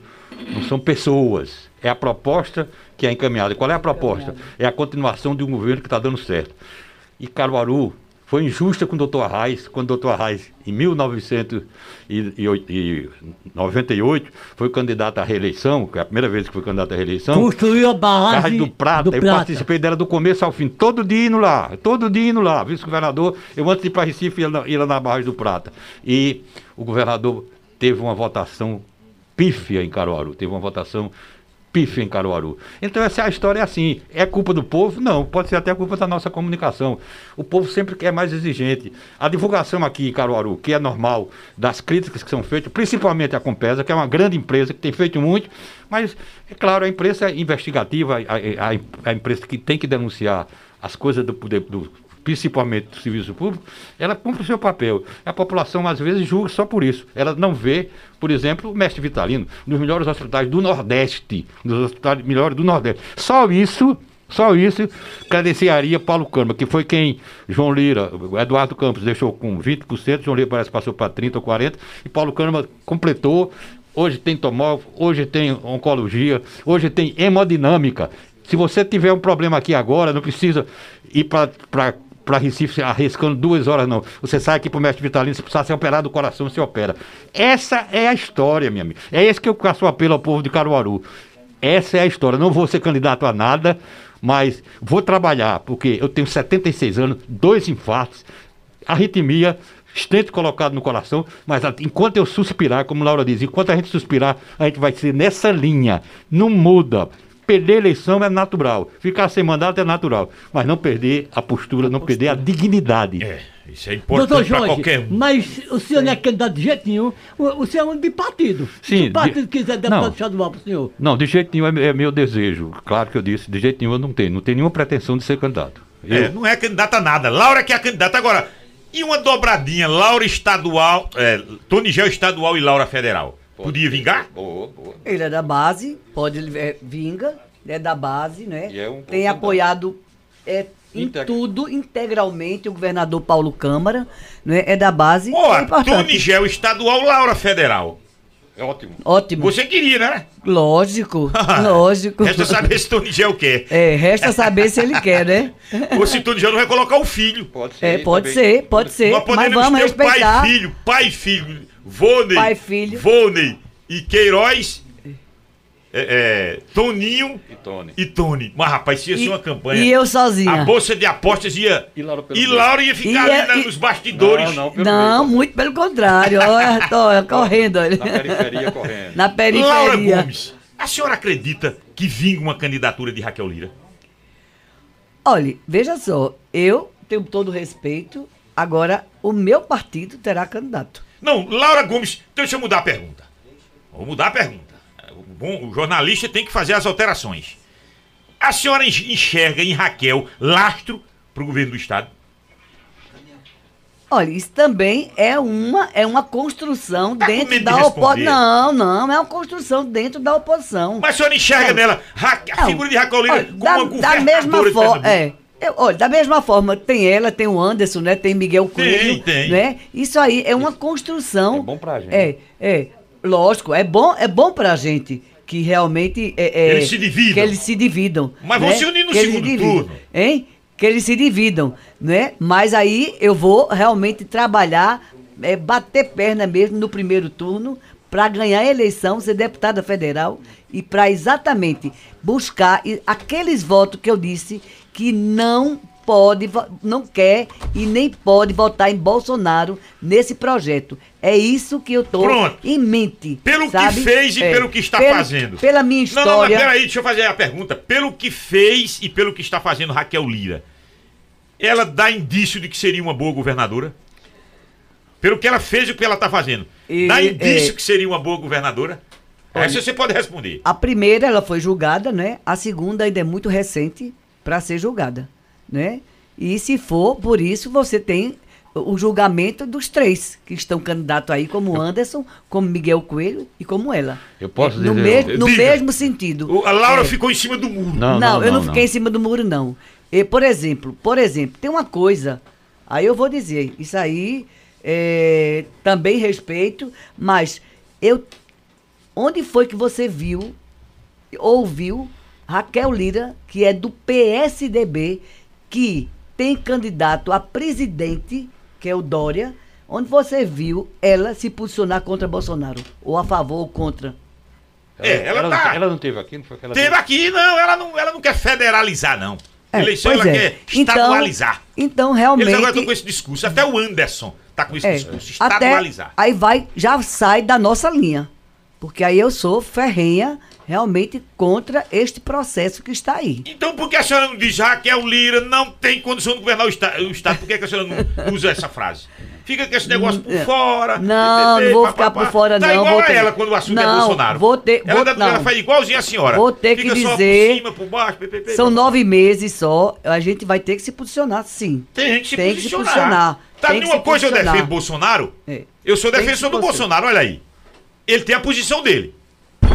não são pessoas. É a proposta que é encaminhada. Qual é a proposta? É a continuação de um governo que está dando certo. E Caruaru foi injusta com o doutor Arraes, quando o doutor Arraes, em 1998, foi candidato à reeleição, que é a primeira vez que foi candidato à reeleição. Construiu a barragem do Prata. Do eu Prata. participei dela do começo ao fim, todo dia indo lá, todo dia indo lá, vice-governador. Eu antes de ir para Recife ia, ia na barragem do Prata. E o governador teve uma votação pífia em Caruaru, teve uma votação pife em Caruaru. Então essa é a história assim. É culpa do povo? Não, pode ser até culpa da nossa comunicação. O povo sempre quer mais exigente. A divulgação aqui em Caruaru, que é normal, das críticas que são feitas, principalmente a Compesa, que é uma grande empresa que tem feito muito, mas, é claro, a imprensa investigativa, a, a, a imprensa que tem que denunciar as coisas do, poder do principalmente do serviço público, ela cumpre o seu papel. A população, às vezes, julga só por isso. Ela não vê, por exemplo, o mestre Vitalino, nos melhores hospitais do Nordeste, nos hospitais melhores do Nordeste. Só isso só isso credenciaria Paulo Câmara, que foi quem João Lira, Eduardo Campos deixou com 20%, João Lira parece que passou para 30% ou 40%, e Paulo Câmara completou. Hoje tem tomógrafo, hoje tem oncologia, hoje tem hemodinâmica. Se você tiver um problema aqui agora, não precisa ir para para Recife arriscando duas horas, não. Você sai aqui para o mestre Vitalino, se precisar ser operado do coração, você opera. Essa é a história, minha amiga. É esse que eu faço o apelo ao povo de Caruaru. Essa é a história. Não vou ser candidato a nada, mas vou trabalhar, porque eu tenho 76 anos, dois infartos, arritmia, estente colocado no coração, mas enquanto eu suspirar, como Laura diz, enquanto a gente suspirar, a gente vai ser nessa linha. Não muda. Perder a eleição é natural. Ficar sem mandato é natural. Mas não perder a postura, a não postura. perder a dignidade. É. Isso é importante para qualquer um. Mas o senhor não é candidato de jeito nenhum. O, o senhor é um bipartido. Sim. Se o partido de, quiser deputado não, estadual para o senhor. Não, de jeito nenhum é, é, meu desejo. Claro que eu disse, de jeito nenhum eu não tenho. Não tenho nenhuma pretensão de ser candidato. É, eu... É, não é candidato a nada. Laura que é a candidata. Agora, E uma dobradinha, Laura estadual, é, Tony Gel estadual e Laura federal. Podia vingar? Boa, boa. Ele é da base, pode é, vinga, é da base, né? E é um Tem apoiado é, em Integra- tudo, integralmente, o governador Paulo Câmara, né? É da base. Ó, é importante. Tony Gel estadual, Laura federal. É ótimo. Ótimo. Você queria, né? Lógico, <laughs> lógico. Resta saber se Tony Gel quer. É, resta saber se ele quer, né? <laughs> Ou se Tony Gel não vai colocar o filho. Pode ser. É, pode também. ser, pode ser. Mas vamos respeitar. pai e filho, pai e filho, Vônei, Pai e filho. Vônei e Queiroz, é, é, Toninho E Tony. e Tony. Mas, rapaz, isso ia ser E, uma campanha. e eu A sozinha. bolsa de apostas ia. E Laura E. Laura ia ficar Ia- ali e- nos bastidores. Não, não, pelo Não, muito pelo contrário. Olha, correndo. olha. Na periferia correndo. Na Laura periferia. Gomes, a senhora acredita que vinga uma candidatura de Raquel Lira? Olha, veja só, eu tenho todo o respeito. Agora, o meu partido terá candidato. Não, Laura Gomes, deixa eu mudar a pergunta. Vou mudar a pergunta. O, bom, o jornalista tem que fazer as alterações. A senhora enx- enxerga em Raquel lastro para o governo do Estado? Olha, isso também é uma, é uma construção Tá dentro de da responder? oposição. Não, não, é uma construção dentro da oposição. Mas a senhora enxerga Não. nela a figura de Raquel Lira como da, uma da governadora mesma de forma, é. Eu- olha, da mesma forma, tem ela, tem o Anderson, né? Tem Miguel Coelho, tem. né? Isso aí é uma construção. É bom pra gente. É, é, lógico, é bom, é bom pra gente que realmente é, é, Eles se dividam. que eles se dividam. Mas vão né? se unir no Que segundo se dividam, turno. Hein? Que eles se dividam, né? Mas aí eu vou realmente trabalhar, é, bater perna mesmo no primeiro turno para ganhar a eleição, ser deputada federal e para exatamente buscar aqueles votos que eu disse que não pode, não quer e nem pode votar em Bolsonaro nesse projeto. É isso que eu tô Pronto. em mente. Pelo sabe? que fez e É, pelo que está pelo- fazendo. Pela minha Não, não, mas história. peraí, deixa eu fazer a pergunta. Pelo que fez e pelo que está fazendo Raquel Lira, ela dá indício de que seria uma boa governadora? Pelo que ela fez e o que ela está fazendo. E- dá indício é- que seria uma boa governadora? Essa você pode responder. A primeira ela foi julgada, né? A segunda ainda é muito recente para ser julgada, né? E se for por isso, você tem o julgamento dos três que estão candidatos aí, como Anderson, como Miguel Coelho e como ela. Eu posso É, no, dizer- mes- no Diga. mesmo sentido. O- a Laura É. ficou em cima do muro. Não, eu não, fiquei em cima do muro, não. E, por exemplo, por exemplo, tem uma coisa, aí eu vou dizer, isso aí é, também respeito, mas eu. Onde foi que você viu, ouviu Raquel Lira, que é do PSDB, que tem candidato a presidente, que é o Dória, onde você viu ela se posicionar contra Bolsonaro? Ou a favor ou contra? É, ela não- tá- ela não teve aqui, não foi aquela Teve aqui, não, ela não, ela não quer federalizar, não. É, Eleição ela é. quer estadualizar. Então, então realmente. Eles agora estão com esse discurso. Até o Anderson tá com esse É, discurso. até Estadualizar. aí vai, já sai da nossa linha. Porque aí eu sou ferrenha realmente contra este processo que está aí. Então por que a senhora não diz Raquel Lira não tem condição de governar o, esta- o Estado? Por que, que a senhora não <laughs> usa essa frase? Fica com esse negócio por é. fora. Não, PPP, não vou papapá. ficar por fora, tá não, igual vou a ter- ela quando o assunto é Não, Bolsonaro. vou ter- ela, vou- dá- ela não. faz igualzinho a senhora. Vou ter que Fica só dizer- por cima, por baixo, PPP, São papapá. nove meses só, a gente vai ter que se posicionar, sim. Tem gente que se Tem que se posicionar. posicionar. Tá, Tem que nenhuma coisa eu posicionar. defendo Bolsonaro. É. Eu sou que defensor do posicionar. Bolsonaro, olha aí. Ele tem a posição dele.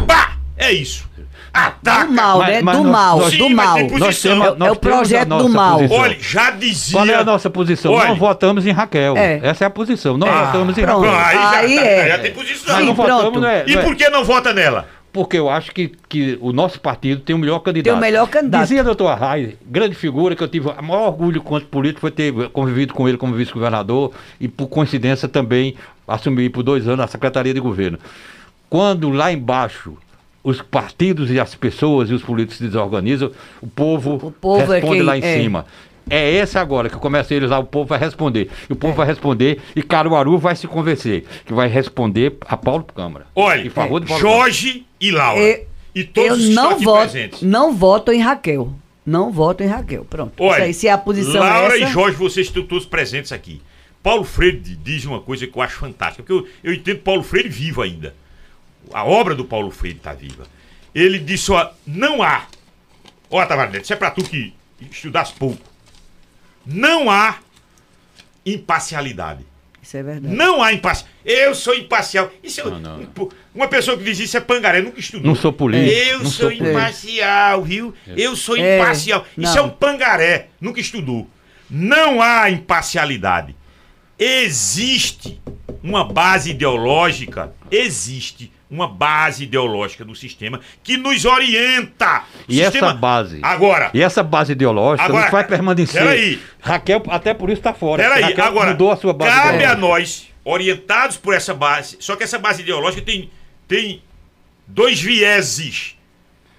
Pá! É isso. Ataca. Do mal, mas- né? mas do nós- mal, nós- do Sim, mal. tem posição. Nós temos- É o- nós é o projeto do mal. posição. Olha, já dizia. Qual é a nossa posição? Olha. Não votamos em Raquel. É. Essa é a posição. Não Ah, votamos em pronto. Raquel. Aí, já, Aí tá- é. já tem posição. Mas Sim, não pronto. votamos, não é, E não é- por que não vota nela? Porque eu acho que, que o nosso partido tem o melhor candidato. Tem o melhor candidato. Dizia doutor Arraes, grande figura que eu tive o maior orgulho quanto político foi ter convivido com ele como vice-governador e por coincidência também assumi por dois anos a Secretaria de Governo. Quando lá embaixo os partidos e as pessoas e os políticos se desorganizam, o povo, O povo é responde quem- lá em é. cima. É esse agora que começa eles lá, o povo vai responder. E o povo vai responder e Caruaru vai se convencer que vai responder a Paulo Câmara. Olha, Paulo Câmara. Jorge e Laura. Eu- e todos eu não voto, presentes. não voto em Raquel. Não voto em Raquel. Pronto. Olha, Isso aí, se é a posição Laura essa, e Jorge, vocês estão todos presentes aqui. Paulo Freire diz uma coisa que eu acho fantástica, porque eu, eu entendo Paulo Freire vivo ainda. A obra do Paulo Freire está viva. Ele disse, ó, não há. Ó, Tavares isso é pra tu que estudasse pouco. Não há imparcialidade. Isso é verdade. Não há imparcial. Eu sou imparcial. Isso é, Não, não. um- Uma pessoa que diz isso é pangaré, nunca estudou. Não sou político. Eu não sou político. imparcial, viu? Eu sou É, imparcial. Isso é um pangaré, nunca estudou. Não há imparcialidade. Existe uma base ideológica, existe uma base ideológica do sistema que nos orienta. O E essa sistema- base? Agora, E essa base ideológica Agora, não vai permanecer. peraí. Raquel, até por isso está fora. Peraí, Raquel agora, mudou a sua base cabe a ideológica. nós, orientados por essa base, só que essa base ideológica tem, tem dois vieses: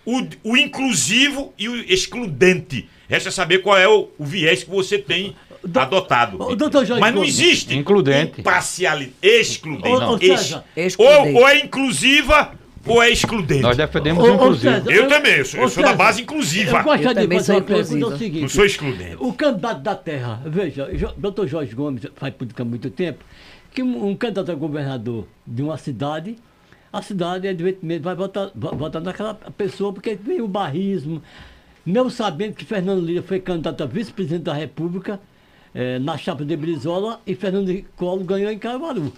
o, o inclusivo e o excludente. Resta saber qual é o, o viés que você tem Do- adotado. Ô, doutor Jorge Mas não existe Includente. imparcialidade, excludente. Ex- César. Excludente. ou, ou é inclusiva ou é excludente. Nós defendemos o inclusivo. César, Eu também, eu sou- eu sou da base inclusiva. Eu gostaria Eu de também fazer uma pergunta inclusiva. o seguinte. Não sou excludente. O candidato da terra, veja, o doutor Jorge Gomes faz política há muito tempo, que um, um candidato a governador de uma cidade, a cidade, evidentemente, vai votar, vai votar naquela pessoa, porque vem o barrismo. Mesmo sabendo que Fernando Lira foi candidato a vice-presidente da República, eh, na chapa de Brizola, e Fernando Collor ganhou em Caruaru.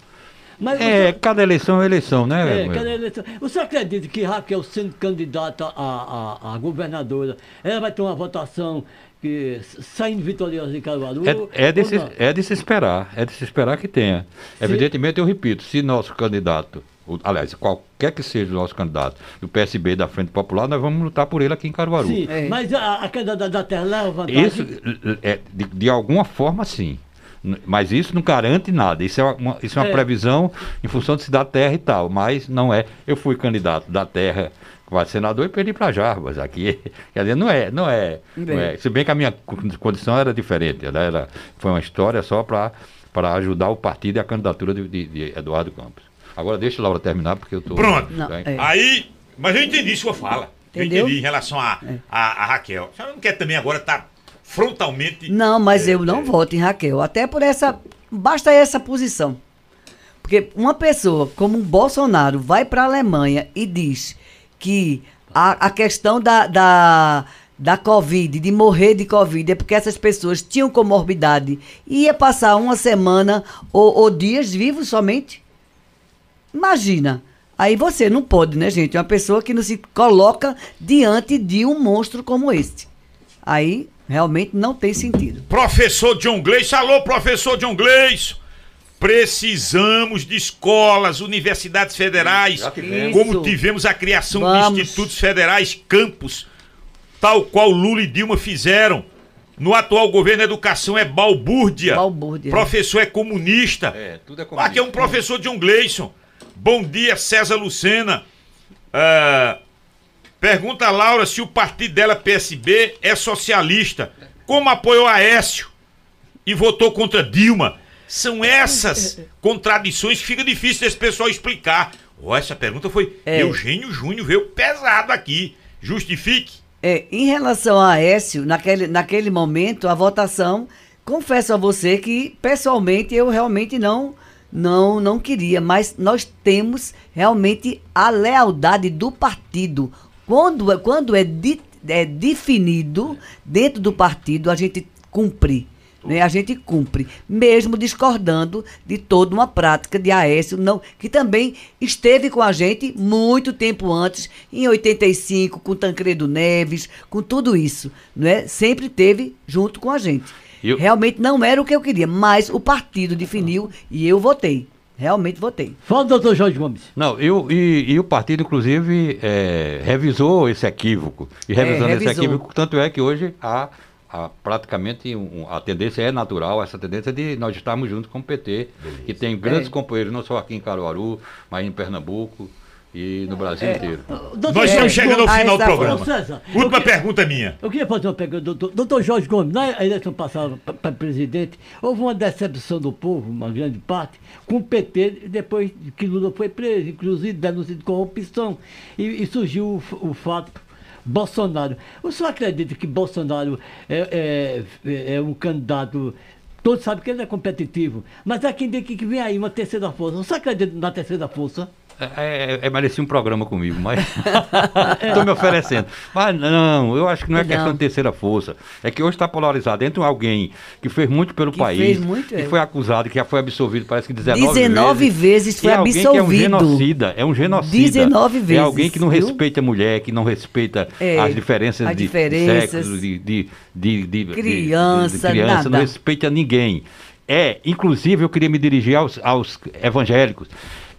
Mas É, você- cada eleição é uma eleição, né? é, cada eleição. Você acredita que Raquel, sendo candidata a, a, a governadora, ela vai ter uma votação que, saindo vitoriosa em Caruaru? É, é, de se, é de se esperar, é de se esperar que tenha. Evidentemente, eu repito, se nosso candidato, aliás, qualquer que seja o nosso candidato, do PSB da Frente Popular, nós vamos lutar por ele aqui em Caruaru. Sim, É. mas a, a candidata da terra leva vantagem. Isso, é, de, de alguma forma, sim. Mas isso não garante nada. Isso é uma, isso é uma É. previsão em função de se dar terra e tal. Mas não é. Eu fui candidato da terra para senador e perdi para Jarbas. Aqui, <laughs> quer dizer, não é, não é, não é. Se bem que a minha co- condição era diferente. Ela era, foi uma história só para ajudar o partido e a candidatura de, de- de Eduardo Campos. Agora deixa a Laura terminar, porque eu estou. Pronto. Não, é. Aí, mas eu entendi sua fala. Entendeu? Eu entendi em relação a, a, a Raquel. A senhora não quer também agora estar frontalmente. Não, mas É, eu não é. voto em Raquel. Até por essa. Basta essa posição. Porque uma pessoa como o Bolsonaro vai para a Alemanha e diz que a, a questão da, da, da Covid, de morrer de Covid, é porque essas pessoas tinham comorbidade e ia passar uma semana ou, ou dias vivos somente. Imagina. Aí você não pode, né, gente? Uma pessoa que não se coloca diante de um monstro como este. Aí realmente não tem sentido. Professor John Gleison, alô, professor John Gleison. Precisamos de escolas, universidades federais, tivemos. como Isso. tivemos a criação Vamos. de institutos federais, campos, tal qual Lula e Dilma fizeram. No atual governo, a educação é balbúrdia. Balbúrdia. Professor é comunista. É, tudo é Aqui é um professor John Gleison. Bom dia, César Lucena. Ah, pergunta a Laura se o partido dela, PSB, é socialista. Como apoiou Aécio e votou contra Dilma? São essas <laughs> contradições que fica difícil desse pessoal explicar. Ó, essa pergunta foi. É. Eugênio Júnior veio pesado aqui. Justifique. É, em relação a Aécio, naquele, naquele momento, a votação, confesso a você que, pessoalmente, eu realmente não, não, não queria, mas nós temos realmente a lealdade do partido. Quando, é- quando é, di- é definido dentro do partido, a gente cumpre. Né? A gente cumpre, mesmo discordando de toda uma prática de Aécio, não, que também esteve com a gente muito tempo antes, em 85, com Tancredo Neves, com tudo isso. Né? Sempre teve junto com a gente. Eu- Realmente não era o que eu queria, mas o partido definiu e eu votei. Realmente votei. Fala, doutor Jorge Gomes. Não, eu, e, e o partido, inclusive, é, revisou esse equívoco. E revisando esse revisou. equívoco, tanto é que hoje há, há praticamente um- a tendência é natural, essa tendência de nós estarmos juntos com o PT, que tem grandes É. companheiros, não só aqui em Caruaru, mas em Pernambuco e no Brasil inteiro. Doutor Nós estamos chegando ao Ah, final do essa- programa. César, Última que- pergunta minha. Eu queria fazer uma pergunta, doutor, doutor Jorge Gomes. Na eleição passada para presidente, houve uma decepção do povo, uma grande parte, com o PT, depois que Lula foi preso, inclusive denúncia de corrupção. E, e surgiu o, o fato Bolsonaro. O senhor acredita que Bolsonaro é, é- é um candidato. Todos sabem que ele é competitivo, mas há quem diga que vem aí uma terceira força. Você acredita na terceira força? É, é, é merecia um programa comigo, mas <laughs> estou me oferecendo. Mas não, eu acho que não é Não. questão de terceira força. É que hoje está polarizado entre alguém que fez muito pelo Que país, fez muito, que é. foi acusado, que já foi absolvido, parece que 19, 19 vezes foi e alguém absolvido. que é um genocida, é um genocida. 19 É vezes, alguém que não viu? respeita a mulher, que não respeita É, as diferenças as de diferenças. sexo, de, de, de, de- de- Criança, de, criança nada. não respeita ninguém. É, inclusive eu queria me dirigir aos, aos evangélicos.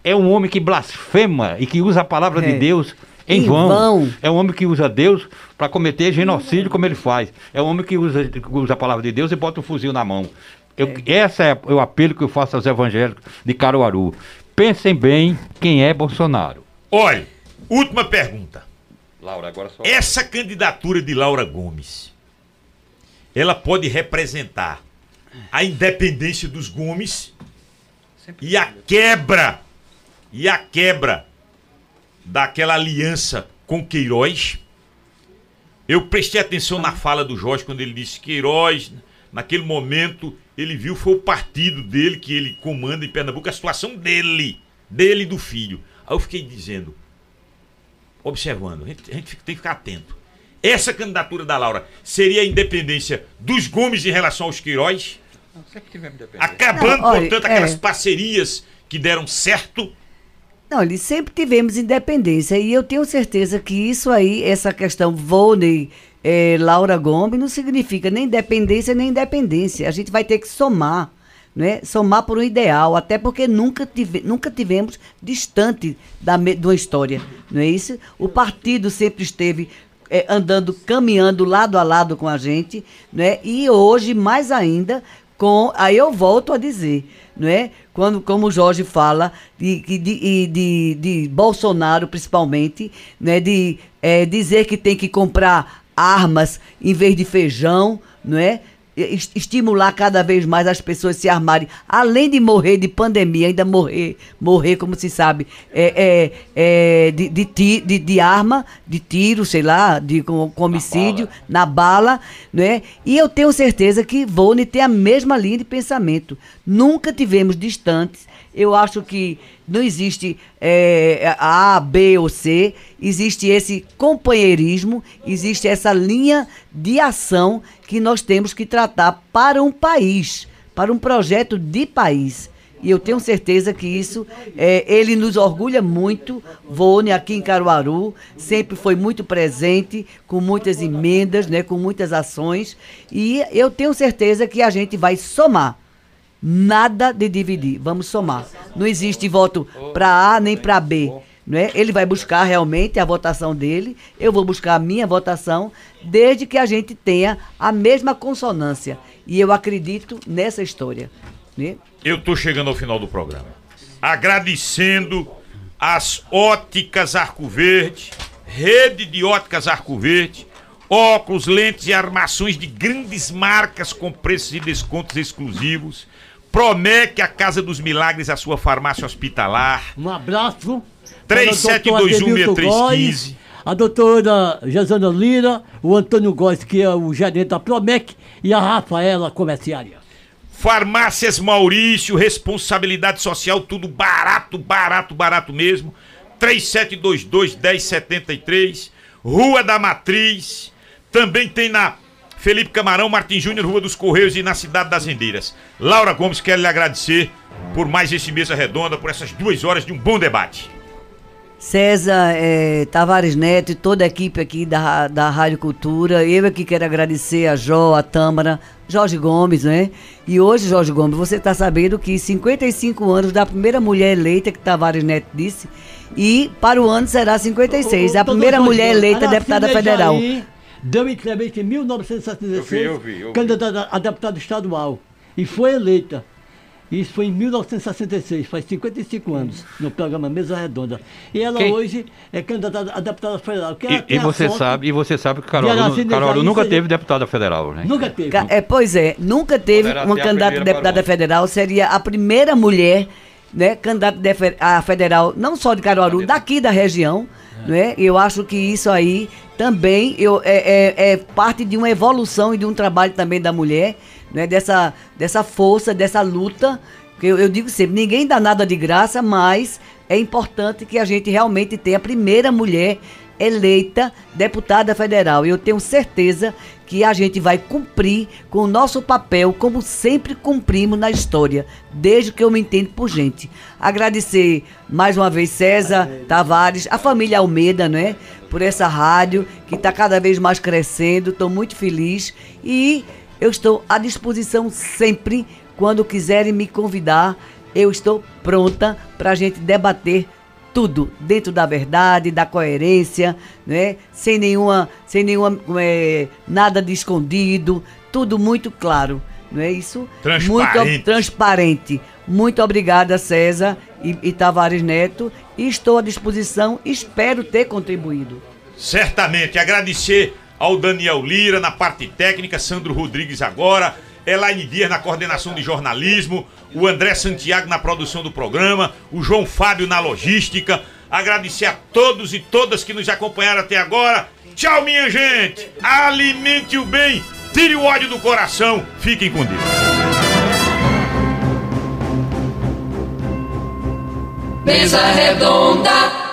É um homem que blasfema e que usa a palavra É. de Deus em, Em vão. vão. É um homem que usa Deus para cometer genocídio como ele faz. É um homem que usa, usa a palavra de Deus e bota um fuzil na mão. Eu, Esse é o apelo que eu faço aos evangélicos de Caruaru. Pensem bem quem é Bolsonaro. Olha, última pergunta. Laura, agora só. Essa candidatura de Laura Gomes, ela pode representar a independência dos Gomes e a quebra, e a quebra daquela aliança com Queiroz. Eu prestei atenção na fala do Jorge quando ele disse que Queiroz, naquele momento, ele viu foi o partido dele que ele comanda em Pernambuco, a situação dele, dele e do filho. Aí eu fiquei dizendo, observando, a gente, a gente tem que ficar atento. Essa candidatura da Laura seria a independência dos Gomes em relação aos Queiroz, acabando, Não, olha, portanto, é. aquelas parcerias que deram certo. Não, sempre tivemos independência e eu tenho certeza que isso aí, essa questão Volney, eh, Laura Gomes, não significa nem independência nem independência. A gente vai ter que somar, né? Somar por um ideal, até porque nunca, tive, nunca tivemos distante da, de uma história, não é isso? O partido sempre esteve eh, andando, caminhando lado a lado com a gente, né? E hoje, mais ainda, com. Aí eu volto a dizer, não é? Quando, como o Jorge fala, de, de, de, de, Bolsonaro, principalmente, né? de eh, dizer que tem que comprar armas em vez de feijão, não é? Es- Estimular cada vez mais as pessoas se armarem, além de morrer de pandemia, ainda morrer, morrer, como se sabe, é, é, é, de, de, ti- de, de arma, de tiro, sei lá, de com, com homicídio, na bala, né? E eu tenho certeza que Vone tem a mesma linha de pensamento. Nunca tivemos distantes. Eu acho que não existe é, A, B ou C, existe esse companheirismo, existe essa linha de ação que nós temos que tratar para um país, para um projeto de país. E eu tenho certeza que isso, é, ele nos orgulha muito. Vone, aqui em Caruaru, sempre foi muito presente, com muitas emendas, né, com muitas ações. E eu tenho certeza que a gente vai somar. Nada de dividir, vamos somar. Não existe voto para A nem para B. Né? Ele vai buscar realmente a votação dele, eu vou buscar a minha votação, desde que a gente tenha a mesma consonância. E eu acredito nessa história. Né? Eu tô chegando ao final do programa. Agradecendo as óticas Arco Verde, rede de óticas Arco Verde, óculos, lentes e armações de grandes marcas com preços e descontos exclusivos. Promete a Casa dos Milagres, a sua farmácia hospitalar. Um abraço. 37216315. A doutora Josana Lira, o Antônio Góes, que é o gerente da Promec, e a Rafaela, comerciária. Farmácias Maurício, responsabilidade social, tudo barato, barato, barato mesmo. 3722-1073, Rua da Matriz. Também tem na Felipe Camarão, Martim Júnior, Rua dos Correios e na Cidade das Rendeiras. Laura Gomes, quero lhe agradecer por mais esse Mesa Redonda, por essas duas horas de um bom debate. César eh, Tavares Neto e toda a equipe aqui da, da Rádio Cultura. Eu aqui quero agradecer a Jó, a Tâmara, Jorge Gomes, né? E hoje, Jorge Gomes, você está sabendo que 55 anos da primeira mulher eleita, que Tavares Neto disse, e para o ano será 56. a primeira mulher eleita deputada federal. Deu entrevista em 1976, Eu vi, eu vi, eu vi. candidata a deputada estadual. E foi eleita. Isso foi em 1966, faz 55 anos, no programa Mesa Redonda. E ela Quem? hoje é candidata a deputada federal. que ela E, e você sabe, e você sabe que Caruaru Jair nunca seria- teve deputada federal, né? Nunca teve. Ca- É, pois é, nunca teve uma candidata a deputada federal, seria a primeira mulher, né, candidata a federal, não só de Caruaru, daqui da região, né? Eu acho que isso aí também eu, é, é- é parte de uma evolução e de um trabalho também da mulher, né, dessa, dessa força, dessa luta Porque eu, eu digo sempre, ninguém dá nada de graça, mas é importante que a gente realmente tenha a primeira mulher eleita deputada federal. E eu tenho certeza que a gente vai cumprir com o nosso papel, como sempre cumprimos na história, desde que eu me entendo por gente. Agradecer mais uma vez César Tavares, a família Almeida, né? Por essa rádio que está cada vez mais crescendo. Estou muito feliz e eu estou à disposição sempre quando quiserem me convidar. Eu estou pronta para a gente debater tudo dentro da verdade, da coerência, né? Sem nenhuma, sem nenhuma é, nada de escondido, tudo muito claro, não é isso? Transparente. Muito transparente. Muito obrigada, César e, e Tavares Neto. E estou à disposição. Espero ter contribuído. Certamente. Agradecer ao Daniel Lira na parte técnica, Sandro Rodrigues agora, Elaine Dias na coordenação de jornalismo, o André Santiago na produção do programa, o João Fábio na logística. Agradecer a todos e todas que nos acompanharam até agora. Tchau, minha gente! Alimente o bem, tire o ódio do coração. Fiquem com Deus. Mesa redonda.